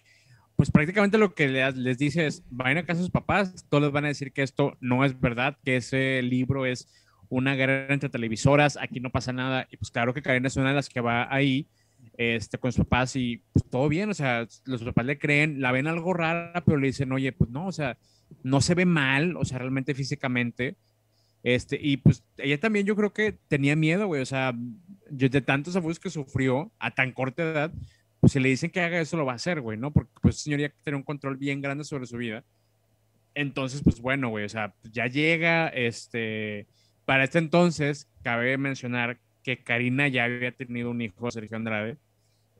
pues prácticamente lo que les, dice es, vayan a casa sus papás, todos les van a decir que esto no es verdad, que ese libro es una guerra entre televisoras, aquí no pasa nada y pues claro que Karen es una de las que va ahí este, con sus papás y pues, todo bien, o sea, los papás le creen, la ven algo rara, pero le dicen, oye, pues no, o sea, no se ve mal, o sea, realmente físicamente. Este, y pues ella también yo creo que tenía miedo, güey, o sea, yo, de tantos abusos que sufrió a tan corta edad, pues si le dicen que haga eso, lo va a hacer, güey, ¿no? Porque pues señoría tiene un control bien grande sobre su vida. Entonces, pues bueno, güey, o sea, ya llega, este, para este entonces, cabe mencionar que Karina ya había tenido un hijo, Sergio Andrade.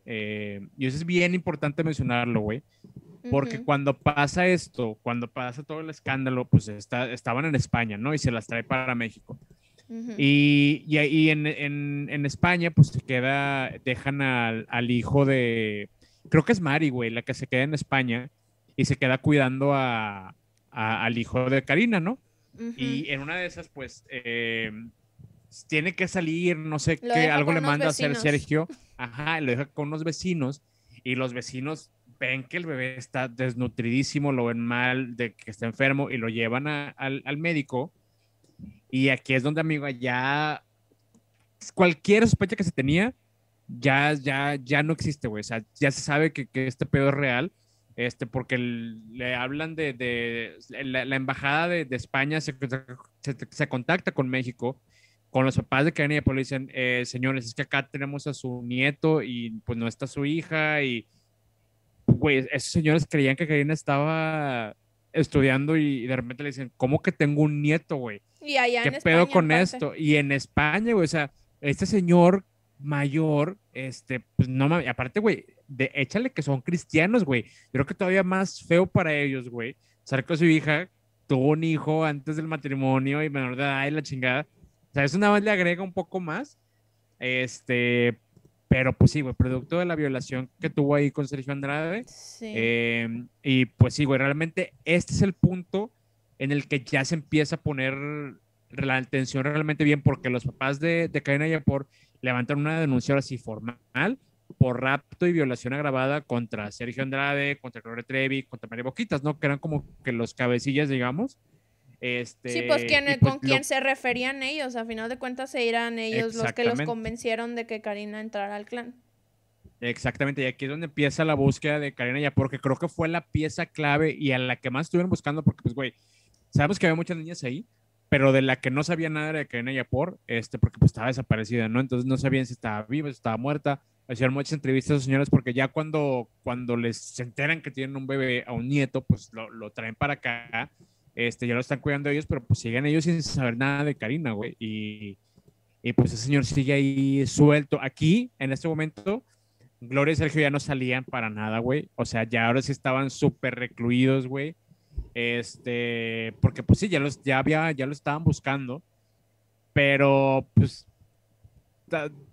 Eh, y eso es bien importante mencionarlo, güey. Porque cuando pasa esto, cuando pasa todo el escándalo, pues está, estaban en España, ¿no? Y se las trae para México. Y, y, en, en, en, España, pues se queda, dejan al, al, hijo de, creo que es Mari, güey, la que se queda en España y se queda cuidando a, al hijo de Karina, ¿no? Y en una de esas, pues, eh, tiene que salir, no sé qué, algo le manda a hacer Sergio, ajá, lo deja con unos vecinos y los vecinos ven que el bebé está desnutridísimo, lo ven mal, de que está enfermo y lo llevan al, al, médico. Y aquí es donde, amigo, ya cualquier sospecha que se tenía, ya, ya, ya no existe, güey. O sea, ya se sabe que, que este pedo es real, este, porque le hablan de, de la, embajada de, de España se, se, se, contacta con México con los papás de Karen y le dicen, eh, señores, es que acá tenemos a su nieto y pues no está su hija y, güey, esos señores creían que Karina estaba estudiando y, de repente le dicen, ¿cómo que tengo un nieto, güey? Y ¿Qué pedo con esto? Y en España, güey, o sea, este señor mayor, este, pues no mames, aparte, güey, de, échale que son cristianos, güey. Yo creo que todavía más feo para ellos, güey, saber que su hija tuvo un hijo antes del matrimonio y menor de edad y la chingada. O sea, eso nada más le agrega un poco más. Este, pero pues sí, güey, producto de la violación que tuvo ahí con Sergio Andrade. Sí. Eh, y pues sí, güey, realmente este es el punto en el que ya se empieza a poner la atención realmente bien porque los papás de, de Karina Yapor levantan una denuncia ahora sí formal por rapto y violación agravada contra Sergio Andrade, contra Gloria Trevi, contra María Boquitas, ¿no? Que eran como que los cabecillas, digamos. Este, sí, pues, ¿quién, y, pues, con lo- quién se referían ellos. A final de cuentas, eran ellos los que los convencieron de que Karina entrara al clan. Exactamente, y aquí es donde empieza la búsqueda de Karina Yapor, que creo que fue la pieza clave y a la que más estuvieron buscando, porque pues, güey, sabemos que había muchas niñas ahí, pero de la que no sabía nada era de Karina Yapor, este, porque pues estaba desaparecida, ¿no? Entonces no sabían si estaba viva, si estaba muerta. Hicieron muchas entrevistas a esos señores porque ya cuando, cuando les se enteran que tienen un bebé, a un nieto, pues lo, lo traen para acá, este, ya lo están cuidando ellos, pero pues siguen ellos sin saber nada de Karina, güey. Y, pues ese señor sigue ahí suelto. Aquí, en este momento, Gloria y Sergio ya no salían para nada, güey. O sea, ya ahora sí estaban súper recluidos, güey. Este, porque pues sí, ya los, ya había, ya lo estaban buscando. Pero, pues,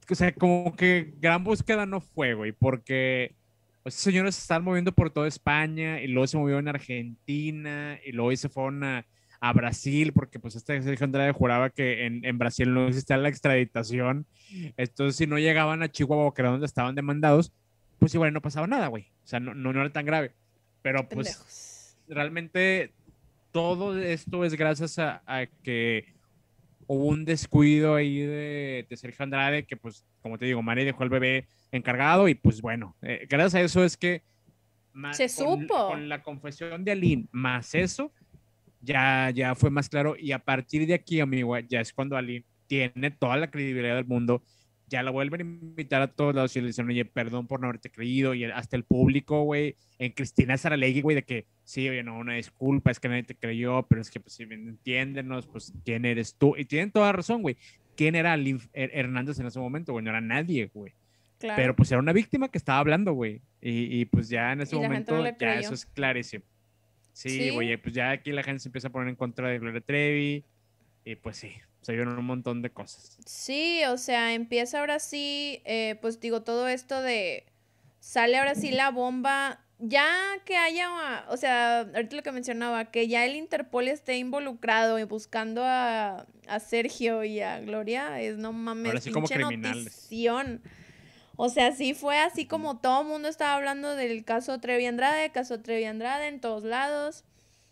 o sea, como que gran búsqueda no fue, güey, porque pues, esos señores se estaban moviendo por toda España y luego se movieron a Argentina y luego se fueron a, a Brasil, porque pues este Sergio Andrade juraba que en, en Brasil no existía la extraditación. Entonces, si no llegaban a Chihuahua, que era donde estaban demandados, pues igual no pasaba nada, güey. O sea, no, no, no era tan grave. Pero pues realmente todo esto es gracias a, a que hubo un descuido ahí de, de Sergio Andrade, que pues, como te digo, Mari dejó al bebé encargado y pues bueno, eh, gracias a eso es que ma- Se con, supo. con la confesión de Aline más eso, ya, ya fue más claro y a partir de aquí, amigo, ya es cuando Aline tiene toda la credibilidad del mundo, ya la vuelven a invitar a todos lados y le dicen, oye, perdón por no haberte creído, y hasta el público, güey, en Cristina Saralegui, güey, de que sí, oye, no, una disculpa, es que nadie te creyó, pero es que, pues, sí, entiéndenos, pues, ¿quién eres tú? Y tienen toda razón, güey. ¿Quién era Aline Her- Hernández en ese momento, güey? No era nadie, güey. Claro. Pero, pues, era una víctima que estaba hablando, güey. Y, y, pues, ya en ese momento, no ya eso es clarísimo. Sí, Sí. güey, pues ya aquí la gente se empieza a poner en contra de Gloria Trevi. Y pues sí, se vieron un montón de cosas. Sí, o sea, empieza ahora sí, eh, pues digo, todo esto de, sale ahora sí la bomba, ya que haya, o sea, ahorita lo que mencionaba, que ya el Interpol esté involucrado y buscando a, a Sergio y a Gloria, es no mames, Ahora sí como pinche criminales. notición. O sea, sí fue así como todo el mundo estaba hablando del caso Trevi Andrade, caso Trevi Andrade en todos lados.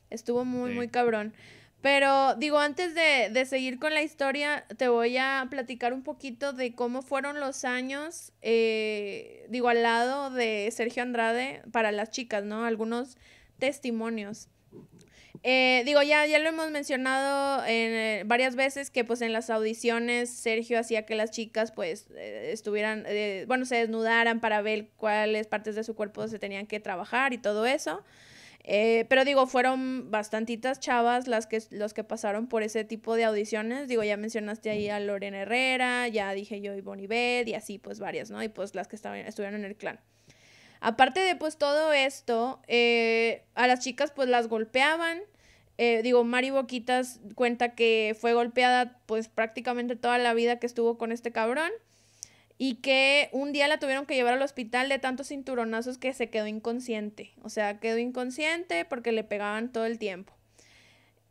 Estuvo muy, Sí. muy cabrón. Pero digo, antes de, de seguir con la historia, te voy a platicar un poquito de cómo fueron los años, eh, digo, al lado de Sergio Andrade para las chicas, ¿no? Algunos testimonios. Eh, digo, ya, ya lo hemos mencionado en, eh, varias veces que pues en las audiciones Sergio hacía que las chicas pues eh, estuvieran, eh, bueno, se desnudaran para ver cuáles partes de su cuerpo se tenían que trabajar y todo eso. Eh, pero digo, fueron bastantitas chavas las que, los que pasaron por ese tipo de audiciones. Digo, ya mencionaste ahí a Lorena Herrera, ya dije yo Ivonne Ibet y así pues varias, ¿no? Y pues las que estaban, estuvieron en el clan. Aparte de pues todo esto, eh, a las chicas pues las golpeaban. Eh, digo, Mari Boquitas cuenta que fue golpeada pues prácticamente toda la vida que estuvo con este cabrón y que un día la tuvieron que llevar al hospital de tantos cinturonazos que se quedó inconsciente. O sea, quedó inconsciente porque le pegaban todo el tiempo.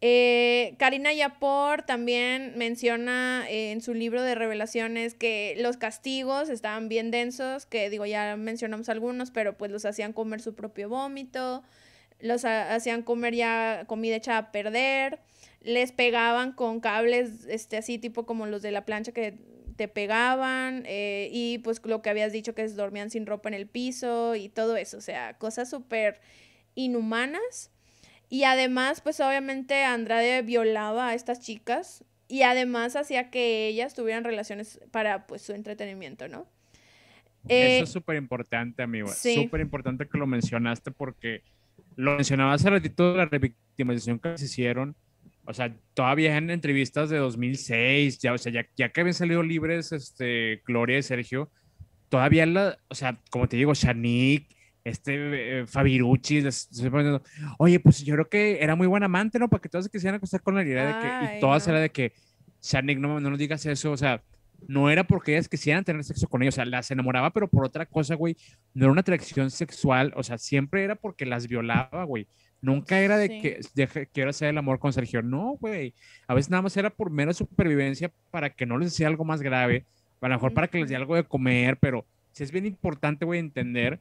Eh, Karina Yapor también menciona eh, en su libro de revelaciones que los castigos estaban bien densos, que digo, ya mencionamos algunos, pero pues los hacían comer su propio vómito, los ha- hacían comer ya comida hecha a perder, les pegaban con cables, este, así tipo como los de la plancha que te pegaban, eh, y pues lo que habías dicho que es dormían sin ropa en el piso y todo eso, o sea, cosas súper inhumanas. Y además, pues obviamente Andrade violaba a estas chicas y además hacía que ellas tuvieran relaciones para pues su entretenimiento, ¿no? Eh, Eso es súper importante, amigo. sí. Súper importante que lo mencionaste porque lo mencionaba hace ratito de la revictimización que se hicieron. O sea, todavía en entrevistas de 2006, ya, o sea, ya, ya que habían salido libres este, Gloria y Sergio, todavía la, o sea, como te digo, Shanique, este eh, Fabirucci, oye, pues yo creo que era muy buen amante, ¿no? Para que todas se quisieran acostar con la idea de que, y todas era de que, Shanik, no, no nos digas eso, o sea, no era porque ellas quisieran tener sexo con ellos, o sea, las enamoraba, pero por otra cosa, güey, no era una atracción sexual, o sea, siempre era porque las violaba, güey. Nunca era de que quiero hacer el amor con Sergio, no, güey. A veces nada más era por mera supervivencia para que no les hacía algo más grave, a lo mejor para que les dé algo de comer, pero sí es bien importante, güey, entender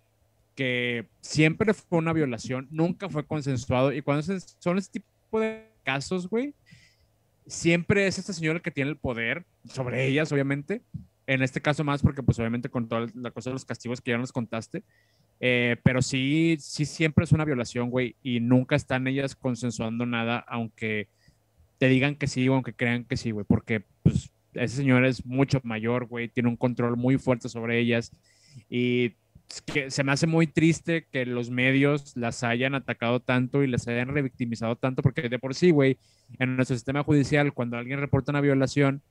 que siempre fue una violación, nunca fue consensuado, y cuando son ese tipo de casos, güey, siempre es esta señora que tiene el poder sobre ellas, obviamente. En este caso más porque, pues, obviamente con toda la cosa de los castigos que ya nos contaste. Eh, pero sí, sí siempre es una violación, güey, y nunca están ellas consensuando nada, aunque te digan que sí o aunque crean que sí, güey, porque, pues, ese señor es mucho mayor, güey, tiene un control muy fuerte sobre ellas y que se me hace muy triste que los medios las hayan atacado tanto y las hayan revictimizado tanto, porque de por sí, güey, en nuestro sistema judicial, cuando alguien reporta una violación,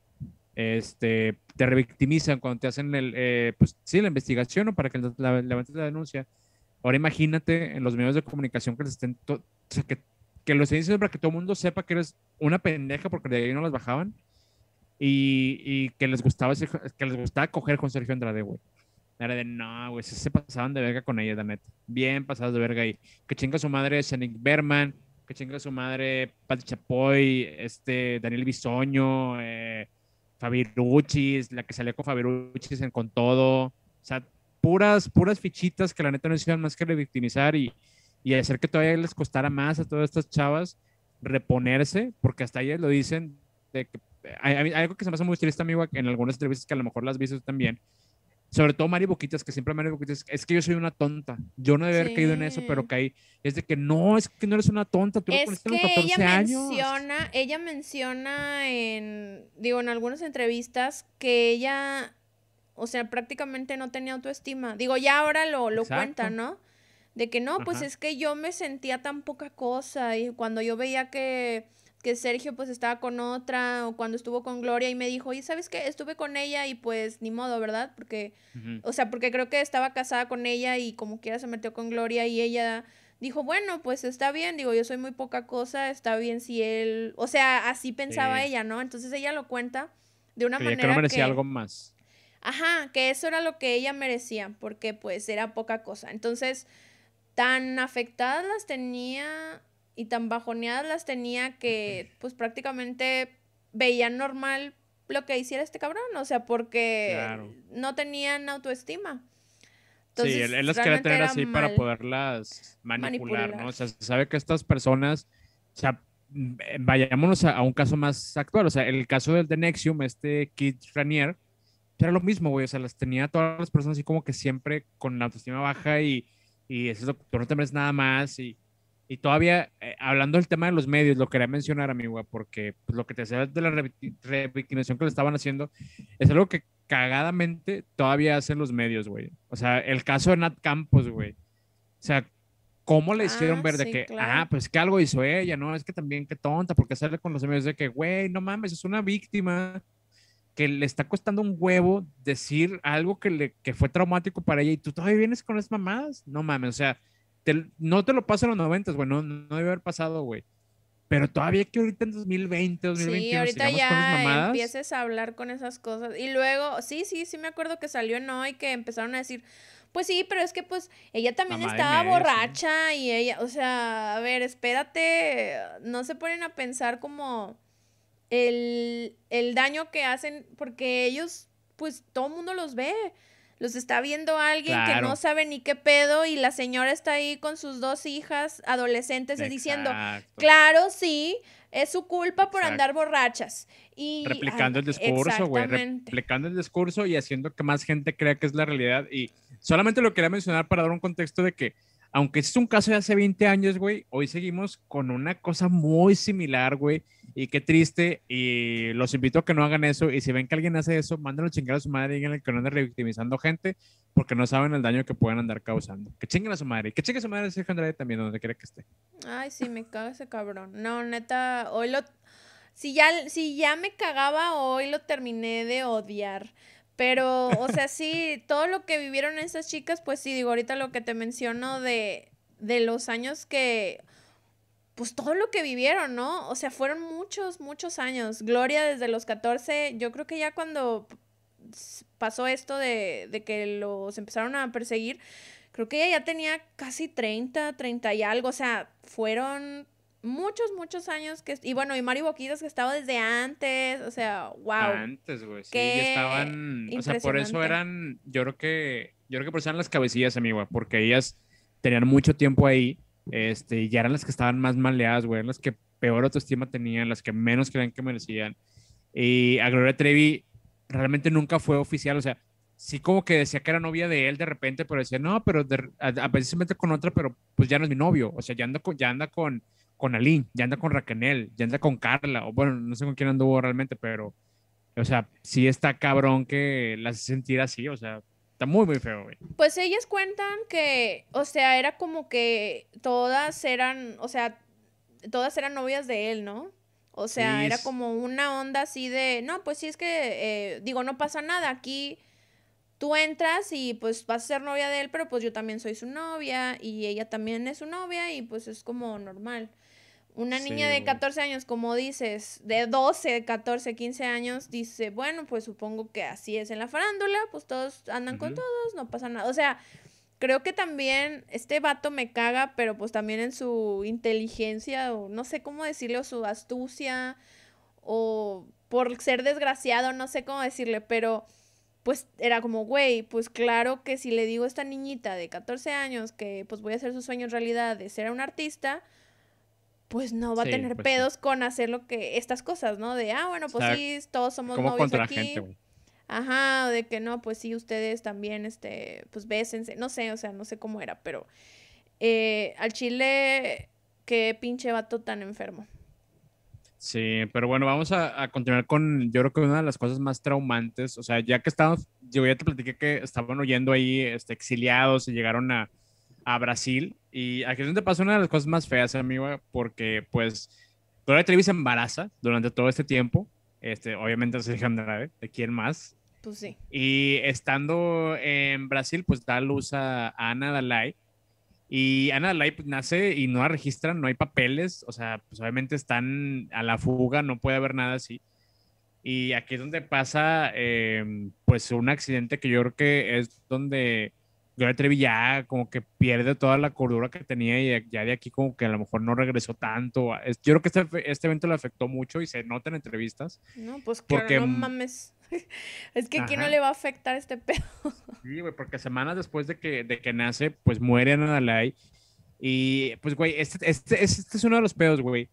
este, te revictimizan cuando te hacen el, eh, pues sí, la investigación o para que levantes la denuncia. Ahora imagínate en los medios de comunicación que les estén, o sea, que, que los diciendo para que todo el mundo sepa que eres una pendeja porque de ahí no las bajaban y, y que les gustaba que les gustaba coger con Sergio Andrade, güey. Era de, no, güey, se pasaban de verga con ella, la neta. Bien pasados de verga ahí. Que chinga su madre Shanik Berman, que chinga su madre Pati Chapoy, este, Daniel Bisoño, eh, Fabiruchis, la que salió con Fabiruchis en Con Todo. O sea, puras, puras fichitas que la neta no hicieron más que revictimizar y, y hacer que todavía les costara más a todas estas chavas reponerse, porque hasta ellas lo dicen de que hay, algo que se me hace muy triste, amigo, en algunas entrevistas que a lo mejor las viste también, sobre todo Mari Boquitas, que siempre Mari Boquitas, es que yo soy una tonta. Yo no debe haber caído en eso, pero caí. Es de que no, es que no eres una tonta. Tú es que ella menciona, ella menciona en, digo, en algunas entrevistas que ella, o sea, prácticamente no tenía autoestima. Digo, ya ahora lo, lo cuenta, ¿no? De que no, pues es que yo me sentía tan poca cosa y cuando yo veía que que Sergio pues estaba con otra o cuando estuvo con Gloria y me dijo, y sabes qué, estuve con ella y pues ni modo, ¿verdad? Porque, o sea, porque creo que estaba casada con ella y como quiera se metió con Gloria y ella dijo, bueno, pues está bien, digo, yo soy muy poca cosa, está bien si él, o sea, así pensaba ella, ¿no? Entonces ella lo cuenta de una manera... Que no merecía algo más. Ajá, que eso era lo que ella merecía, porque pues era poca cosa. Entonces, tan afectadas las tenía y tan bajoneadas las tenía que pues prácticamente veían normal lo que hiciera este cabrón, o sea, porque no tenían autoestima. sí, él, las quería tener así para poderlas manipular, ¿no? O sea, se sabe que estas personas, o sea, vayámonos a, un caso más actual, o sea, el caso del de Nexium, este Kid Ranier, era lo mismo, güey, o sea, las tenía todas las personas así como que siempre con la autoestima baja y, y eso, tú no te mereces nada más y y todavía, eh, hablando del tema de los medios, lo quería mencionar, amigo, porque pues, lo que te decía de la revictimización que le estaban haciendo es algo que cagadamente todavía hacen los medios, güey. O sea, el caso de Nat Campos, güey. O sea, ¿cómo le hicieron ah, ver de que, ah, pues que algo hizo ella, ¿no? Es que también, qué tonta, porque sale con los medios de que, güey, no mames, es una víctima que le está costando un huevo decir algo que, le, que fue traumático para ella y tú todavía vienes con esas mamadas. No mames, o sea no te lo pasan en los 90, güey, no, debe haber pasado, güey. Pero todavía que ahorita en 2020, 2021, sí, ahorita ya empieces a hablar con esas cosas. Y luego, sí, sí, sí me acuerdo que salió no y que empezaron a decir, pues sí, pero es que pues ella también estaba borracha y ella, o sea, a ver, espérate, no se ponen a pensar como el, el daño que hacen, porque ellos, pues todo el mundo los ve los está viendo alguien que no sabe ni qué pedo y la señora está ahí con sus dos hijas adolescentes diciendo, claro, sí, es su culpa por andar borrachas. Y, replicando el discurso, güey, replicando el discurso y haciendo que más gente crea que es la realidad. Y solamente lo quería mencionar para dar un contexto de que aunque este es un caso de hace 20 años, güey, hoy seguimos con una cosa muy similar, güey. Y qué triste. Y los invito a que no hagan eso. Y si ven que alguien hace eso, mándenlo chingar a su madre y díganle que no ande revictimizando gente porque no saben el daño que pueden andar causando. Que chinguen a su madre. Que chingue a su madre Sergio Andrade también, donde quiera que esté. Ay, sí, me caga ese cabrón. No, neta, hoy lo. Si ya, si ya me cagaba, hoy lo terminé de odiar Pero, o sea, sí, todo lo que vivieron esas chicas, pues sí, digo, ahorita lo que te menciono de, de los años que, pues todo lo que vivieron, ¿no? O sea, fueron muchos, muchos años. Gloria desde los 14, yo creo que ya cuando pasó esto de, de que los empezaron a perseguir, creo que ella ya tenía casi 30, 30 y algo, o sea, fueron muchos, muchos años que... Y bueno, y Mario Boquitas que estaba desde antes, o sea, wow. Antes, güey, sí, estaban... O sea, por eso eran, yo creo que, yo creo que por eso eran las cabecillas, amigo, porque ellas tenían mucho tiempo ahí, este, y ya eran las que estaban más maleadas, güey, las que peor autoestima tenían, las que menos creían que merecían. Y a Gloria Trevi realmente nunca fue oficial, o sea, sí como que decía que era novia de él de repente, pero decía, no, pero de, a, precisamente con otra, pero pues ya no es mi novio, o sea, ya anda con, ya anda con, con Aline, ya anda con Raquel, ya anda con Carla, o bueno, no sé con quién anduvo realmente, pero, o sea, sí está cabrón que la hace sentir así, o sea, está muy, muy feo, güey. Pues ellas cuentan que, o sea, era como que todas eran, o sea, todas eran novias de él, ¿no? O sea, era como una onda así de, no, pues sí es que, eh, digo, no pasa nada, aquí tú entras y pues vas a ser novia de él, pero pues yo también soy su novia y ella también es su novia y pues es como normal. Una niña de 14 años, como dices, de 12, 14, 15 años, dice, bueno, pues supongo que así es en la farándula, pues todos andan con todos, no pasa nada. O sea, creo que también este vato me caga, pero pues también en su inteligencia, o no sé cómo decirle, o su astucia, o por ser desgraciado, no sé cómo decirle, pero pues era como, güey, pues claro que si le digo a esta niñita de 14 años que pues voy a hacer su sueño en realidad de ser un artista, pues no va a tener pues pedos con hacer lo que, estas cosas, ¿no? De, ah, bueno, pues sí, todos somos novios aquí. Ajá, de que no, pues sí, ustedes también, este, pues bésense, no sé, o sea, no sé cómo era, pero eh, al chile, qué pinche vato tan enfermo. Sí, pero bueno, vamos a, continuar con, yo creo que una de las cosas más traumantes, o sea, ya que estamos, yo ya te platiqué que estaban oyendo ahí este, exiliados y llegaron a, a Brasil, y aquí es donde pasa una de las cosas más feas, amigo, porque pues Gloria Trevi se embaraza durante todo este tiempo, este, obviamente es Andrade, ¿de quién más? Pues sí. Y estando en Brasil, pues da luz a, a Ana Dalai, y Ana Dalai pues, nace y no la registran, no hay papeles, o sea, pues obviamente están a la fuga, no puede haber nada así. Y aquí es donde pasa, em, pues, un accidente que yo creo que es donde Gloria Trevi ya como que pierde toda la cordura que tenía y ya de aquí como que a lo mejor no regresó tanto. Yo creo que este, este evento le afectó mucho y se nota en entrevistas. No, pues claro, porque, no mames. [laughs] es que aquí no le va a afectar este pedo. [laughs] sí, güey, porque semanas después de que, de que nace, pues muere Ana Dalai. Y pues, güey, este, este, este, es uno de los pedos, güey,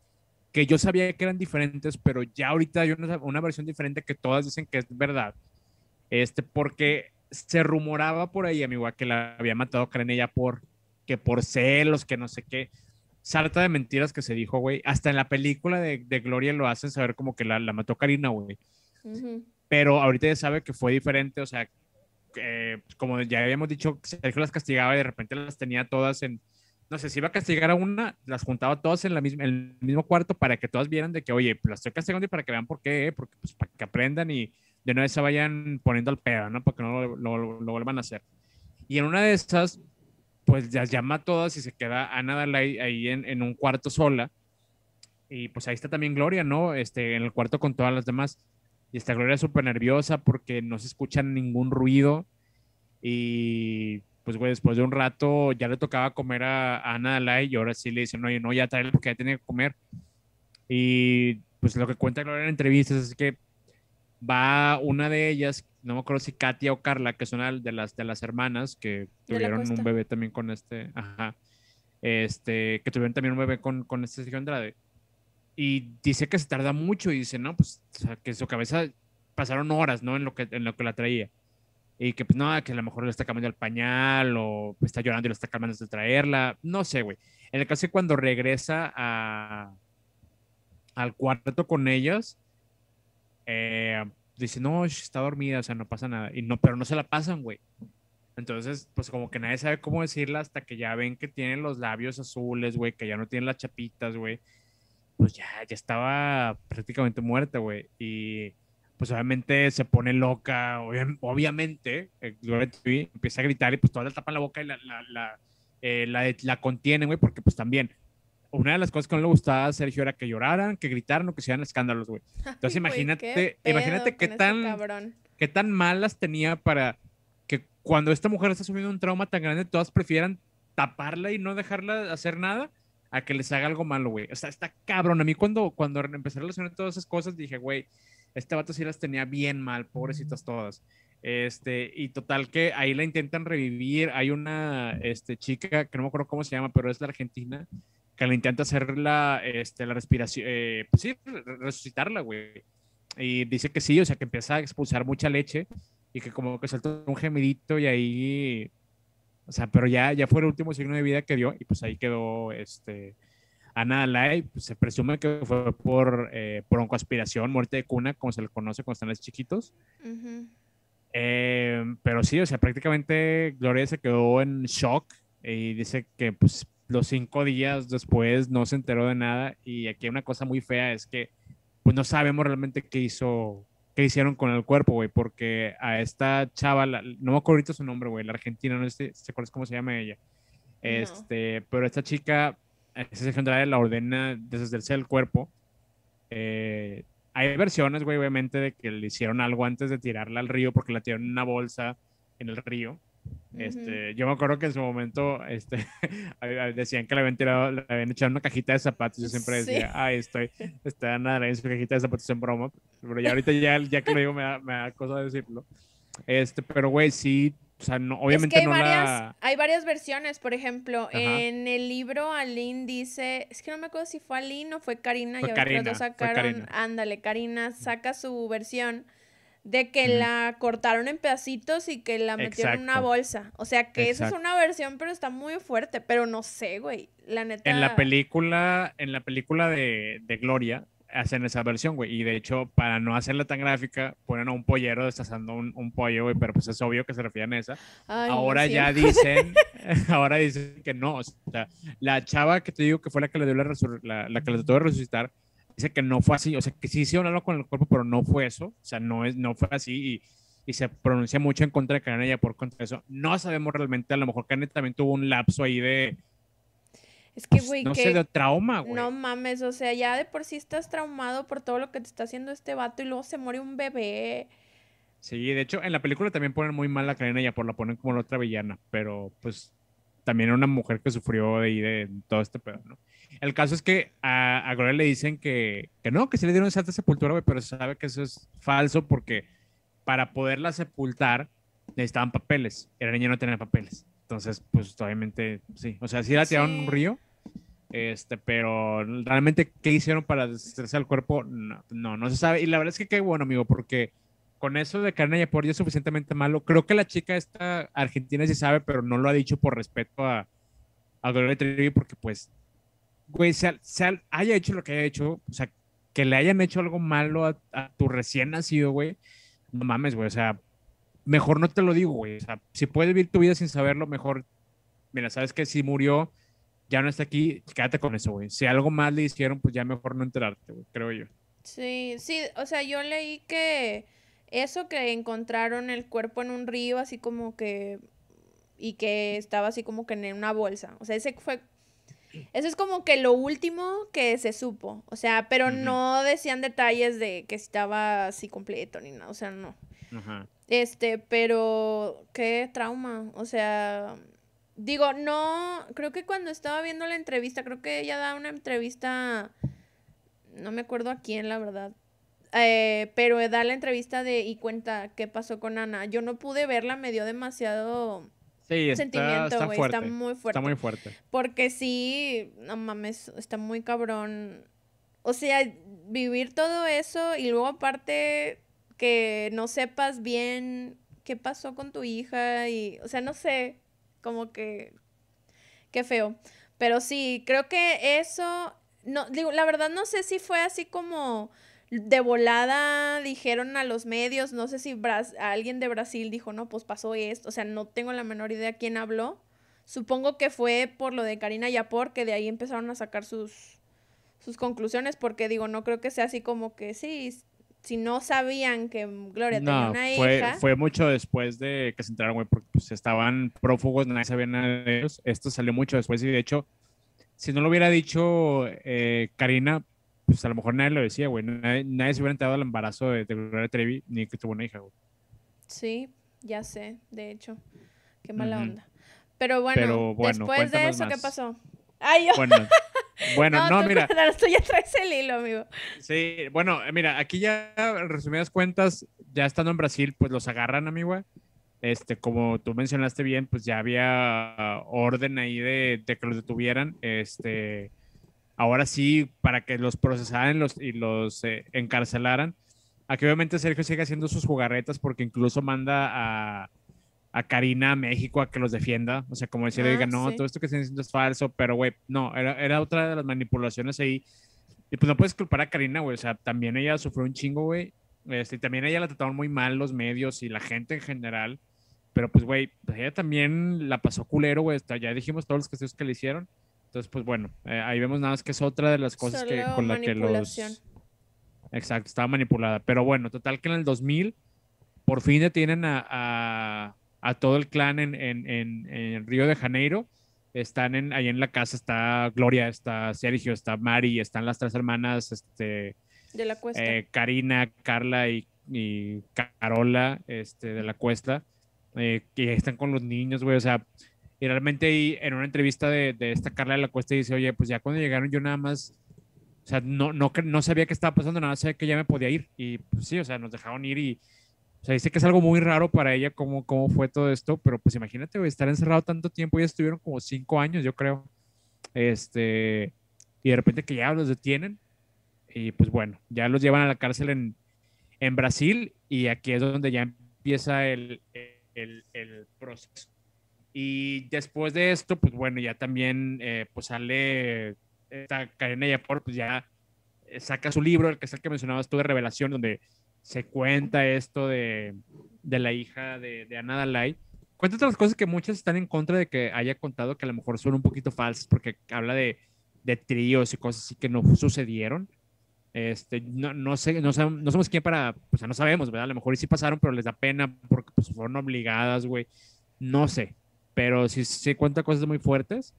que yo sabía que eran diferentes, pero ya ahorita hay una, una versión diferente que todas dicen que es verdad. Este, porque se rumoraba por ahí, amigo, que la había matado Karen ella por, que por celos, que no sé qué. Sarta de mentiras que se dijo, güey. Hasta en la película de, de Gloria lo hacen saber como que la, la mató Karina, güey. Pero ahorita ya sabe que fue diferente, o sea, como ya habíamos dicho, Sergio las castigaba y de repente las tenía todas en, no sé, si iba a castigar a una, las juntaba todas en, la misma, el mismo cuarto para que todas vieran de que, oye, las estoy castigando y para que vean por qué, porque pues para que aprendan y de una vez se vayan poniendo al pedo, ¿no? Para que no lo, lo, vuelvan a hacer. Y en una de esas, pues las llama a todas y se queda Ana Dalai ahí en, en, un cuarto sola. Y pues ahí está también Gloria, ¿no? Este, en el cuarto con todas las demás. Y esta Gloria súper nerviosa porque no se escucha ningún ruido. Y pues, güey, después de un rato ya le tocaba comer a, Ana Dalai y ahora sí le dicen, oye, no, ya trae porque ya tiene que comer. Y pues lo que cuenta Gloria en entrevistas es que va una de ellas, no me acuerdo si Katia o Carla, que son de las, de las hermanas que tuvieron un bebé también con este, ajá, este, que tuvieron también un bebé con, con este Sergio Andrade y dice que se tarda mucho y dice, no, pues o sea, que su cabeza pasaron horas, ¿no? En lo que, en lo que la traía. Y que pues no, que a lo mejor le está cambiando el pañal o está llorando y lo está calmando de traerla. No sé, güey. En el caso de cuando regresa a, al cuarto con ellos, eh, dice, no, está dormida, o sea, no pasa nada. Y no, pero no se la pasan, güey. Entonces, pues como que nadie sabe cómo decirla hasta que ya ven que tienen los labios azules, güey, que ya no tienen las chapitas, güey pues ya, ya estaba prácticamente muerta, güey. Y pues obviamente se pone loca, obviamente, eh, empieza a gritar y pues toda le tapan la boca y la, la, la, eh, la, la contienen, güey, porque pues también una de las cosas que no le gustaba a Sergio era que lloraran, que gritaran o que se hicieran escándalos, güey. [laughs] Entonces imagínate, imagínate qué este tan, qué tan malas tenía para que cuando esta mujer está subiendo un trauma tan grande, todas prefieran taparla y no dejarla hacer nada a que les haga algo malo, güey. O sea, está cabrón. A mí cuando, cuando empecé a relacionar todas esas cosas, dije, güey, este vato sí las tenía bien mal, pobrecitas todas. Este, y total que ahí la intentan revivir. Hay una este, chica que no me acuerdo cómo se llama, pero es la argentina, que le intenta hacer la, este, la respiración, eh, pues sí, resucitarla, güey. Y dice que sí, o sea, que empieza a expulsar mucha leche y que como que saltó un gemidito y ahí, o sea, pero ya, ya fue el último signo de vida que dio y pues ahí quedó, este, Ana Alay, pues se presume que fue por eh, broncoaspiración, muerte de cuna, como se le conoce cuando están chiquitos. Eh, pero sí, o sea, prácticamente Gloria se quedó en shock y dice que pues los cinco días después no se enteró de nada y aquí hay una cosa muy fea es que pues no sabemos realmente qué hizo, qué hicieron con el cuerpo, güey, porque a esta chava, no me acuerdo ahorita su nombre, güey, la argentina, no sé si cómo se llama ella, este, pero esta chica, esa secundaria la ordena desde el cuerpo, eh, hay versiones, güey, obviamente, de que le hicieron algo antes de tirarla al río porque la tiraron en una bolsa en el río. Este, yo me acuerdo que en su momento este, [laughs] decían que le habían tirado, le habían echado una cajita de zapatos. Yo siempre decía, ay, estoy, está nada en su cajita de zapatos en broma. Pero ya ahorita ya, ya que lo digo me da, me da cosa decirlo. Este, pero güey, sí, o sea, no, obviamente hay no varias, la... Hay varias versiones, por ejemplo, en el libro Aline dice, es que no me acuerdo si fue Aline o fue Karina, fue Karina, sacaron, ándale, Karina saca su versión de que la cortaron en pedacitos y que la metieron en una bolsa. O sea, que esa es una versión, pero está muy fuerte. Pero no sé, güey. La neta. En la película, en la película de, de Gloria, hacen esa versión, güey. Y de hecho, para no hacerla tan gráfica, ponen a un pollero destazando un, un pollo, güey. Pero pues es obvio que se refieren a esa. ahora ya dicen, [laughs] [laughs] ahora dicen que no. O sea, la chava que te digo que fue la que le dio la, la, la que le trató de resucitar, dice que no fue así, o sea, que sí hicieron algo con el cuerpo, pero no fue eso, o sea, no, es, no fue así y, y se pronuncia mucho en contra de ya por contra de eso. No sabemos realmente, a lo mejor Karen también tuvo un lapso ahí de... Es que, pues, güey, no sé, de trauma, güey. No mames, o sea, ya de por sí estás traumado por todo lo que te está haciendo este vato y luego se muere un bebé. Sí, de hecho, en la película también ponen muy mal a ya por la ponen como la otra villana, pero pues también era una mujer que sufrió de ahí de todo este pedo, ¿no? El caso es que a, a Gloria le dicen que, que, no, que se le dieron esa sepultura, pero se sabe que eso es falso porque para poderla sepultar necesitaban papeles. Y la niña no tenía papeles. Entonces, pues obviamente, sí. O sea, sí la tiraron un río, este, pero realmente, ¿qué hicieron para deshacerse el cuerpo? No, no, no se sabe. Y la verdad es que qué bueno, amigo, porque con eso de carne y por es suficientemente malo. Creo que la chica esta argentina sí sabe, pero no lo ha dicho por respeto a, a Gloria Trevi, porque pues güey, se, haya hecho lo que haya hecho, o sea, que le hayan hecho algo malo a, tu recién nacido, güey, no mames, güey, o sea, mejor no te lo digo, güey, o sea, si puedes vivir tu vida sin saberlo, mejor, mira, sabes que si murió, ya no está aquí, quédate con eso, güey. Si algo más le hicieron, pues ya mejor no enterarte, güey, creo yo. Sí, sí, o sea, yo leí que eso que encontraron el cuerpo en un río, así como que, y que estaba así como que en una bolsa, o sea, ese fue eso es como que lo último que se supo. O sea, pero no decían detalles de que estaba así completo ni nada. O sea, no. Este, pero qué trauma. O sea, digo, no, creo que cuando estaba viendo la entrevista, creo que ella da una entrevista, no me acuerdo a quién, la verdad. Eh, pero da la entrevista de y cuenta qué pasó con Ana. Yo no pude verla, me dio demasiado Sí, está, sentimiento, está, fuerte, está muy fuerte. Está muy fuerte. Porque sí, no mames, está muy cabrón. O sea, vivir todo eso y luego aparte que no sepas bien qué pasó con tu hija y, o sea, no sé, como que, qué feo. Pero sí, creo que eso, no, digo, la verdad no sé si fue así como de volada dijeron a los medios, no sé si alguien de Brasil dijo, no, pues pasó esto, o sea, no tengo la menor idea quién habló. Supongo que fue por lo de Karina Yapor, que de ahí empezaron a sacar sus, sus conclusiones, porque digo, no creo que sea así como que sí, si no sabían que Gloria tenía una fue, hija. Fue mucho después de que se enteraron, güey, porque pues, estaban prófugos, nadie sabía nada de ellos. Esto salió mucho después y de hecho, si no lo hubiera dicho eh, Karina, pues a lo mejor nadie lo decía, güey. Nadie, se hubiera enterado del embarazo de, Gloria Trevi ni que tuvo una hija, güey. Sí, ya sé, de hecho. Qué mala onda. Pero bueno, después de eso, ¿qué pasó? Ay, yo. Bueno, [laughs] bueno no, mira. Tú ya traes el hilo, amigo. Sí, bueno, mira, aquí ya, resumidas cuentas, ya estando en Brasil, pues los agarran, amigo. Este, como tú mencionaste bien, pues ya había orden ahí de, que los detuvieran. Este, ahora sí, para que los procesaran los, y los eh, encarcelaran. Aquí obviamente Sergio sigue haciendo sus jugarretas porque incluso manda a, a Karina a México a que los defienda. O sea, como decirle, diga, ah, no, todo esto que están diciendo es falso, pero güey, no, era, era otra de las manipulaciones ahí. Y pues no puedes culpar a Karina, güey. O sea, también ella sufrió un chingo, güey. Este, también ella la trataron muy mal los medios y la gente en general. Pero pues, güey, pues ella también la pasó culero, güey. Ya dijimos todos los castigos que le hicieron. Entonces, pues bueno, eh, ahí vemos nada más que es otra de las cosas que, con la que los... Exacto, estaba manipulada. Pero bueno, total que en el 2000 por fin detienen a a todo el clan en, en, en, Río de Janeiro. Están en, ahí en la casa, está Gloria, está Sergio, está Mari, están las tres hermanas, este, de la cuesta. Eh, Karina, Carla y, Carola, este, de la cuesta, eh, que están con los niños, güey, o sea, y realmente ahí, en una entrevista de, de, esta Carla de la cuesta dice, oye, pues ya cuando llegaron yo nada más, o sea, no, no, no sabía qué estaba pasando, nada, sabía que ya me podía ir, y pues sí, o sea, nos dejaron ir y o sea, dice que es algo muy raro para ella cómo, cómo fue todo esto, pero pues imagínate, estar encerrado tanto tiempo, ya estuvieron como cinco años, yo creo. Este, y de repente que ya los detienen, y pues bueno, ya los llevan a la cárcel en, en Brasil, y aquí es donde ya empieza el, el, el proceso. Y después de esto, pues bueno, ya también eh, pues sale esta Karina Yapor, pues ya saca su libro, el que es el que mencionabas tú de Revelación, donde se cuenta esto de, de la hija de, de Ana Dalai. Cuenta otras cosas que muchas están en contra de que haya contado que a lo mejor son un poquito falsas porque habla de, de tríos y cosas así que no sucedieron. Este, no, no sé, no, no somos quién para, pues no sabemos, ¿verdad? A lo mejor sí pasaron, pero les da pena porque pues, fueron obligadas, güey. No sé, pero sí, sí cuenta cosas muy fuertes.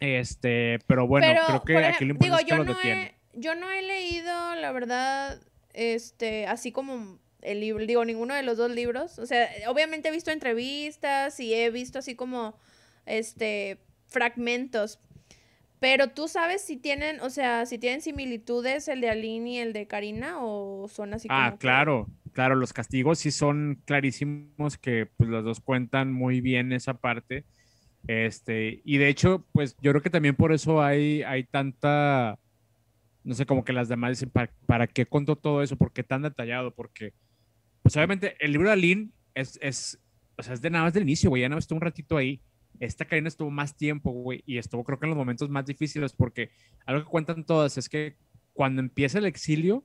Este, pero bueno, creo que aquí lo importante es que yo no he, yo no he leído, la verdad, este, así como el libro, digo, ninguno de los dos libros. O sea, obviamente he visto entrevistas y he visto así como, este, fragmentos. Pero tú sabes si tienen, o sea, si tienen similitudes el de Aline y el de Karina o son así ah, como. Ah, claro, claro, los castigos sí son clarísimos que pues los dos cuentan muy bien esa parte. Este, y de hecho, pues yo creo que también por eso hay, hay tanta no sé, como que las demás dicen, ¿para, qué contó todo eso? ¿Por qué tan detallado? Porque, pues obviamente, el libro de Aline es, es, o sea, es de nada más del inicio, güey, ya no estuvo un ratito ahí. Esta Karina estuvo más tiempo, güey, y estuvo creo que en los momentos más difíciles, porque algo que cuentan todas es que cuando empieza el exilio,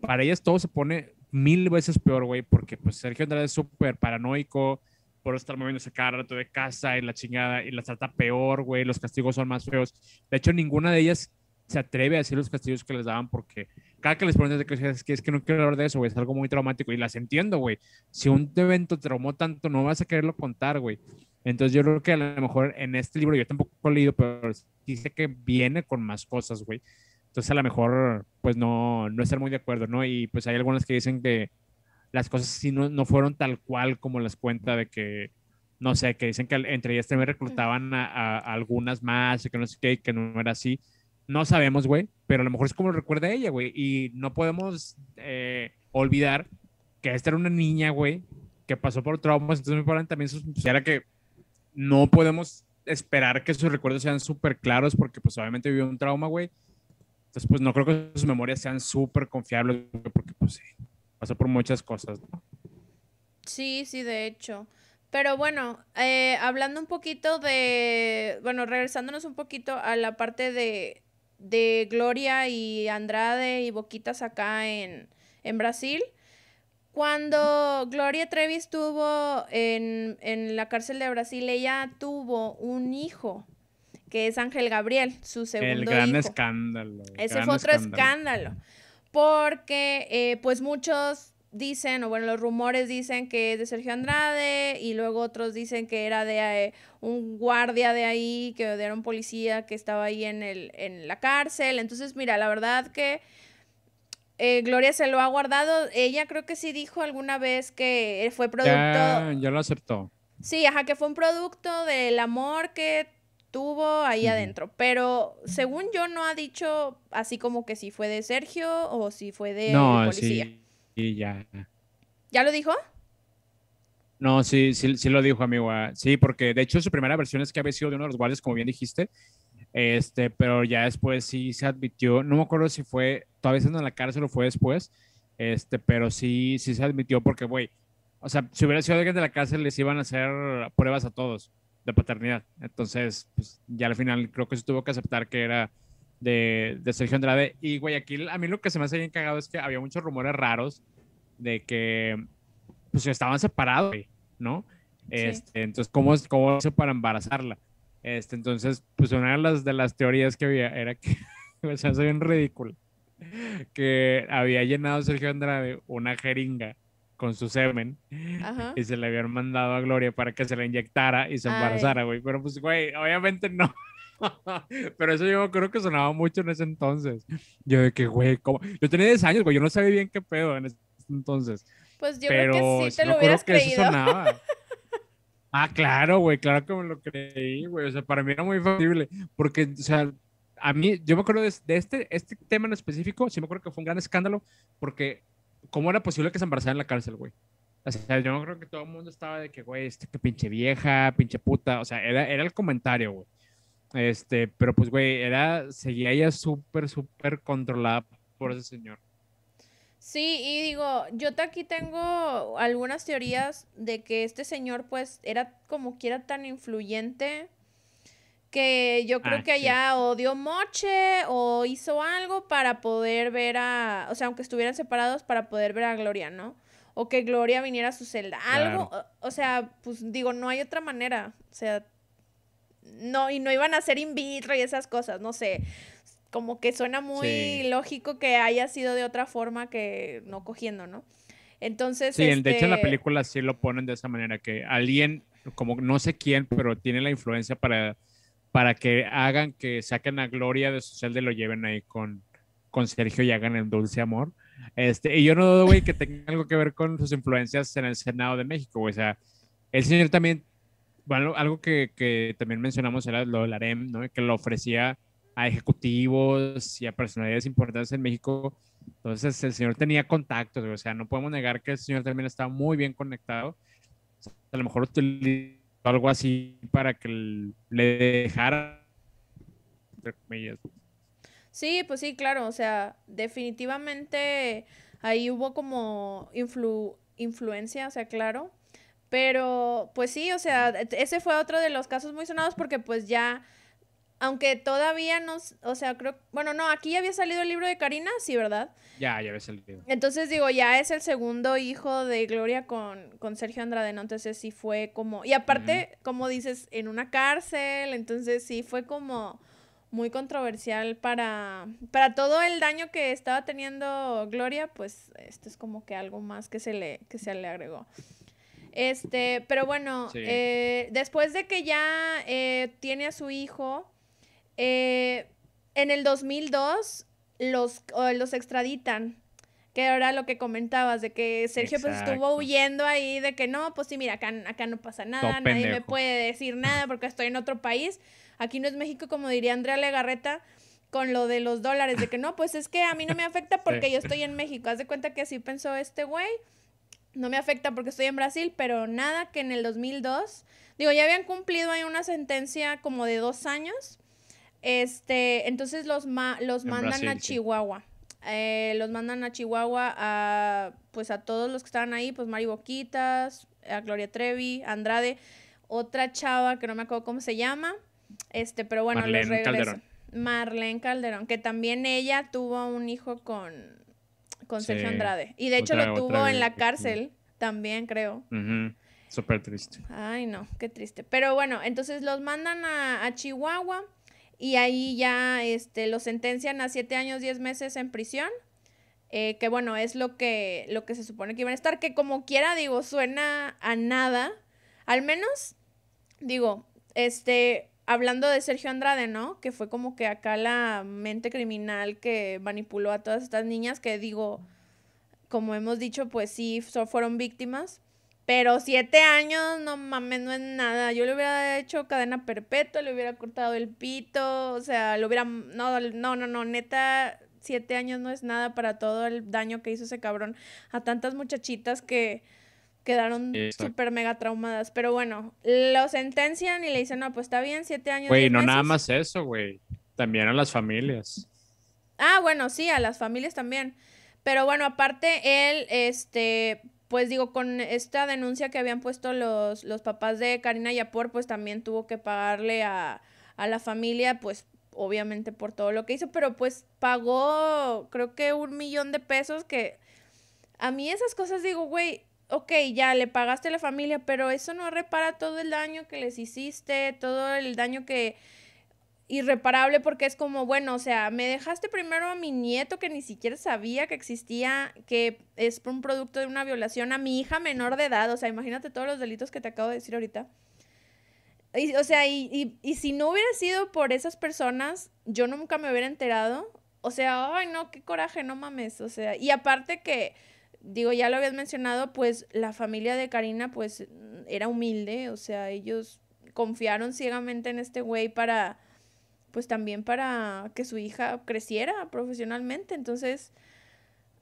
para ellas todo se pone mil veces peor, güey, porque pues Sergio Andrade es súper paranoico, por estar moviéndose cada rato de casa y la chingada, y la trata peor, güey, los castigos son más feos. De hecho, ninguna de ellas se atreve a decir los castigos que les daban porque cada que les preguntas que es que, es que no quiero hablar de eso, güey, es algo muy traumático y las entiendo, güey. Si un evento te traumó tanto, no vas a quererlo contar, güey. Entonces yo creo que a lo mejor en este libro, yo tampoco he leído, pero dice que viene con más cosas, güey. Entonces a lo mejor, pues no, no estar muy de acuerdo, ¿no? Y pues hay algunas que dicen que las cosas sí no, no fueron tal cual como las cuenta de que, no sé, que dicen que entre ellas también reclutaban a, a, a algunas más y que no sé qué, que no era así no sabemos, güey, pero a lo mejor es como lo recuerda ella, güey. Y no podemos eh, olvidar que esta era una niña, güey, que pasó por traumas. Entonces me paran también sus... Era que no podemos esperar que sus recuerdos sean súper claros porque pues obviamente vivió un trauma, güey. Entonces pues no creo que sus memorias sean súper confiables porque pues sí, pasó por muchas cosas, ¿no? Sí, sí, de hecho. Pero bueno, eh, hablando un poquito de, bueno, regresándonos un poquito a la parte de, de Gloria y Andrade y Boquitas acá en, en Brasil. Cuando Gloria Trevi estuvo en, en, la cárcel de Brasil, ella tuvo un hijo, que es Ángel Gabriel, su segundo hijo. El gran escándalo. Ese fue otro escándalo. porque eh, pues muchos dicen, o bueno, los rumores dicen que es de Sergio Andrade y luego otros dicen que era de eh, un guardia de ahí, que era un policía que estaba ahí en, el, en la cárcel. Entonces, mira, la verdad que eh, Gloria se lo ha guardado. Ella creo que sí dijo alguna vez que fue producto... Ya, lo aceptó. Sí, ajá, que fue un producto del amor que tuvo ahí adentro. Pero según yo no ha dicho así como que si fue de Sergio o si fue de no, policía. Sí y ya. ¿Ya lo dijo? No, sí, sí, sí lo dijo, amigo. Ah, sí, porque de hecho su primera versión es que había sido de uno de los guardias, como bien dijiste. Este, pero ya después sí se admitió, no me acuerdo si fue todavía estando en la cárcel o fue después, este, pero sí, sí se admitió porque, güey, o sea, si hubiera sido alguien de la cárcel les iban a hacer pruebas a todos de paternidad. Entonces, pues ya al final creo que se tuvo que aceptar que era de, de Sergio Andrade. Y Guayaquil, a mí lo que se me hace bien cagado es que había muchos rumores raros de que pues estaban separados, ¿no? Este, entonces, ¿cómo, ¿cómo hace para embarazarla? Este, entonces, pues una de las, de las teorías que había era que, o sea, soy bien ridículo, que había llenado Sergio Andrade una jeringa con su semen y se le habían mandado a Gloria para que se la inyectara y se embarazara, güey. Pero pues, güey, obviamente no. [laughs] Pero eso yo creo que sonaba mucho en ese entonces. Yo de que, güey, ¿cómo? Yo tenía 10 años, güey, yo no sabía bien qué pedo en ese entonces. Pues yo creo que sí te lo hubieras creído. [laughs] Ah, claro, güey, claro que me lo creí, güey. O sea, para mí era muy factible. Porque, o sea, a mí, yo me acuerdo de, este, este tema en específico, sí me acuerdo que fue un gran escándalo, porque ¿cómo era posible que se embarazara en la cárcel, güey? O sea, yo creo que todo el mundo estaba de que, güey, este que pinche vieja, pinche puta. O sea, era, era el comentario, güey. Este, pero pues, güey, era, seguía ella súper, súper controlada por ese señor. Sí, y digo, yo aquí tengo algunas teorías de que este señor, pues, era como quiera tan influyente que yo creo ah, que allá o dio moche o hizo algo para poder ver a, o sea, aunque estuvieran separados, para poder ver a Gloria, ¿no? O que Gloria viniera a su celda. Algo, o sea, pues digo, no hay otra manera. O sea, no, y no iban a hacer in vitro y esas cosas, no sé. Como que suena muy lógico que haya sido de otra forma que no cogiendo, ¿no? Entonces. Sí, de hecho en la este película sí lo ponen de esa manera, que alguien, como no sé quién, pero tiene la influencia para, para que hagan que saquen a Gloria de su celda lo lleven ahí con, con Sergio y hagan el dulce amor. Este, y yo no dudo, güey, que tenga algo que ver con sus influencias en el Senado de México, O sea, el señor también bueno, algo que, que, también mencionamos era lo del AREM, ¿no? que lo ofrecía a ejecutivos y a personalidades importantes en México. Entonces el señor tenía contactos, o sea, no podemos negar que el señor también estaba muy bien conectado. A lo mejor utilizó algo así para que le dejara, entre comillas. Sí, pues sí, claro, o sea, definitivamente ahí hubo como influ influencia, o sea, claro, pero, pues sí, o sea, ese fue otro de los casos muy sonados porque pues ya, aunque todavía no, o sea, creo, bueno, no, aquí ya había salido el libro de Karina, sí, ¿verdad? Ya, ya había salido. Entonces digo, ya es el segundo hijo de Gloria con, con Sergio Andrade, ¿no? Entonces sí fue como, y aparte, como dices, en una cárcel, entonces sí fue como muy controversial para, para todo el daño que estaba teniendo Gloria, pues esto es como que algo más que se le, que se le agregó. Este, pero bueno, eh, después de que ya eh, tiene a su hijo, eh, en el 2002 los, los extraditan. Que ahora lo que comentabas, de que Sergio pues estuvo huyendo ahí, de que no, pues sí, mira, acá, acá no pasa nada, nadie me puede decir [laughs] nada porque estoy en otro país. Aquí no es México, como diría Andrea Legarreta, con lo de los dólares, de que no, pues es que a mí no me afecta [laughs] porque yo estoy en México. Haz de cuenta que así pensó este güey no me afecta porque estoy en Brasil, pero nada que en el 2002, digo, ya habían cumplido ahí una sentencia como de dos años, este, entonces los, los mandan a Chihuahua. Eh, los mandan a Chihuahua a, pues a todos los que estaban ahí, pues Mari Boquitas, a Gloria Trevi, Andrade, otra chava que no me acuerdo cómo se llama, este, pero bueno, Marlene Calderón. Marlene Calderón, que también ella tuvo un hijo con, con Sergio Andrade. Y de hecho lo tuvo en la cárcel también, creo. Súper triste. Ay, no, qué triste. Pero bueno, entonces los mandan a, Chihuahua y ahí ya este, los sentencian a siete años, diez meses en prisión. eh, que bueno, es lo que, lo que se supone que iban a estar, que como quiera, digo, suena a nada, al menos, digo, este, hablando de Sergio Andrade, ¿no? Que fue como que acá la mente criminal que manipuló a todas estas niñas, que digo, como hemos dicho, pues sí, fueron víctimas. Pero siete años, no mames, no es nada. Yo le hubiera hecho cadena perpetua, le hubiera cortado el pito, o sea, lo hubiera... No, no, no, no, neta, siete años no es nada para todo el daño que hizo ese cabrón a tantas muchachitas que quedaron súper mega traumadas. Pero bueno, lo sentencian y le dicen, no, pues está bien, siete años. Güey, no nada más eso, güey. También a las familias. Ah, bueno, sí, a las familias también. Pero bueno, aparte él, este, pues digo, con esta denuncia que habían puesto los, los papás de Karina Yapor, pues también tuvo que pagarle a, a la familia, pues obviamente por todo lo que hizo, pero pues pagó creo que un millón de pesos que a mí esas cosas digo, güey, ok, ya le pagaste a la familia, pero eso no repara todo el daño que les hiciste, todo el daño que irreparable porque es como, bueno, o sea, me dejaste primero a mi nieto que ni siquiera sabía que existía, que es un producto de una violación a mi hija menor de edad, o sea, imagínate todos los delitos que te acabo de decir ahorita. Y, o sea, y, y, si no hubiera sido por esas personas, yo nunca me hubiera enterado. O sea, ay, no, qué coraje, no mames. O sea, y aparte que, digo, ya lo habías mencionado, pues la familia de Karina, pues era humilde. O sea, ellos confiaron ciegamente en este güey para pues también para que su hija creciera profesionalmente. Entonces,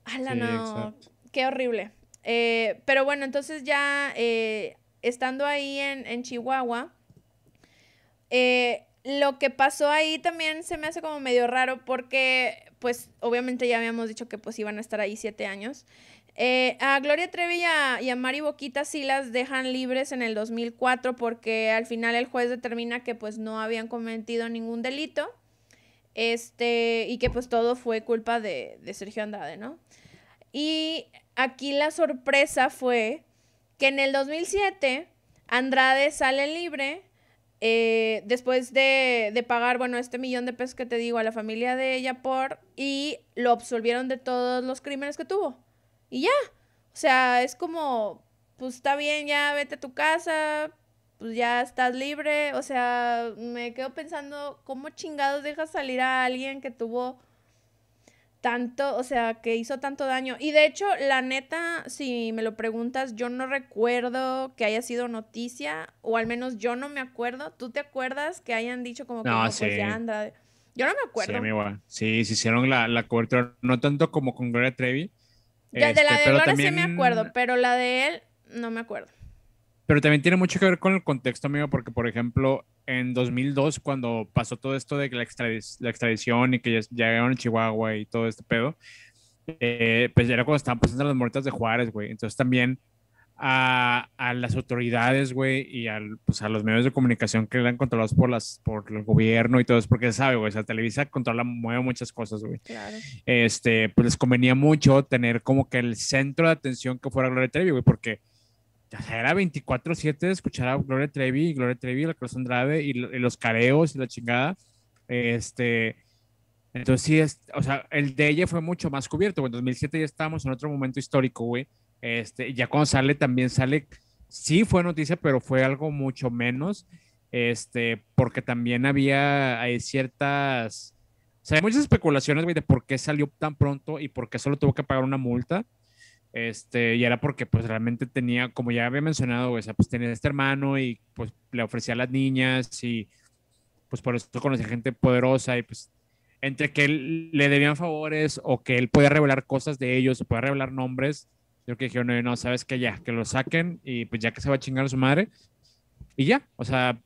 ala, no, qué horrible. Eh, pero bueno, entonces ya eh, estando ahí en, Chihuahua, eh, lo que pasó ahí también se me hace como medio raro porque, pues, obviamente ya habíamos dicho que pues iban a estar ahí siete años. Eh, a Gloria Trevi y a, Mari Boquita sí las dejan libres en el 2004 porque al final el juez determina que pues no habían cometido ningún delito este, y que pues todo fue culpa de, Sergio Andrade, ¿no? Y aquí la sorpresa fue que en el 2007 Andrade sale libre eh, después de, de, pagar, bueno, este millón de pesos que te digo a la familia de ella por y lo absolvieron de todos los crímenes que tuvo. Y ya. O sea, es como, pues está bien, ya vete a tu casa, pues ya estás libre. O sea, me quedo pensando, ¿cómo chingados dejas salir a alguien que tuvo tanto, o sea, que hizo tanto daño? Y de hecho, la neta, si me lo preguntas, yo no recuerdo que haya sido noticia, o al menos yo no me acuerdo. ¿Tú te acuerdas que hayan dicho como que no, pues ya anda? Yo no me acuerdo. Sí, igual. Sí, se hicieron la, la cobertura, no tanto como con Gloria Trevi, de la este, de Gloria sí me acuerdo, pero la de él no me acuerdo. Pero también tiene mucho que ver con el contexto, amigo, porque, por ejemplo, en 2002, cuando pasó todo esto de la, la extradición y que ya llegaron a Chihuahua y todo este pedo, eh, pues era cuando estaban pasando las muertes de Juárez, güey. Entonces también a, a, las autoridades, güey, y al, pues, a los medios de comunicación que eran controlados por, las, por el gobierno y todo eso, porque sabe, güey, o sea, Televisa controla, mueve muchas cosas, güey. Claro. Este, pues les convenía mucho tener como que el centro de atención que fuera Gloria Trevi, güey, porque ya era 24-7 escuchar a Gloria Trevi, Gloria Trevi, la Cruz Andrade y, y, los careos y la chingada. Este, entonces sí, es, o sea, el de ella fue mucho más cubierto, güey. En 2007 ya estábamos en otro momento histórico, güey este, ya cuando sale también sale, sí fue noticia, pero fue algo mucho menos, este, porque también había hay ciertas, o sea, hay muchas especulaciones, de por qué salió tan pronto y por qué solo tuvo que pagar una multa. Este, y era porque pues realmente tenía, como ya había mencionado, o sea, pues tenía este hermano y pues le ofrecía a las niñas y pues por eso conocía gente poderosa y pues entre que le debían favores o que él podía revelar cosas de ellos o podía revelar nombres, yo que dije, no, no, sabes que ya, que lo saquen y pues ya que se va a chingar a su madre. Y ya, o sea,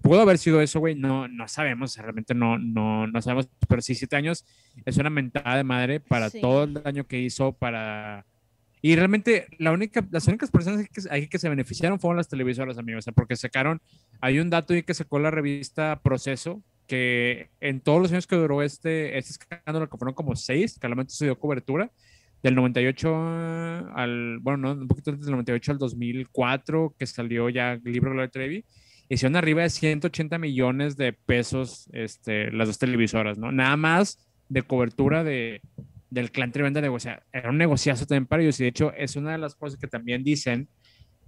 pudo haber sido eso, güey, no, no sabemos, realmente no, no, no sabemos, pero sí, siete años es una mentada de madre para todo el daño que hizo, para... Y realmente la única, las únicas personas que, ahí que se beneficiaron fueron las televisoras, amigos, o sea, porque sacaron, hay un dato ahí que sacó la revista Proceso, que en todos los años que duró este, este escándalo, que fueron como seis, que realmente se dio cobertura, del 98 al, bueno, no, un poquito antes del 98 al 2004, que salió ya el libro Gloria Trevi, hicieron arriba de 180 millones de pesos este, las dos televisoras, ¿no? Nada más de cobertura de, del clan Tremenda de, sea, era un negociazo también para ellos y de hecho es una de las cosas que también dicen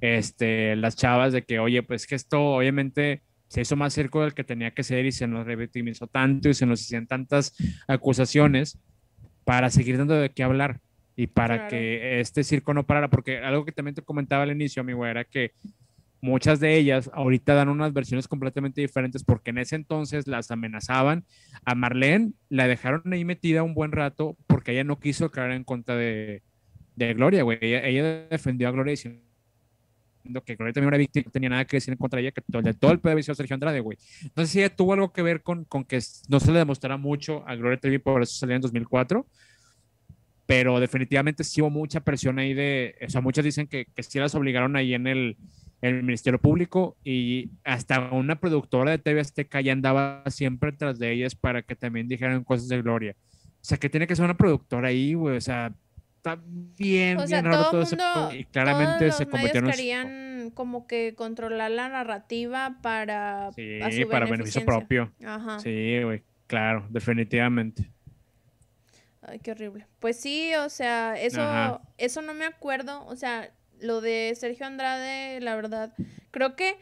este, las chavas de que, oye, pues que esto obviamente se hizo más circo del que tenía que ser y se nos revictimizó tanto y se nos hicieron tantas acusaciones para seguir dando de qué hablar y para que este circo no parara, porque algo que también te comentaba al inicio, amigo, era que muchas de ellas ahorita dan unas versiones completamente diferentes porque en ese entonces las amenazaban. A Marlene la dejaron ahí metida un buen rato porque ella no quiso caer en contra de, de Gloria, güey. Ella, defendió a Gloria diciendo que Gloria también era víctima, no tenía nada que decir en contra de ella, que todo, todo el pedo había sido Sergio Andrade, güey. Entonces sí tuvo algo que ver con, con que no se le demostrara mucho a Gloria Trevi, por eso salió en 2004 pero definitivamente sí hubo mucha presión ahí de, o sea, muchas dicen que, que sí las obligaron ahí en el, el Ministerio Público y hasta una productora de TV Azteca ya andaba siempre tras de ellas para que también dijeran cosas de Gloria. O sea, que tiene que ser una productora ahí, güey, o sea, está bien, bien raro todo, eso. Y claramente se convirtieron querían como que controlar la narrativa para sí, para beneficio propio. Ajá. Sí, güey, claro, definitivamente. Ay, qué horrible. Pues sí, o sea, eso, eso no me acuerdo, o sea, lo de Sergio Andrade, la verdad, creo que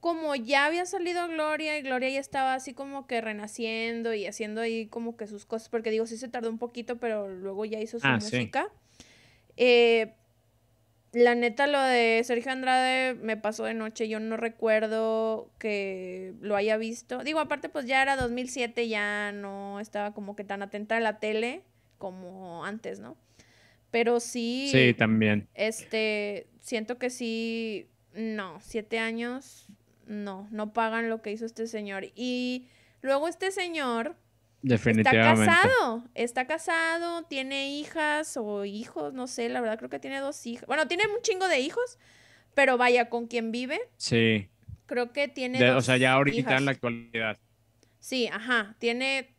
como ya había salido Gloria y Gloria ya estaba así como que renaciendo y haciendo ahí como que sus cosas, porque digo, sí se tardó un poquito, pero luego ya hizo su ah, música. Eh, la neta, lo de Sergio Andrade me pasó de noche, yo no recuerdo que lo haya visto. Digo, aparte pues ya era 2007, ya no estaba como que tan atenta a la tele como antes, ¿no? Pero sí. Sí, también. Este, siento que sí, no, siete años, no, no pagan lo que hizo este señor. Y luego este señor. Definitivamente. Está casado, está casado, tiene hijas o hijos, no sé, la verdad creo que tiene dos hijas. Bueno, tiene un chingo de hijos, pero vaya, con quien vive. Sí. Creo que tiene. o sea, ya ahorita en la actualidad. Sí, ajá, tiene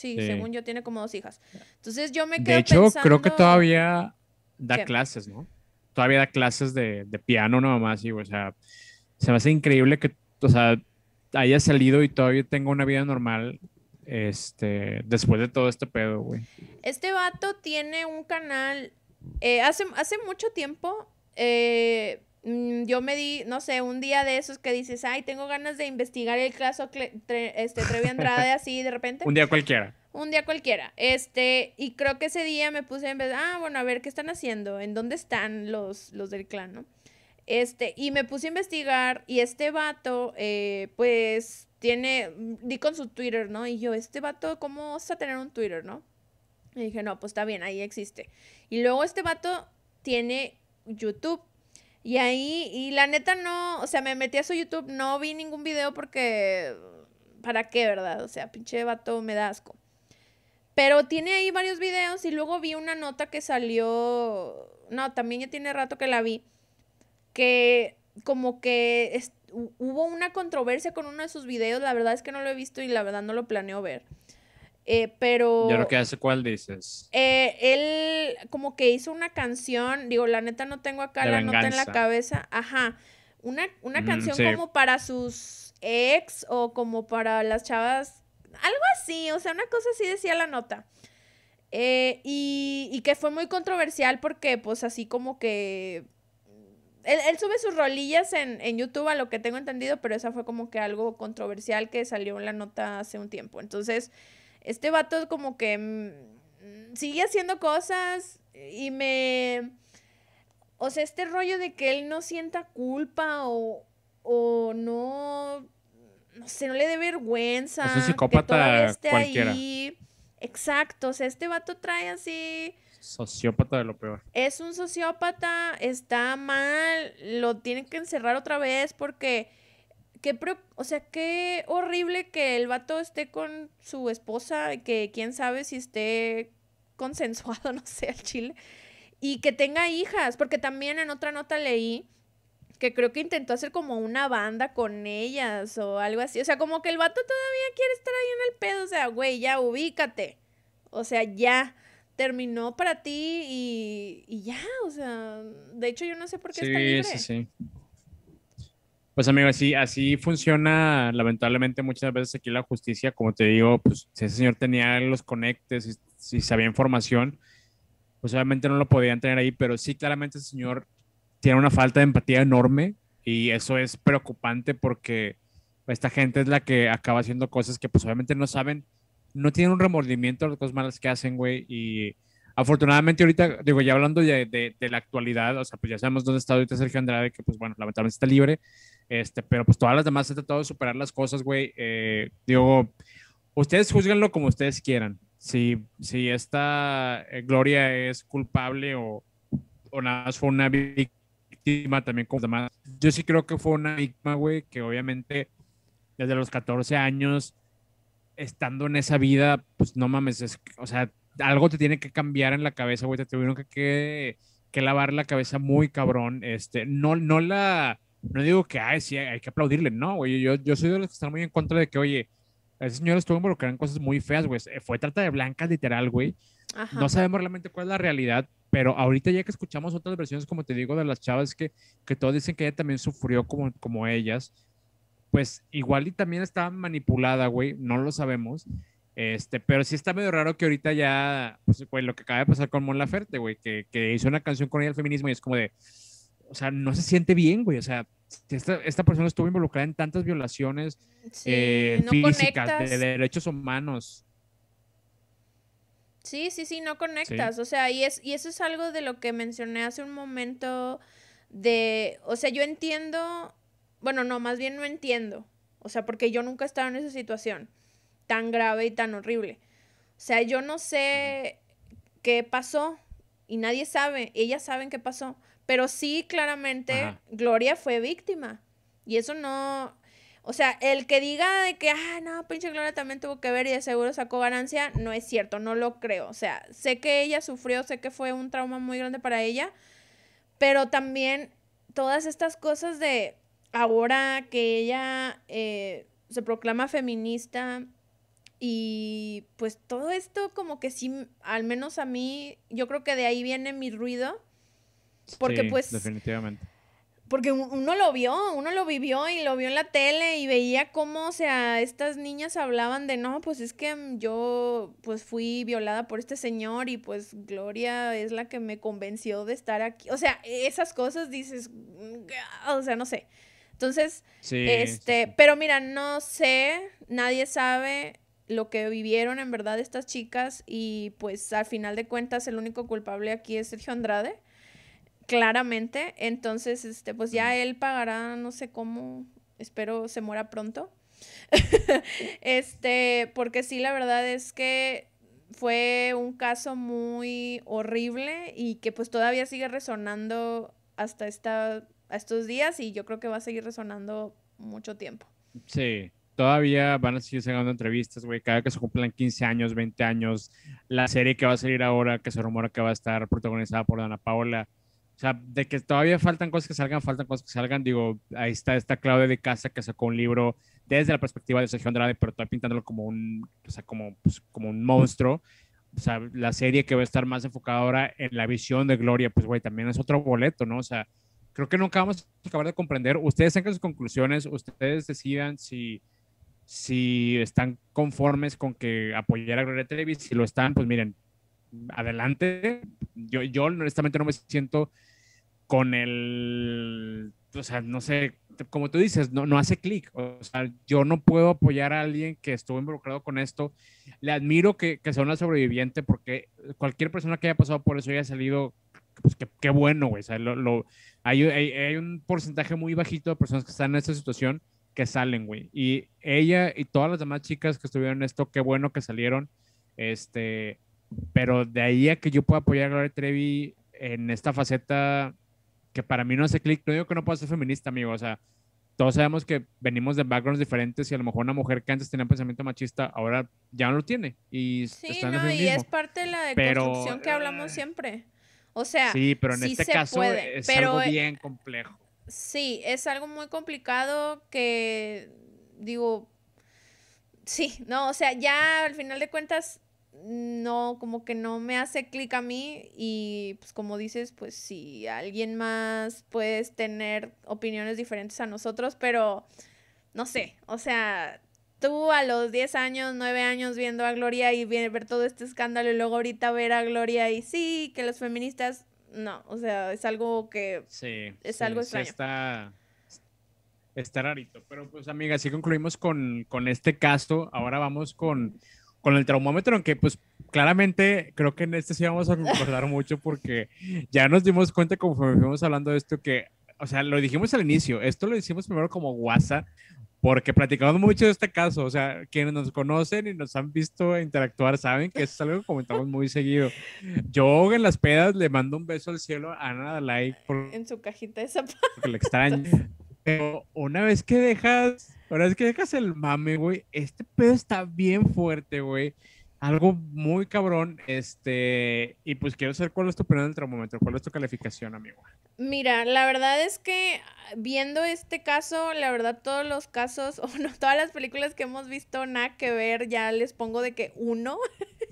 Sí, según yo tiene como dos hijas. Entonces yo me quedo De hecho, creo que todavía da clases, ¿no? Todavía da clases de, de piano nomás y, o sea, se me hace increíble que, o sea, haya salido y todavía tenga una vida normal este, después de todo este pedo, güey. Este vato tiene un canal, eh, hace, hace mucho tiempo, eh, Mm, yo me di, no sé, un día de esos que dices, ay, tengo ganas de investigar el caso este, Trevi [laughs] Andrade así de repente. un día cualquiera. Un día cualquiera. Este, y creo que ese día me puse en vez, ah, bueno, a ver qué están haciendo, en dónde están los, los del clan, ¿no? Este, y me puse a investigar y este vato, eh, pues, tiene, di con su Twitter, ¿no? Y yo, este vato, ¿cómo vas a tener un Twitter, no? Y dije, no, pues está bien, ahí existe. Y luego este vato tiene YouTube. Y ahí, y la neta no, o sea, me metí a su YouTube, no vi ningún video porque, ¿para qué, verdad? O sea, pinche vato me da asco. Pero tiene ahí varios videos y luego vi una nota que salió, no, también ya tiene rato que la vi, que como que hubo una controversia con uno de sus videos, la verdad es que no lo he visto y la verdad no lo planeo ver. Eh, pero. Yo creo que hace cuál dices. Eh, él como que hizo una canción, digo, la neta no tengo acá la nota en la cabeza. Ajá. Una, una canción como para sus ex o como para las chavas. Algo así, o sea, una cosa así decía la nota. Eh, y, y, que fue muy controversial porque, pues, así como que. Él, él sube sus rolillas en, en, YouTube, a lo que tengo entendido, pero esa fue como que algo controversial que salió en la nota hace un tiempo. Entonces, este vato como que mm, sigue haciendo cosas y me... O sea, este rollo de que él no sienta culpa o, o no... No sé, no le dé vergüenza. Es un psicópata cualquiera. Exacto, o sea, este vato trae así... Sociópata de lo peor. Es un sociópata, está mal, lo tienen que encerrar otra vez porque qué, o sea, qué horrible que el vato esté con su esposa, que quién sabe si esté consensuado, [laughs] no sé, al chile, y que tenga hijas, porque también en otra nota leí que creo que intentó hacer como una banda con ellas o algo así, o sea, como que el vato todavía quiere estar ahí en el pedo, o sea, güey, ya ubícate, o sea, ya terminó para ti y, y ya, o sea, de hecho yo no sé por qué está libre. Sí, sí, sí. Pues amigo, así, así funciona lamentablemente muchas veces aquí la justicia, como te digo, pues si ese señor tenía los conectes y, sabía información, pues obviamente no lo podían tener ahí, pero sí claramente el señor tiene una falta de empatía enorme y eso es preocupante porque esta gente es la que acaba haciendo cosas que pues obviamente no saben, no tienen un remordimiento de las cosas malas que hacen, güey, y afortunadamente ahorita, digo, ya hablando de, de, la actualidad, o sea, pues ya sabemos dónde está ahorita Sergio Andrade, que pues bueno, lamentablemente está libre, este, pero pues todas las demás han tratado de superar las cosas, güey, eh, digo, ustedes juzguenlo como ustedes quieran, si, si esta eh, Gloria es culpable o, o nada más fue una víctima también como demás. Yo sí creo que fue una víctima, güey, que obviamente desde los 14 años, estando en esa vida, pues no mames, es, o sea, algo te tiene que cambiar en la cabeza, güey, te tuvieron que, que, que, lavar la cabeza muy cabrón, este, no, no la, no digo que, ay, sí, hay que aplaudirle, no, güey, yo, yo soy de los que están muy en contra de que, oye, ese señor estuvo involucrado en cosas muy feas, güey. Fue trata de blancas, literal, güey. No sabemos realmente cuál es la realidad, pero ahorita ya que escuchamos otras versiones, como te digo, de las chavas que, que todos dicen que ella también sufrió como, como ellas, pues igual y también estaba manipulada, güey, no lo sabemos. Este, pero sí está medio raro que ahorita ya, pues, güey, lo que acaba de pasar con Mon Laferte, güey, que, que hizo una canción con ella al feminismo y es como de, o sea, no se siente bien, güey, o sea, esta, esta persona estuvo involucrada en tantas violaciones eh, físicas, de derechos humanos. Sí, sí, sí, no conectas. O sea, y, es, y eso es algo de lo que mencioné hace un momento de, o sea, yo entiendo, bueno, no, más bien no entiendo. O sea, porque yo nunca he estado en esa situación tan grave y tan horrible. O sea, yo no sé qué pasó y nadie sabe, ellas saben qué pasó, pero sí claramente Gloria fue víctima. Y eso no, o sea, el que diga de que, ah, no, pinche Gloria también tuvo que ver y de seguro sacó ganancia, no es cierto, no lo creo. O sea, sé que ella sufrió, sé que fue un trauma muy grande para ella, pero también todas estas cosas de ahora que ella eh, se proclama feminista y pues todo esto como que sí, al menos a mí, yo creo que de ahí viene mi ruido. Porque pues... Definitivamente porque uno lo vio, uno lo vivió y lo vio en la tele y veía cómo, o sea, estas niñas hablaban de, no, pues es que yo, pues fui violada por este señor y pues Gloria es la que me convenció de estar aquí. O sea, esas cosas dices, o sea, no sé. Entonces, este, pero mira, no sé, nadie sabe lo que vivieron en verdad estas chicas y pues al final de cuentas el único culpable aquí es Sergio Andrade claramente. Entonces, este, pues ya él pagará, no sé cómo, espero se muera pronto. [laughs] este, porque sí, la verdad es que fue un caso muy horrible y que pues todavía sigue resonando hasta esta, estos días y yo creo que va a seguir resonando mucho tiempo. Sí, todavía van a seguir sacando entrevistas, güey, cada que se cumplan 15 años, 20 años, la serie que va a salir ahora, que se rumora que va a estar protagonizada por Dana Paola, o sea, de que todavía faltan cosas que salgan, faltan cosas que salgan. Digo, ahí está esta Claudia de Casa que sacó un libro desde la perspectiva de Sergio Andrade, pero está pintándolo como un, o sea, como, pues, como un monstruo. O sea, la serie que va a estar más enfocada ahora en la visión de Gloria, pues, güey, también es otro boleto, ¿no? O sea, creo que nunca vamos a acabar de comprender. Ustedes saquen sus conclusiones, ustedes decidan si, si están conformes con que apoyar a Gloria Trevi. Si lo están, pues miren, adelante. Yo, yo honestamente no me siento con el, o sea, no sé, como tú dices, no, no hace clic. O sea, yo no puedo apoyar a alguien que estuvo involucrado con esto. Le admiro que, que sea una sobreviviente porque cualquier persona que haya pasado por eso haya salido, pues qué bueno, güey. O sea, lo, hay, hay, hay, un porcentaje muy bajito de personas que están en esta situación que salen, güey. Y ella y todas las demás chicas que estuvieron en esto, qué bueno que salieron. Este, pero de ahí a que yo pueda apoyar a Gloria Trevi en esta faceta que para mí no hace clic. No digo que no pueda ser feminista, amigo. O sea, todos sabemos que venimos de backgrounds diferentes y a lo mejor una mujer que antes tenía pensamiento machista ahora ya no lo tiene. Y sí, no, y es parte de la deconstrucción que hablamos siempre. O sea, sí, pero en este caso es algo bien complejo. Sí, es algo muy complicado que digo, sí, no, o sea, ya al final de cuentas no, como que no me hace clic a mí y pues como dices, pues si alguien más puedes tener opiniones diferentes a nosotros, pero no sé, o sea, tú a los 10 años, 9 años viendo a Gloria y ver todo este escándalo y luego ahorita ver a Gloria y sí, que los feministas, no, o sea, es algo que sí, es algo extraño. está, está rarito, pero pues amiga, así concluimos con, con este caso, ahora vamos con, con el traumómetro, aunque pues claramente creo que en este sí vamos a concordar [laughs] mucho porque ya nos dimos cuenta conforme fuimos hablando de esto que, o sea, lo dijimos al inicio, esto lo hicimos primero como WhatsApp, porque platicamos mucho de este caso, o sea, quienes nos conocen y nos han visto interactuar saben que es algo que comentamos muy seguido. Yo en las pedas le mando un beso al cielo a Ana Dalai por, en su cajita de zapatos. [laughs] Porque le extraño. Pero una vez que dejas, una vez que dejas el mame, güey, este pedo está bien fuerte, güey algo muy cabrón. Este, y pues quiero saber cuál es tu opinión del termómetro, cuál es tu calificación, amigo. Mira, la verdad es que viendo este caso, la verdad todos los casos, [laughs] o no, todas las películas que hemos visto, nada que ver, ya les pongo de que uno,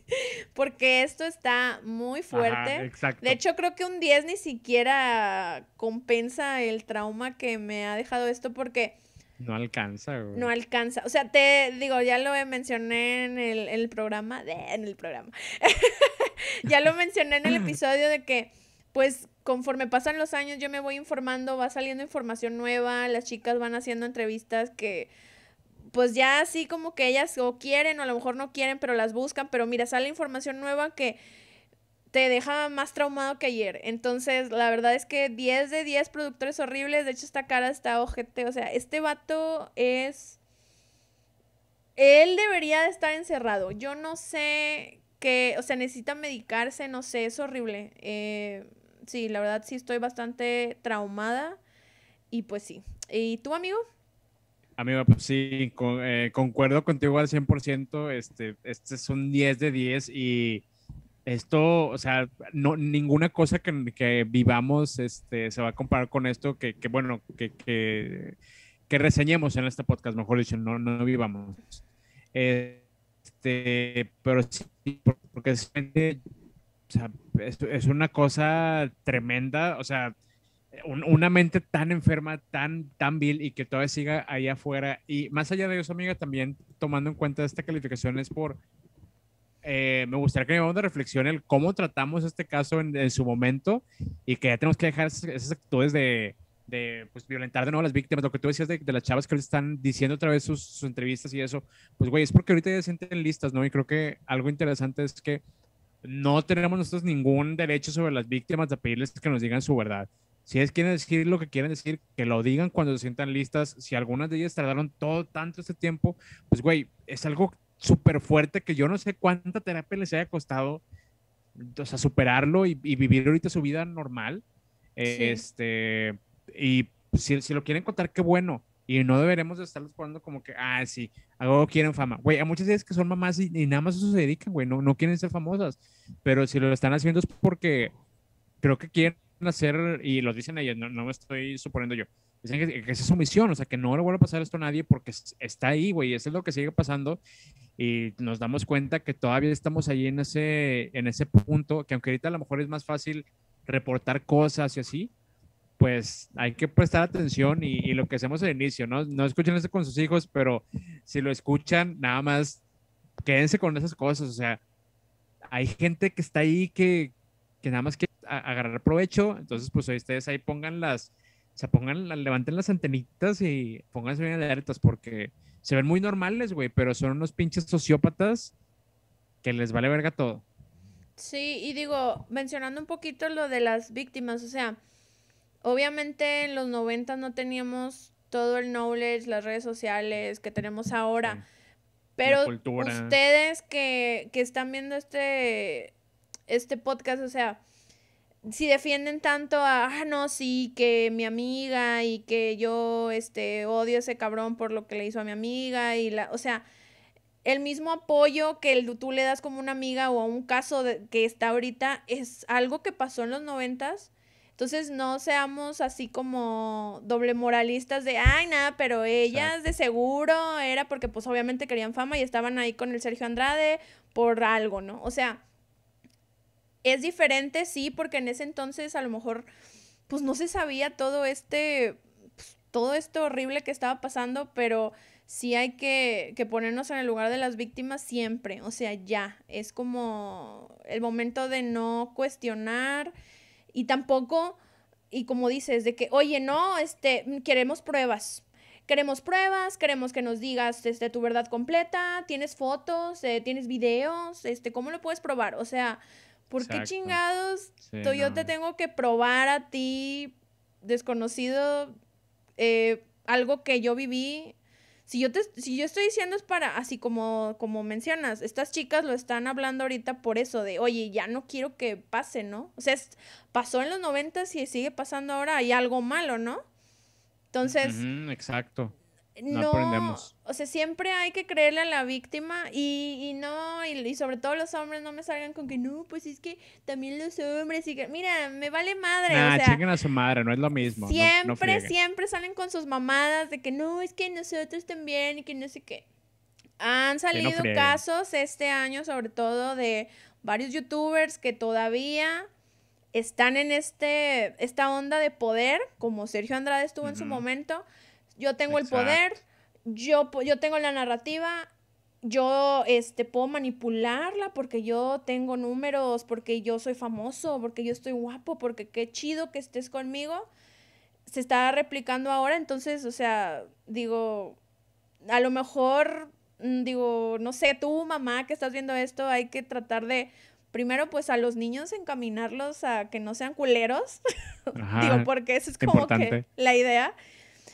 [laughs] porque esto está muy fuerte. exacto. De hecho, creo que un 10 ni siquiera compensa el trauma que me ha dejado esto, porque no alcanza, güey. No alcanza. O sea, te digo, ya lo mencioné en el, en el programa, de, en el programa. [laughs] ya lo mencioné en el [laughs] episodio de que, pues, conforme pasan los años, yo me voy informando, va saliendo información nueva, las chicas van haciendo entrevistas que, pues ya así como que ellas o quieren o a lo mejor no quieren, pero las buscan, pero mira, sale información nueva que te deja más traumado que ayer. Entonces, la verdad es que 10 de 10 productores horribles. De hecho, esta cara está ojete. O sea, este vato es. Él debería de estar encerrado. Yo no sé qué. O sea, necesita medicarse, no sé, es horrible. Eh, sí, la verdad sí estoy bastante traumada. Y pues sí. ¿Y tú, amigo? Amigo, pues sí, eh, concuerdo contigo al 100%. Este, este es un 10 de 10 y esto, o sea, no, ninguna cosa que, que, vivamos este, se va a comparar con esto que, que bueno, que, que, que, reseñemos en este podcast, mejor dicho, no, no vivamos. Este, pero sí, porque es, o sea, es, es, una cosa tremenda, o sea, una mente tan enferma, tan, tan vil y que todavía siga ahí afuera. Y más allá de eso, amiga, también tomando en cuenta esta calificación es por eh, me gustaría que hagamos de reflexión el cómo tratamos este caso en, su momento y que ya tenemos que dejar esas, actitudes de, de pues, violentar de nuevo a las víctimas. Lo que tú decías de, de las chavas que están diciendo otra vez sus, sus, entrevistas y eso, pues, güey, es porque ahorita ya se sienten listas, ¿no? Y creo que algo interesante es que no tenemos nosotros ningún derecho sobre las víctimas de pedirles que nos digan su verdad. Si es quieren decir lo que quieren decir, que lo digan cuando se sientan listas. Si algunas de ellas tardaron todo tanto este tiempo, pues, güey, es algo súper fuerte que yo no sé cuánta terapia les haya costado, o sea, superarlo y, vivir ahorita su vida normal. Este, y si, si, lo quieren contar, qué bueno. Y no deberemos de estarlos poniendo como que, ah, sí, algo quieren fama. Güey, hay muchas veces que son mamás y, nada más eso se dedican, güey, no, no quieren ser famosas. Pero si lo están haciendo es porque creo que quieren hacer, y lo dicen ellas, no, no me estoy suponiendo yo, Dicen que, esa es su misión, o sea, que no le vuelva a pasar esto a nadie porque está ahí, güey, eso es lo que sigue pasando y nos damos cuenta que todavía estamos ahí en ese, en ese punto, que aunque ahorita a lo mejor es más fácil reportar cosas y así, pues hay que prestar atención y, y lo que hacemos al inicio, ¿no? No escuchen eso con sus hijos, pero si lo escuchan, nada más quédense con esas cosas, o sea, hay gente que está ahí que, que nada más quiere agarrar provecho, entonces pues ustedes ahí pongan las se pongan, levanten las antenitas y pónganse bien alertas porque se ven muy normales, güey, pero son unos pinches sociópatas que les vale verga todo. Sí, y digo, mencionando un poquito lo de las víctimas, o sea, obviamente en los 90 no teníamos todo el knowledge, las redes sociales que tenemos ahora. Pero ustedes que, que están viendo este, este podcast, o sea, si defienden tanto a, ah, no, sí, que mi amiga y que yo, este, odio a ese cabrón por lo que le hizo a mi amiga y la, o sea, el mismo apoyo que el, tú le das como una amiga o a un caso de, que está ahorita es algo que pasó en los noventas. Entonces no seamos así como doble moralistas de, ay, nada, pero ellas de seguro era porque pues obviamente querían fama y estaban ahí con el Sergio Andrade por algo, ¿no? O sea, es diferente, sí, porque en ese entonces a lo mejor pues no se sabía todo este, pues, todo esto horrible que estaba pasando, pero sí hay que, que, ponernos en el lugar de las víctimas siempre, o sea, ya, es como el momento de no cuestionar y tampoco, y como dices, de que, oye, no, este, queremos pruebas, queremos pruebas, queremos que nos digas este, tu verdad completa, tienes fotos, eh, tienes videos, este, ¿cómo lo puedes probar? O sea, ¿por qué chingados yo te tengo que probar a ti, desconocido, eh, algo que yo viví? Si yo, te, si yo estoy diciendo es para, así como, como mencionas, estas chicas lo están hablando ahorita por eso de, oye, ya no quiero que pase, ¿no? O sea, pasó en los noventas y sigue pasando ahora, hay algo malo, ¿no? Entonces. exacto. No, aprendemos. O sea, siempre hay que creerle a la víctima y, y no, y, sobre todo los hombres no me salgan con que no, pues es que también los hombres y que, mira, me vale madre. Nah, o sea, a su madre, no es lo mismo. Siempre, siempre salen con sus mamadas de que no, es que nosotros también y que no sé qué. Han salido casos este año, sobre todo de varios youtubers que todavía están en este, esta onda de poder, como Sergio Andrade estuvo en su momento. Yo tengo el poder, yo, yo tengo la narrativa, yo este, puedo manipularla porque yo tengo números, porque yo soy famoso, porque yo estoy guapo, porque qué chido que estés conmigo. Se está replicando ahora, entonces, o sea, digo, a lo mejor, mm, digo, no sé, tú, mamá, que estás viendo esto, hay que tratar de primero pues a los niños encaminarlos a que no sean culeros, [laughs] digo, porque eso es como que la idea.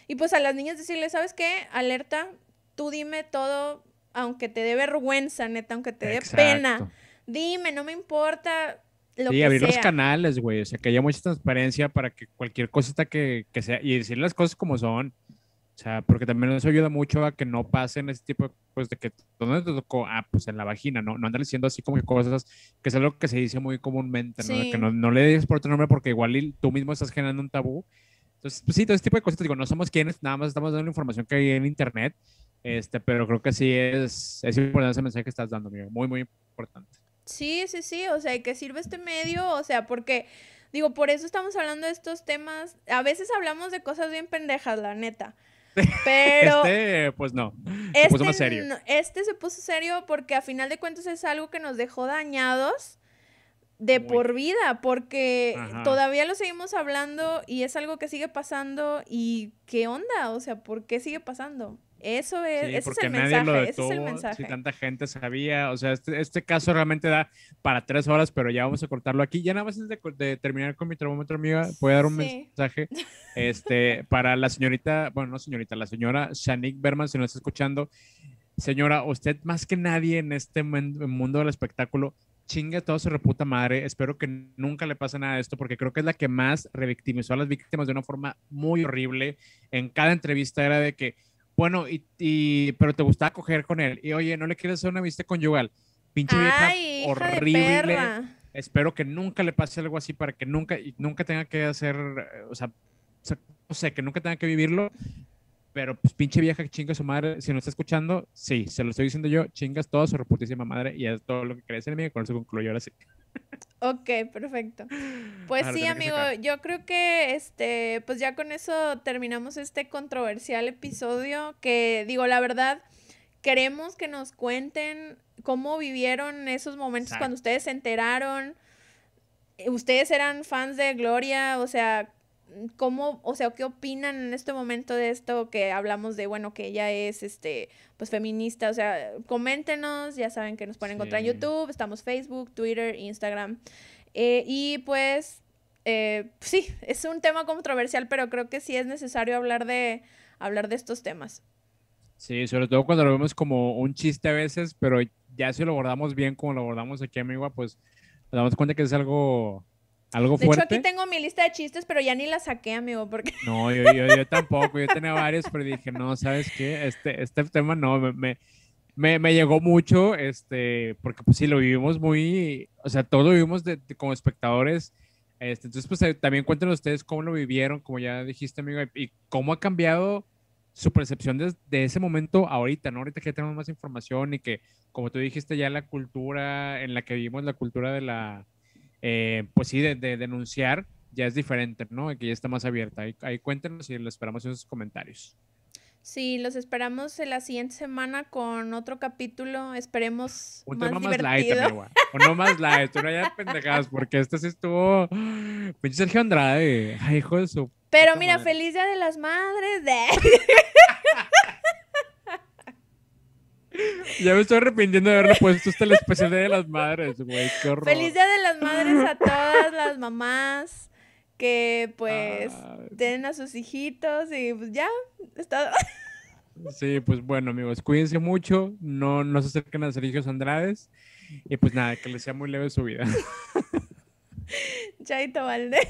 Y pues a las niñas decirles, ¿sabes qué? Alerta, tú dime todo, aunque te dé vergüenza, neta, aunque te dé pena. Dime, no me importa lo sí, abrir los canales, güey, o sea, que haya mucha transparencia para que cualquier cosita que, que sea, y decir las cosas como son. O sea, porque también eso ayuda mucho a que no pasen ese tipo de cosas de que, ¿dónde te tocó? Ah, pues en la vagina, ¿no? No andan diciendo así como que cosas, que es algo que se dice muy comúnmente, ¿no? que no, no, le digas por otro nombre porque igual tú mismo estás generando un tabú. Entonces, pues sí, todo ese tipo de cosas, digo, no somos quienes, nada más estamos dando la información que hay en internet, este, pero creo que sí es, es importante ese mensaje que estás dando, amigo, muy, muy importante. Sí, sí, sí, o sea, que sirve este medio, o sea, porque, digo, por eso estamos hablando de estos temas, a veces hablamos de cosas bien pendejas, la neta, [laughs] pero. Este, pues no. Se este, puso más serio. Este se puso serio porque a final de cuentas es algo que nos dejó dañados de por vida, porque todavía lo seguimos hablando y es algo que sigue pasando. ¿Y qué onda? O sea, ¿por qué sigue pasando? Eso es, ese es el mensaje. ese es el mensaje. Si tanta gente sabía, o sea, este, este, caso realmente da para tres horas, pero ya vamos a cortarlo aquí. Ya nada más antes de, terminar con mi termómetro, amiga, voy a dar un mensaje [laughs] este, para la señorita, bueno, no señorita, la señora Shanik Berman, si nos está escuchando. Señora, usted más que nadie en este mundo del espectáculo, chinga todo su reputa madre. Espero que nunca le pase nada de esto, porque creo que es la que más revictimizó a las víctimas de una forma muy horrible. En cada entrevista era de que bueno, y, pero te gustaba coger con él. Y oye, ¿no le quieres hacer una vista conyugal? Pinche vieja horrible. Espero que nunca le pase algo así para que nunca, y nunca tenga que hacer, o sea, no sé, que nunca tenga que vivirlo. Pero pues pinche vieja que chinga su madre, si no está escuchando, sí, se lo estoy diciendo yo, chingas toda su reputísima madre y es todo lo que crees en mí, con eso concluyo ahora sí. Ok, perfecto. [laughs] Pues sí, amigo, yo creo que este, pues ya con eso terminamos este controversial episodio que digo, la verdad, queremos que nos cuenten cómo vivieron esos momentos cuando ustedes se enteraron. Ustedes eran fans de Gloria, o sea, cómo, o sea, qué opinan en este momento de esto que hablamos de, bueno, que ella es, este, pues feminista, o sea, coméntenos, ya saben que nos pueden encontrar en YouTube, estamos Facebook, Twitter, Instagram, eh, y pues, eh, sí, es un tema controversial, pero creo que sí es necesario hablar de, hablar de estos temas. Sí, sobre todo cuando lo vemos como un chiste a veces, pero ya si lo abordamos bien como lo abordamos aquí, amigo, pues nos damos cuenta que es algo ¿Algo de hecho, aquí tengo mi lista de chistes, pero ya ni la saqué, amigo, porque... No, yo, yo, tampoco. Yo tenía varios, pero dije, no, ¿sabes qué? Este, este tema no, me, me, me, llegó mucho, este, porque pues sí, lo vivimos muy... O sea, todo lo vivimos de, como espectadores. Este, entonces, pues eh, también cuéntenos ustedes cómo lo vivieron, como ya dijiste, amigo, y, cómo ha cambiado su percepción desde de ese momento ahorita, ¿no? Ahorita que ya tenemos más información y que, como tú dijiste, ya la cultura en la que vivimos, la cultura de la eh, pues sí, de, denunciar ya es diferente, ¿no? Que ya está más abierta. Ahí, cuéntenos y lo esperamos en sus comentarios. Sí, los esperamos en la siguiente semana con otro capítulo. Esperemos Un más tema más light, divertido. amigo. O no más light, no ya pendejadas, porque este sí estuvo. Pinche Sergio Andrade. Ay, hijo de su. Pero mira, madre. feliz día de las madres. De... [laughs] Ya me estoy arrepintiendo de haberle puesto este el especial de las madres, güey. Qué horror. feliz día de las madres a todas las mamás que pues Ah, tienen a sus hijitos y pues ya. Está... Sí, pues bueno, amigos, cuídense mucho. No, no se acerquen a Sergio Andrades. Y pues nada, que les sea muy leve su vida. Chaito Valdés.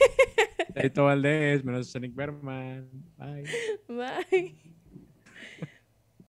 Chaito Valdés, menos Sonic Berman. Bye. Bye.